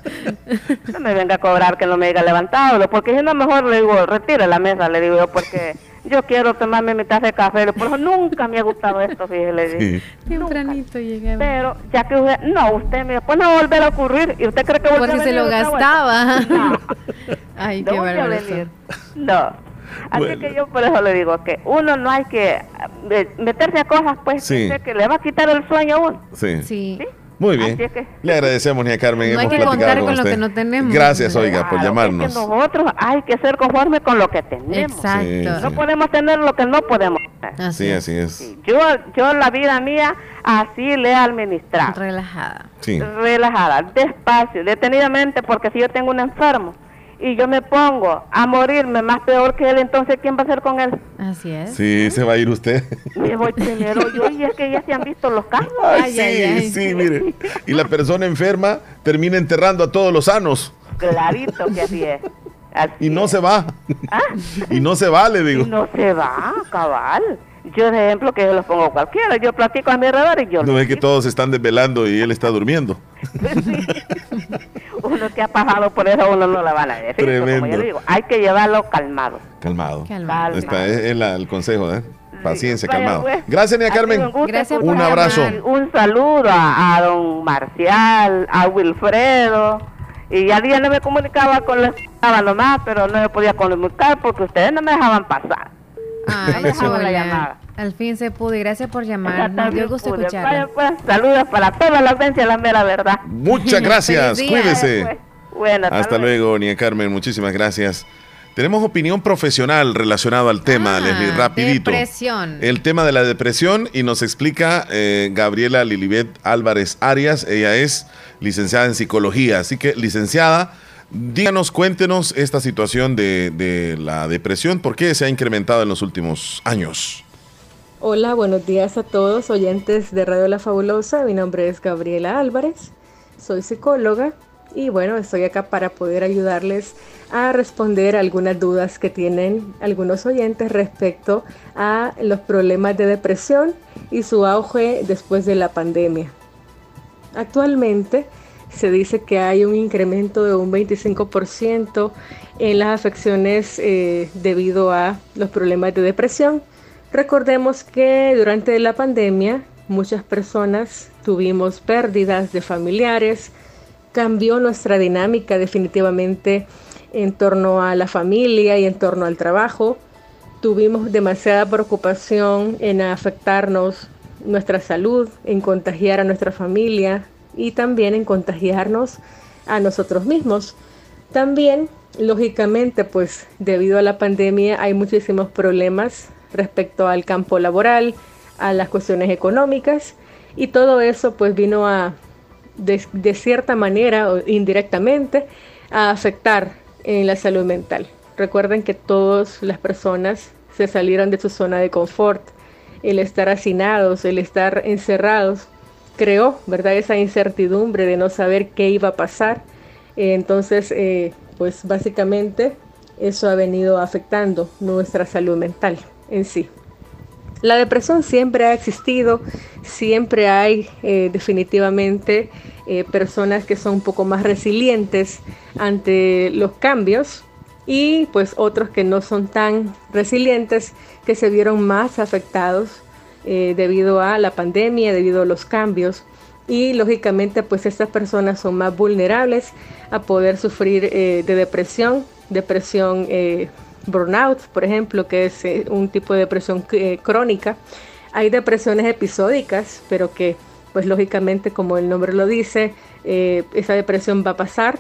Speaker 41: No me venga a cobrar que no me haya levantado, le- porque si no mejor le digo, retire la mesa, le digo yo, porque yo quiero tomarme mi taza de café, por eso nunca me ha gustado esto, fíjese, le dije.
Speaker 5: Tempranito llegué.
Speaker 41: Pero ya que usted, no, usted me después no va a volver a ocurrir, y usted cree que
Speaker 5: Por
Speaker 41: volverá
Speaker 5: si
Speaker 41: a
Speaker 5: se
Speaker 41: venir
Speaker 5: lo
Speaker 41: otra vuelta?
Speaker 5: gastaba. Ay,
Speaker 41: No
Speaker 5: qué
Speaker 41: voy a
Speaker 5: bárbaro.
Speaker 41: venir. No. Así
Speaker 4: Bueno.
Speaker 41: que yo por eso le digo que uno no hay que eh, meterse a cosas pues
Speaker 4: Sí.
Speaker 41: que, que le va a quitar el sueño a uno.
Speaker 4: Sí.
Speaker 5: Sí.
Speaker 4: Muy bien.
Speaker 41: Así es que-
Speaker 4: Le agradecemos, Nia Carmen.
Speaker 5: No hay
Speaker 4: hemos
Speaker 5: que
Speaker 4: platicado
Speaker 5: contar
Speaker 4: con,
Speaker 5: con lo
Speaker 4: usted.
Speaker 5: que no tenemos.
Speaker 4: Gracias, oiga, por llamarnos.
Speaker 41: es que nosotros hay que ser conformes con lo que tenemos.
Speaker 5: Exacto.
Speaker 4: Sí,
Speaker 41: No
Speaker 4: sí.
Speaker 41: podemos tener lo que no podemos tener.
Speaker 4: Sí, así es.
Speaker 41: Yo, yo la vida mía así le he administrado.
Speaker 5: Relajada.
Speaker 4: Sí.
Speaker 41: relajada, despacio, detenidamente, porque si yo tengo un enfermo y yo me pongo a morirme más peor que él, entonces ¿quién va a hacer con él?
Speaker 5: Así es.
Speaker 4: Sí, se va a ir usted.
Speaker 41: Me voy primero yo y es que ya se han visto los casos.
Speaker 4: Ay, sí, sí, mire. Y la persona enferma termina enterrando a todos los sanos.
Speaker 41: Clarito que así es.
Speaker 4: Y no se va. Y no se va, le
Speaker 41: Y
Speaker 4: digo.
Speaker 41: no se va, cabal. Yo de ejemplo que los pongo cualquiera, yo platico a mi alrededor y yo
Speaker 4: No es que todos se están desvelando y él está durmiendo.
Speaker 41: uno que ha pasado por eso uno no la van a decir. pero Como yo
Speaker 4: Tremendo.
Speaker 41: le digo, hay que llevarlo calmado.
Speaker 4: Calmado.
Speaker 41: Calmado.
Speaker 4: Está, es, es la- el consejo, ¿eh? Paciencia,
Speaker 41: Vaya,
Speaker 4: calmado.
Speaker 41: pues.
Speaker 4: Gracias,
Speaker 41: sido
Speaker 4: Carmen.
Speaker 41: un gusto
Speaker 5: Gracias
Speaker 4: Un abrazo.
Speaker 41: Un saludo a, a don Marcial, a Wilfredo. Y ya día no me comunicaba con los estaba nomás, pero no me podía comunicar porque ustedes no me dejaban pasar.
Speaker 5: Ay,
Speaker 41: me dejaban la llamada.
Speaker 5: Al fin se pudo y gracias por llamar. Nos dio gusto.
Speaker 41: Vaya, pues, saludos para toda la audiencia, la mera verdad.
Speaker 4: Muchas gracias. Cuídese.
Speaker 41: Pues, Bueno,
Speaker 4: Hasta luego, Nia Carmen. Muchísimas gracias. Tenemos opinión profesional relacionado al tema, Leslie, rapidito.
Speaker 5: Depresión.
Speaker 4: El tema de la depresión y nos explica eh, Gabriela Lilibet Álvarez Arias. Ella es licenciada en psicología. Así que, licenciada, díganos, cuéntenos esta situación de, la depresión. ¿Por qué se ha incrementado en los últimos años?
Speaker 43: Hola, buenos días a todos oyentes de Radio La Fabulosa. Mi nombre es Gabriela Álvarez, soy psicóloga y bueno, estoy acá para poder ayudarles a responder algunas dudas que tienen algunos oyentes respecto a los problemas de depresión y su auge después de la pandemia. Actualmente se dice que hay un incremento de un 25% en las afecciones eh, debido a los problemas de depresión. Recordemos que durante la pandemia muchas personas tuvimos pérdidas de familiares, cambió nuestra dinámica definitivamente en torno a la familia y en torno al trabajo. Tuvimos demasiada preocupación en afectarnos nuestra salud, en contagiar a nuestra familia y también en contagiarnos a nosotros mismos. También, lógicamente, pues debido a la pandemia hay muchísimos problemas respecto al campo laboral, a las cuestiones económicas y todo eso pues vino a, de, de cierta manera o indirectamente, a afectar en la salud mental. Recuerden que todas las personas se salieron de su zona de confort, el estar hacinados, el estar encerrados, creó, ¿verdad? Esa incertidumbre de no saber qué iba a pasar. Entonces, eh, pues básicamente eso ha venido afectando nuestra salud mental en sí. La depresión siempre ha existido, siempre hay eh, definitivamente eh, personas que son un poco más resilientes ante los cambios y pues otros que no son tan resilientes que se vieron más afectados eh, debido a la pandemia, debido a los cambios. Y lógicamente pues estas personas son más vulnerables a poder sufrir eh, de depresión, depresión eh, burnout, por ejemplo, que es eh, un tipo de depresión eh, crónica, Hay depresiones episódicas, pero que pues lógicamente como el nombre lo dice, eh, esa depresión va a pasar,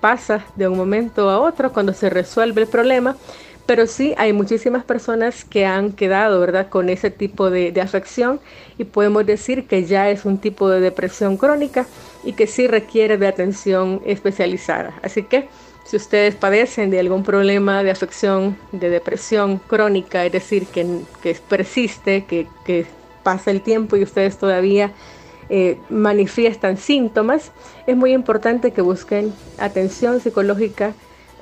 Speaker 43: pasa de un momento a otro cuando se resuelve el problema, pero sí hay muchísimas personas que han quedado, ¿verdad?, con ese tipo de, afección y podemos decir que ya es un tipo de depresión crónica y que sí requiere de atención especializada. Así que si ustedes padecen de algún problema de afección, de depresión crónica, es decir, que, que persiste, que, que pasa el tiempo y ustedes todavía eh, manifiestan síntomas, es muy importante que busquen atención psicológica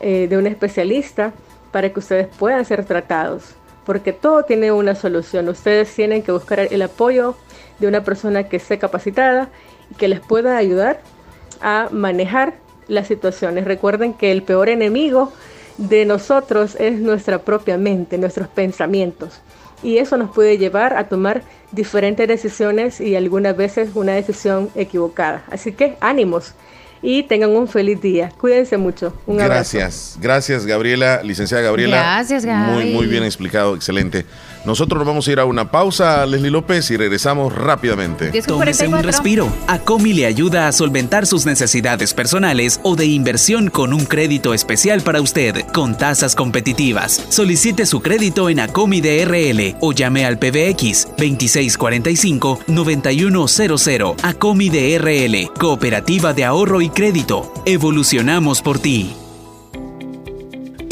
Speaker 43: eh, de un especialista para que ustedes puedan ser tratados, porque todo tiene una solución. Ustedes tienen que buscar el apoyo de una persona que esté capacitada y que les pueda ayudar a manejar las situaciones. Recuerden que el peor enemigo de nosotros es nuestra propia mente, nuestros pensamientos. Y eso nos puede llevar a tomar diferentes decisiones y algunas veces una decisión equivocada. Así que ánimos y tengan un feliz día. Cuídense mucho. Un abrazo.
Speaker 5: Gracias, gracias Gabriela, licenciada Gabriela.
Speaker 44: Gracias, Gaby.
Speaker 5: Muy, muy bien explicado, excelente. Nosotros nos vamos a ir a una pausa, Leslie López, y regresamos rápidamente.
Speaker 45: Tómese un respiro. Acomi le ayuda a solventar sus necesidades personales o de inversión con un crédito especial para usted, con tasas competitivas. Solicite su crédito en Acomi DRL o llame al PBX 2645-9100. Acomi DRL, Cooperativa de Ahorro y Crédito. Evolucionamos por ti.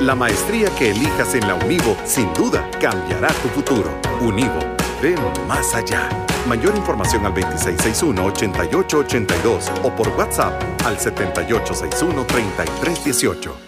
Speaker 21: La maestría que elijas en la Univo sin duda cambiará tu futuro. Univo, ven más allá. Mayor información al 2661-8882 o por WhatsApp al 7861-3318.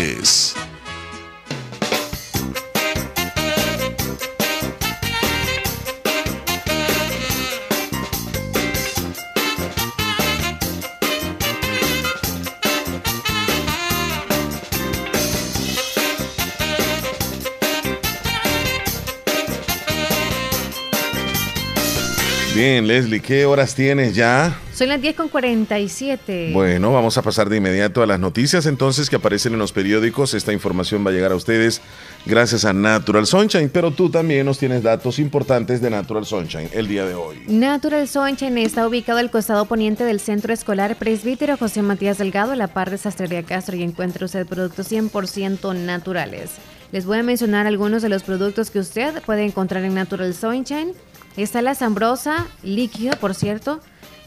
Speaker 4: Is. Bien, Leslie, ¿qué horas tienes ya?
Speaker 5: Son las 10 con 47.
Speaker 4: Bueno, vamos a pasar de inmediato a las noticias entonces que aparecen en los periódicos. Esta información va a llegar a ustedes gracias a Natural Sunshine, pero tú también nos tienes datos importantes de Natural Sunshine el día de hoy.
Speaker 5: Natural Sunshine está ubicado al costado poniente del Centro Escolar Presbítero José Matías Delgado, a la par de Sastrería Castro, y encuentra usted productos 100% naturales. Les voy a mencionar algunos de los productos que usted puede encontrar en Natural Sunshine. Está la Zambrosa, líquido, por cierto.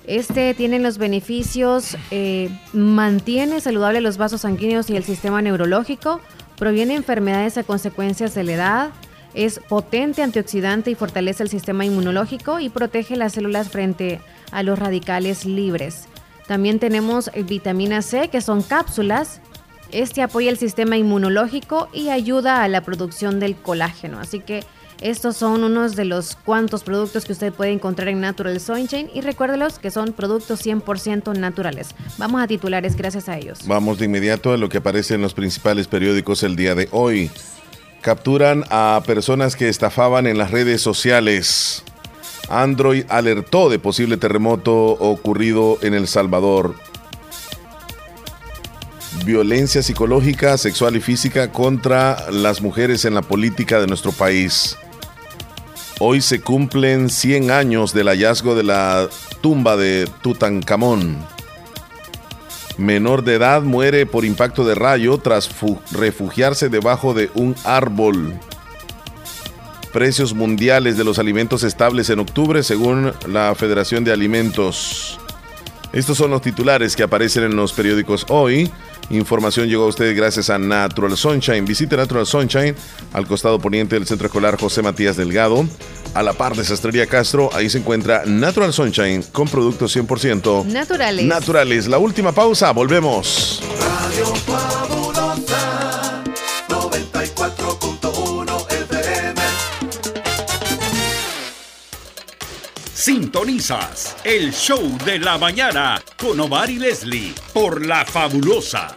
Speaker 5: Este tiene los beneficios, eh, mantiene saludable los vasos sanguíneos y el sistema neurológico, previene enfermedades a consecuencias de la edad, es potente antioxidante y fortalece el sistema inmunológico y protege las células frente a los radicales libres. También tenemos vitamina C, que son cápsulas. Este apoya el sistema inmunológico y ayuda a la producción del colágeno. Así que estos son unos de los cuantos productos que usted puede encontrar en Natural Sunshine y recuérdelos que son productos 100% naturales. Vamos a titulares gracias a ellos.
Speaker 4: Vamos de inmediato a lo que aparece en los principales periódicos el día de hoy. Capturan a personas que estafaban en las redes sociales. Android alertó de posible terremoto ocurrido en El Salvador. Violencia psicológica, sexual y física contra las mujeres en la política de nuestro país. Hoy se cumplen 100 años del hallazgo de la tumba de Tutankamón. Menor de edad muere por impacto de rayo tras fu- refugiarse debajo de un árbol. Precios mundiales de los alimentos estables en octubre según la Federación de Alimentos. Estos son los titulares que aparecen en los periódicos hoy. Información llegó a ustedes gracias a Natural Sunshine. Visite Natural Sunshine al costado poniente del Centro Escolar José Matías Delgado. A la par de Sastrería Castro, ahí se encuentra Natural Sunshine con productos 100%
Speaker 5: Naturales.
Speaker 4: naturales. La última pausa, volvemos.
Speaker 46: Radio Fabulosa
Speaker 14: Sintonizas el show de la mañana con Omar y Leslie por La Fabulosa.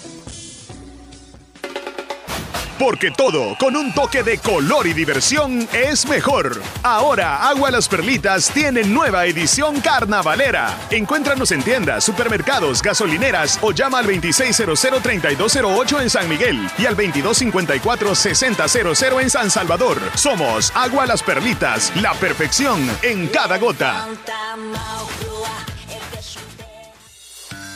Speaker 45: Porque todo con un toque de color y diversión es mejor. Ahora Agua Las Perlitas tiene nueva edición carnavalera. Encuéntranos en tiendas, supermercados, gasolineras o llama al 2600-3208 en San Miguel y al 2254-6000 en San Salvador. Somos Agua Las Perlitas, la perfección en cada gota.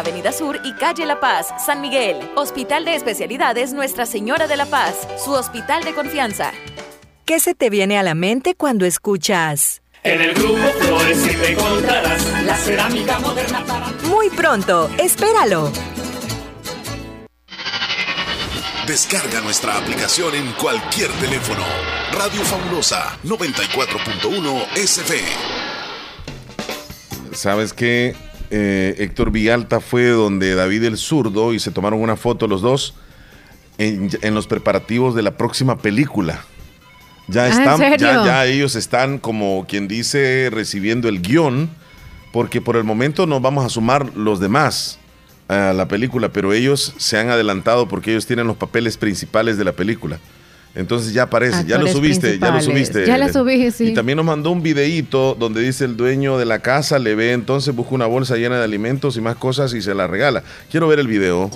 Speaker 47: Avenida Sur y Calle La Paz, San Miguel. Hospital de Especialidades Nuestra Señora de la Paz, su hospital de confianza.
Speaker 48: ¿Qué se te viene a la mente cuando escuchas?
Speaker 30: En el grupo Flores siempre encontrarás la cerámica moderna para
Speaker 48: Muy pronto, espéralo.
Speaker 38: Descarga nuestra aplicación en cualquier teléfono. Radio Fabulosa 94.1 SF.
Speaker 4: ¿Sabes qué? Eh, Héctor Villalta fue donde David el zurdo y se tomaron una foto los dos en, en los preparativos de la próxima película. Ya
Speaker 5: Ah, ¿en
Speaker 4: están, ya, ya ellos están como quien dice recibiendo el guion, porque por el momento nos vamos a sumar los demás. a la película, pero ellos se han adelantado porque ellos tienen los papeles principales de la película. Entonces ya aparece, ya lo subiste, ya lo subiste.
Speaker 5: Ya la subí, sí.
Speaker 4: Y también nos mandó un videíto donde dice el dueño de la casa le ve, entonces busca una bolsa llena de alimentos y más cosas y se la regala. Quiero ver el video.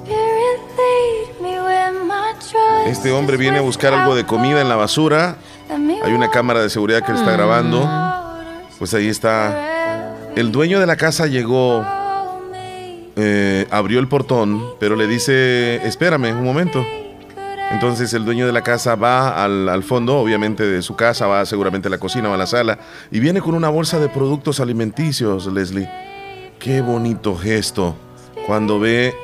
Speaker 4: Este hombre viene a buscar algo de comida en la basura. Hay una cámara de seguridad que le está grabando. Pues ahí está. El dueño de la casa llegó, eh, abrió el portón, pero le dice, espérame un momento. Entonces el dueño de la casa va al, al fondo, obviamente de su casa, va seguramente a la cocina o a la sala, y viene con una bolsa de productos alimenticios, Leslie. Qué bonito gesto cuando ve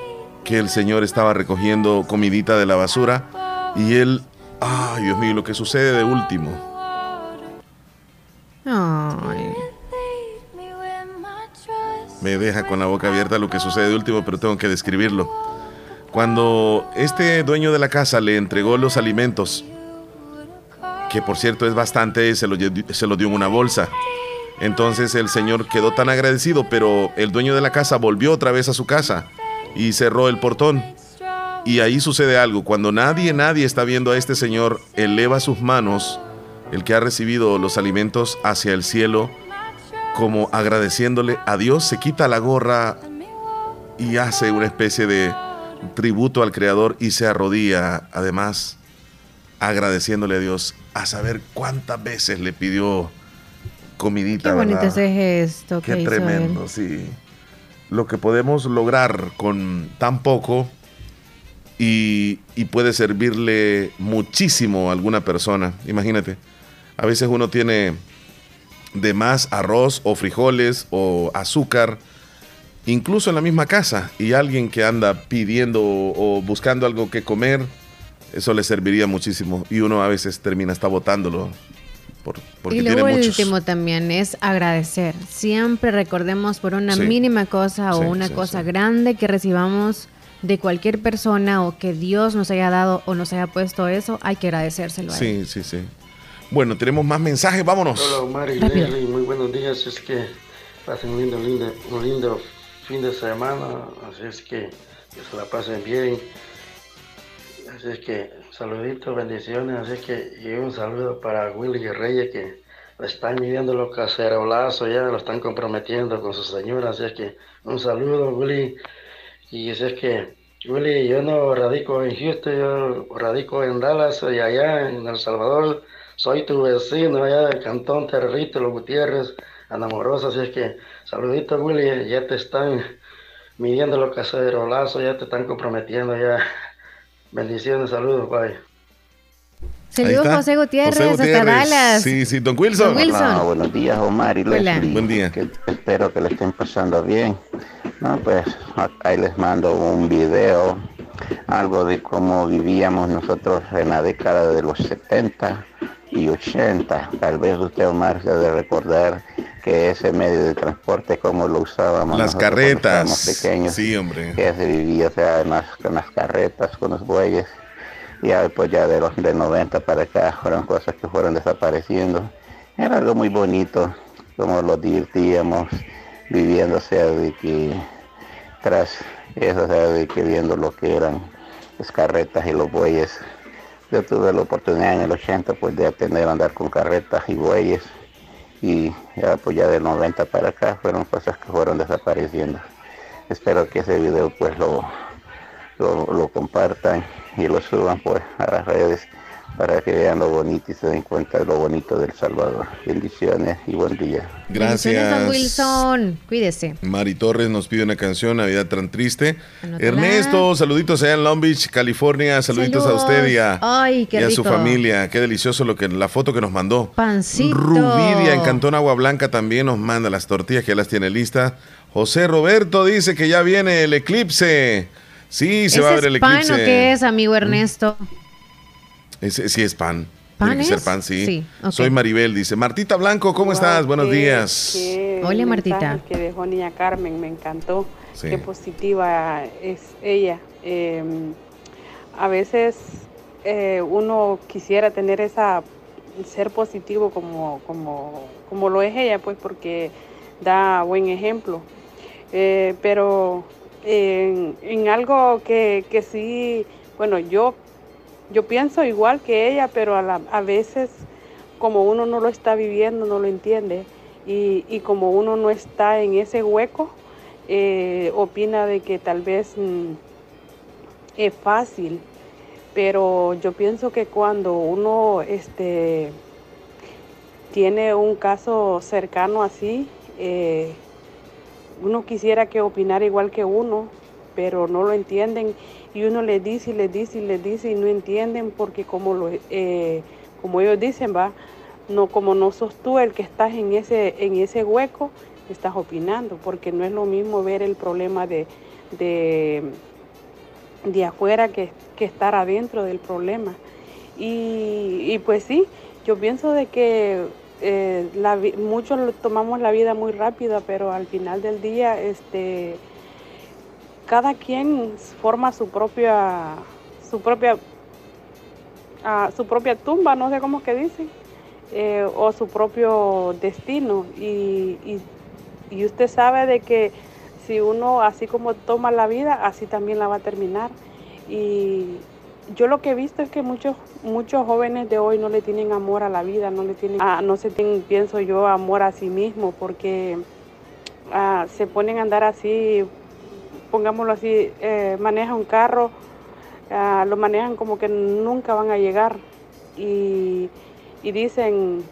Speaker 4: que el señor estaba recogiendo comidita de la basura y él, ay Dios mío, lo que sucede de último.
Speaker 5: Ay.
Speaker 4: Me deja con la boca abierta lo que sucede de último, pero tengo que describirlo. Cuando este dueño de la casa le entregó los alimentos, que por cierto es bastante, se lo, se lo dio en una bolsa. Entonces el señor quedó tan agradecido, pero el dueño de la casa volvió otra vez a su casa y cerró el portón. Y ahí sucede algo. Cuando nadie, nadie está viendo a este señor, eleva sus manos, el que ha recibido los alimentos hacia el cielo, como agradeciéndole a Dios, se quita la gorra y hace una especie de tributo al Creador y se arrodilla, además, agradeciéndole a Dios a saber cuántas veces le pidió comidita.
Speaker 5: Qué bonito
Speaker 4: ¿verdad?
Speaker 5: ese gesto que
Speaker 4: Qué
Speaker 5: hizo
Speaker 4: tremendo,
Speaker 5: él.
Speaker 4: sí. Lo que podemos lograr con tan poco y, y puede servirle muchísimo a alguna persona. Imagínate, a veces uno tiene de más arroz o frijoles o azúcar, incluso en la misma casa, y alguien que anda pidiendo o, buscando algo que comer, eso le serviría muchísimo. Y uno a veces termina hasta botándolo. Por, porque
Speaker 5: y
Speaker 4: tiene
Speaker 5: lo
Speaker 4: muchos.
Speaker 5: último también es agradecer. Siempre recordemos por una
Speaker 4: Sí.
Speaker 5: mínima cosa o
Speaker 4: Sí,
Speaker 5: una
Speaker 4: sí,
Speaker 5: cosa grande que recibamos de cualquier persona o que Dios nos haya dado o nos haya puesto eso, hay que agradecérselo a él.
Speaker 4: Sí, sí, sí. Bueno, tenemos más mensajes, vámonos.
Speaker 49: Hola Omar y
Speaker 5: Rápido.
Speaker 49: Leslie, muy buenos días. Es que pasen un lindo, lindo, un lindo fin de semana, así es que que se la pasen bien. Así es que saluditos, bendiciones, así es que y un saludo para Willy Reyes que le están midiendo los cacerolazos, ya lo están comprometiendo con su señora, así es que un saludo Willy. Y así es que Willy, yo no radico en Houston, yo radico en Dallas y allá en El Salvador. Soy tu vecino allá del cantón Territo, Los Gutiérrez, Anamorosa, así es que saludito Willy, ya te están midiendo los cacerolazos, ya te están comprometiendo ya. Bendiciones, saludos, bye.
Speaker 5: Saludos. José Gutiérrez,
Speaker 4: José
Speaker 5: hasta
Speaker 4: Gutiérrez.
Speaker 5: Dallas.
Speaker 4: Sí, sí, don Wilson.
Speaker 5: Don Wilson.
Speaker 21: Hola, buenos días, Omar y
Speaker 5: Hola.
Speaker 21: Leslie.
Speaker 4: Buen día.
Speaker 21: Que- espero que le estén pasando bien. No, pues ahí les mando un video, algo de cómo vivíamos nosotros en la década de los 70 y 80. Tal vez usted, Omar, se ha de recordar que ese medio de transporte, cómo lo usábamos.
Speaker 4: Las carretas.
Speaker 21: pequeños
Speaker 4: Sí, hombre.
Speaker 21: que se vivía o sea, en las, con las carretas, con los bueyes. Ya pues ya de los de 90 para acá fueron cosas que fueron desapareciendo. Era algo muy bonito, como lo divertíamos viviendo, o sea, de que tras eso, o sea, de que viendo lo que eran las carretas y los bueyes. Yo tuve la oportunidad en el 80 pues de aprender a andar con carretas y bueyes y ya pues ya del 90 para acá fueron cosas que fueron desapareciendo. Espero que ese video pues lo, lo, lo compartan y lo suban pues a las redes para que vean lo bonito y se den cuenta de lo bonito del Salvador. Bendiciones y buen día.
Speaker 4: Gracias.
Speaker 5: Wilson. Cuídese.
Speaker 4: Mari Torres nos pide una canción, Navidad tan triste. Ernesto, saluditos allá en Long Beach, California. Saluditos
Speaker 5: Saludos.
Speaker 4: a usted y a,
Speaker 5: Ay, qué
Speaker 4: y a su familia. Qué delicioso lo que la foto que nos mandó.
Speaker 5: Pancito.
Speaker 4: Rubidia en Cantón Agua Blanca también nos manda las tortillas que ya las tiene listas. José Roberto dice que ya viene el eclipse. Sí, se
Speaker 5: ¿Ese
Speaker 4: va a ver el eclipse.
Speaker 5: qué es, amigo Ernesto?
Speaker 4: Ese- sí, es pan.
Speaker 5: ¿Pan
Speaker 4: Tiene que ser pan, sí. Soy Maribel, dice. Martita Blanco, ¿cómo estás? Buenos
Speaker 41: qué-
Speaker 4: días.
Speaker 41: qué
Speaker 5: Hola, Martita.
Speaker 41: que dejó niña Carmen, me encantó.
Speaker 4: Sí.
Speaker 41: Qué positiva es ella. Eh, a veces eh, uno quisiera tener esa ser positivo como, como, como lo es ella, pues porque da buen ejemplo. Eh, pero
Speaker 50: en, en algo que, que sí, bueno, yo, yo pienso igual que ella, pero a, la- a veces como uno no lo está viviendo, no lo entiende. Y, y como uno no está en ese hueco, eh, opina de que tal vez mm, es fácil. Pero yo pienso que cuando uno este, tiene un caso cercano así, eh, uno quisiera que opinara igual que uno, pero no lo entienden y uno les dice y les dice y les dice y no entienden porque como lo, eh, como ellos dicen va, no como no sos tú el que estás en ese en ese hueco estás opinando porque no es lo mismo ver el problema de de, de afuera que, que estar adentro del problema. Y, pues sí yo pienso de que eh, la muchos tomamos la vida muy rápida, pero al final del día, este, cada quien forma su propia, su propia, ah, su propia tumba, no sé cómo que dicen, eh, o su propio destino. Y, y, y usted sabe de que si uno así como toma la vida, así también la va a terminar. Y yo lo que he visto es que muchos muchos jóvenes de hoy no le tienen amor a la vida, no le tienen, ah, no se tienen, pienso yo, amor a sí mismo, porque ah, se ponen a andar así, pongámoslo así, eh, maneja un carro, ah, lo manejan como que nunca van a llegar. Y, y dicen,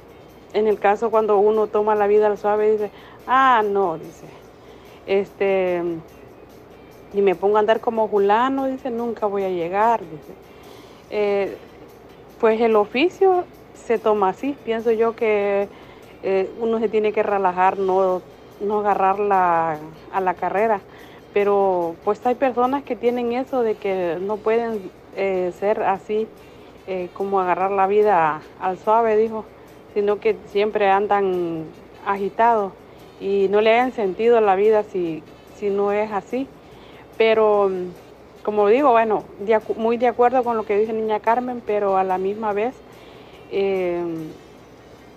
Speaker 50: en el caso cuando uno toma la vida al suave, dice, ah, no, dice, este, y me pongo a andar como fulano, dice, nunca voy a llegar, dice. Eh, pues el oficio se toma así, pienso yo que eh, uno se tiene que relajar, no, no agarrar a la carrera, pero pues hay personas que tienen eso de que no pueden eh, ser así eh, como agarrar la vida al suave, dijo, sino que siempre andan agitados y no le hayan sentido la vida si, si no es así. Pero, como digo, bueno, muy de acuerdo con lo que dice Niña Carmen, pero a la misma vez eh,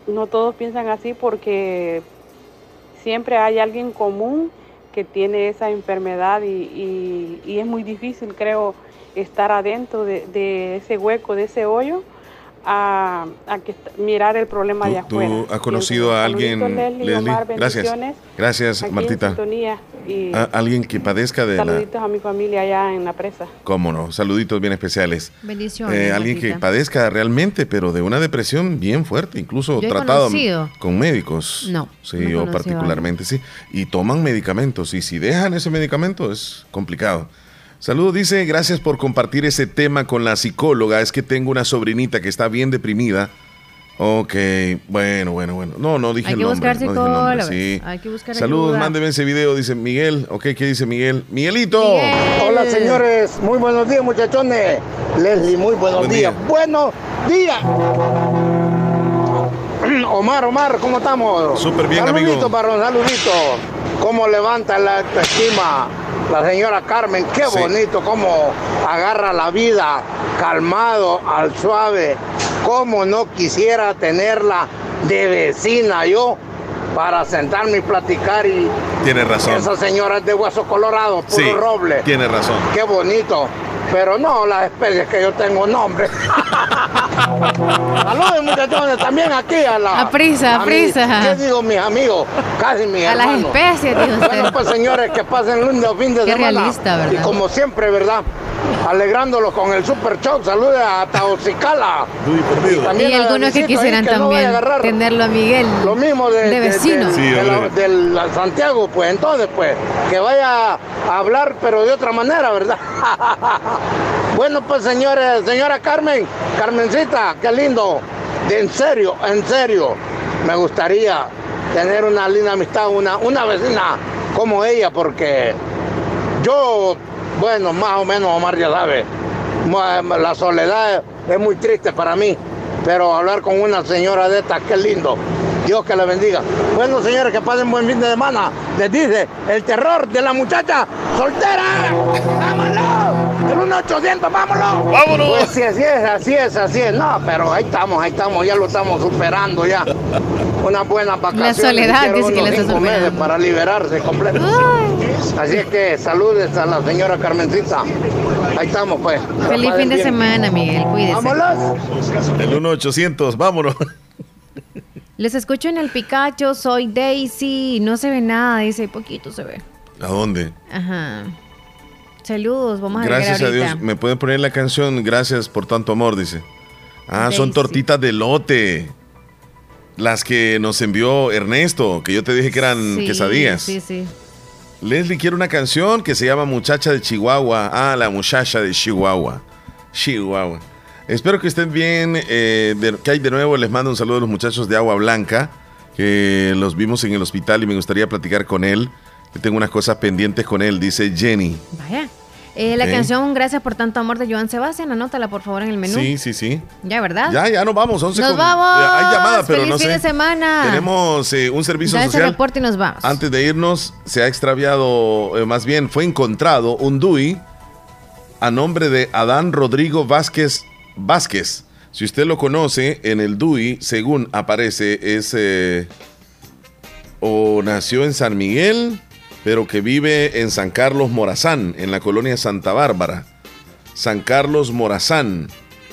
Speaker 50: no todos piensan así porque siempre hay alguien común que tiene esa enfermedad y, y- es muy difícil, creo, estar adentro de, de ese hueco, de ese hoyo, a, a que mirar el problema de
Speaker 4: ¿Tú
Speaker 50: afuera.
Speaker 4: has conocido a alguien,
Speaker 50: Leslie,
Speaker 4: Leslie?
Speaker 50: Omar,
Speaker 4: Gracias. Gracias,
Speaker 50: Aquí
Speaker 4: Martita.
Speaker 50: sintonía y
Speaker 4: A- alguien que padezca de la...
Speaker 50: saluditos a mi familia allá en la presa.
Speaker 4: ¿Cómo no? Saluditos bien especiales.
Speaker 5: Bendiciones,
Speaker 4: Eh, alguien que
Speaker 5: Martita.
Speaker 4: padezca realmente, pero de una depresión bien fuerte, incluso
Speaker 5: Yo
Speaker 4: tratado
Speaker 5: conocido.
Speaker 4: con médicos.
Speaker 5: No,
Speaker 4: Sí,
Speaker 5: no
Speaker 4: yo particularmente sí. Y toman medicamentos. Y si dejan ese medicamento es complicado. Saludos, dice, gracias por compartir ese tema con la psicóloga. Es que tengo una sobrinita que está bien deprimida. Ok, bueno, bueno, bueno. No, no dije
Speaker 5: Hay
Speaker 4: el
Speaker 5: que
Speaker 4: nombre.
Speaker 5: buscar
Speaker 4: no nombre,
Speaker 5: psicólogos,
Speaker 4: sí.
Speaker 5: hay que buscar
Speaker 4: Saludos,
Speaker 5: ayuda.
Speaker 4: mándeme ese video, dice Miguel. Ok, ¿qué dice Miguel? Miguelito.
Speaker 51: Hola señores, muy buenos días muchachones. Leslie, muy buenos
Speaker 4: Buen
Speaker 51: días.
Speaker 4: día.
Speaker 51: Buenos días. Omar, Omar, ¿cómo estamos?
Speaker 4: Súper bien,
Speaker 51: saludito,
Speaker 4: amigo.
Speaker 51: Barrón, saludito. ¿Cómo levanta la autoestima la señora Carmen? Qué
Speaker 4: Sí.
Speaker 51: bonito, cómo agarra la vida calmado, al suave. Cómo no quisiera tenerla de vecina yo para sentarme y platicar y
Speaker 4: Tiene razón.
Speaker 51: esa señora es de hueso colorado, puro
Speaker 4: Sí,
Speaker 51: roble.
Speaker 4: tiene razón.
Speaker 51: Qué bonito. Pero no las especies que yo tengo nombre. Saludos muchachones también aquí a la.
Speaker 5: A prisa, a
Speaker 51: mi-
Speaker 5: prisa.
Speaker 51: ¿Qué digo mis amigos? Casi mis
Speaker 5: A las
Speaker 51: hermanos.
Speaker 5: especies, dijo usted.
Speaker 51: Bueno pues señores, que pasen lindo fin de
Speaker 5: Qué
Speaker 51: semana.
Speaker 5: realista, ¿verdad?
Speaker 51: Y como siempre, ¿verdad? Alegrándolos con el super show. Saludos a Taocicala.
Speaker 5: Y algunos que quisieran también tenerlo a Miguel
Speaker 51: Lo mismo de,
Speaker 5: de vecino.
Speaker 51: de- de la- del Santiago, pues entonces, pues, que vaya a hablar, pero de otra manera, ¿verdad? bueno, pues señores, señora Carmen, Carmencita, qué lindo. De en serio, en serio, me gustaría tener una linda amistad, una, una vecina como ella, porque yo, bueno, más o menos Omar ya sabe, la soledad es muy triste para mí, pero hablar con una señora de estas, qué lindo. Dios que la bendiga. Bueno, señores, que pasen buen fin de semana. Les dice el terror de la muchacha soltera. ¡Vámonos! El 1800, vámonos.
Speaker 4: Vámonos.
Speaker 51: Pues sí, así es, así es, así es. No, pero ahí estamos, ahí estamos, ya lo estamos superando ya. Unas buenas vacaciones.
Speaker 5: soledad,
Speaker 51: hicieron
Speaker 5: dice que la está
Speaker 51: meses para liberarse completo. Así es que saludes a la señora Carmencita. Ahí estamos, pues.
Speaker 5: Feliz fin de
Speaker 51: bien.
Speaker 5: semana, Miguel. Cuídese.
Speaker 51: Vámonos.
Speaker 4: El 1800, vámonos.
Speaker 5: Les escucho en el Picacho, soy Daisy. No se ve nada, dice, poquito se ve.
Speaker 4: ¿A dónde?
Speaker 5: Ajá. Saludos, vamos a ver
Speaker 4: Gracias a. Dios. ¿Me pueden poner la canción Gracias por tanto amor? Dice. Ah, son tortitas de lote. Las que nos envió Ernesto, que yo te dije que eran
Speaker 5: Sí,
Speaker 4: quesadillas.
Speaker 5: Sí, sí.
Speaker 4: Leslie quiere una canción que se llama Muchacha de Chihuahua. Ah, la muchacha de Chihuahua. Chihuahua. Espero que estén bien. eh, de- que hay de nuevo? Les mando un saludo a los muchachos de Agua Blanca, que los vimos en el hospital y me gustaría platicar con él. Que tengo unas cosas pendientes con él, dice Jenny.
Speaker 5: Vaya. Eh, la canción Gracias por tanto amor de Joan Sebastián, anótala por favor en el menú.
Speaker 4: Sí, sí, sí.
Speaker 5: Ya, ¿verdad?
Speaker 4: Ya, ya nos vamos. 11
Speaker 5: Nos
Speaker 4: con-
Speaker 5: vamos.
Speaker 4: Hay llamada, pero
Speaker 5: Feliz
Speaker 4: no
Speaker 5: fin
Speaker 4: sé.
Speaker 5: de semana.
Speaker 4: Tenemos eh, un servicio
Speaker 5: Da ese
Speaker 4: social.
Speaker 5: reporte y nos vamos.
Speaker 4: Antes de irnos, se ha extraviado, eh, más bien, fue encontrado un DUI a nombre de Adán Rodrigo Vázquez Vázquez. Si usted lo conoce, en el DUI, según aparece, es eh, o nació en San Miguel, pero que vive en San Carlos Morazán, en la colonia Santa Bárbara. San Carlos Morazán.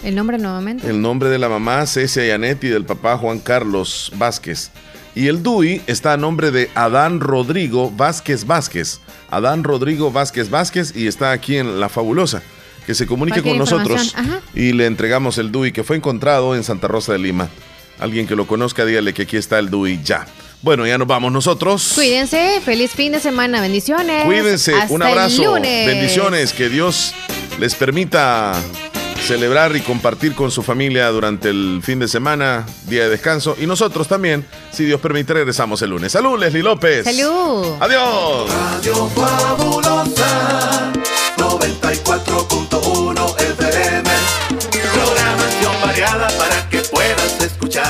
Speaker 5: El nombre nuevamente.
Speaker 4: El nombre de la mamá Cecia Yanet y del papá Juan Carlos Vázquez. Y el DUI está a nombre de Adán Rodrigo Vázquez Vázquez. Adán Rodrigo Vázquez Vázquez y está aquí en La Fabulosa. Que se comunique con nosotros
Speaker 5: ajá.
Speaker 4: y le entregamos el DUI que fue encontrado en Santa Rosa de Lima. Alguien que lo conozca, dígale que aquí está el DUI ya. Bueno, ya nos vamos nosotros.
Speaker 5: Cuídense, feliz fin de semana, bendiciones.
Speaker 4: Cuídense,
Speaker 5: Hasta
Speaker 4: un
Speaker 5: el
Speaker 4: abrazo,
Speaker 5: lunes.
Speaker 4: bendiciones, que Dios les permita celebrar y compartir con su familia durante el fin de semana, día de descanso, y nosotros también, si Dios permite, regresamos el lunes. Salud, Leslie López.
Speaker 5: Salud.
Speaker 4: Adiós.
Speaker 46: Radio Fabulosa 94.1 FM. Programación variada para que puedas escuchar.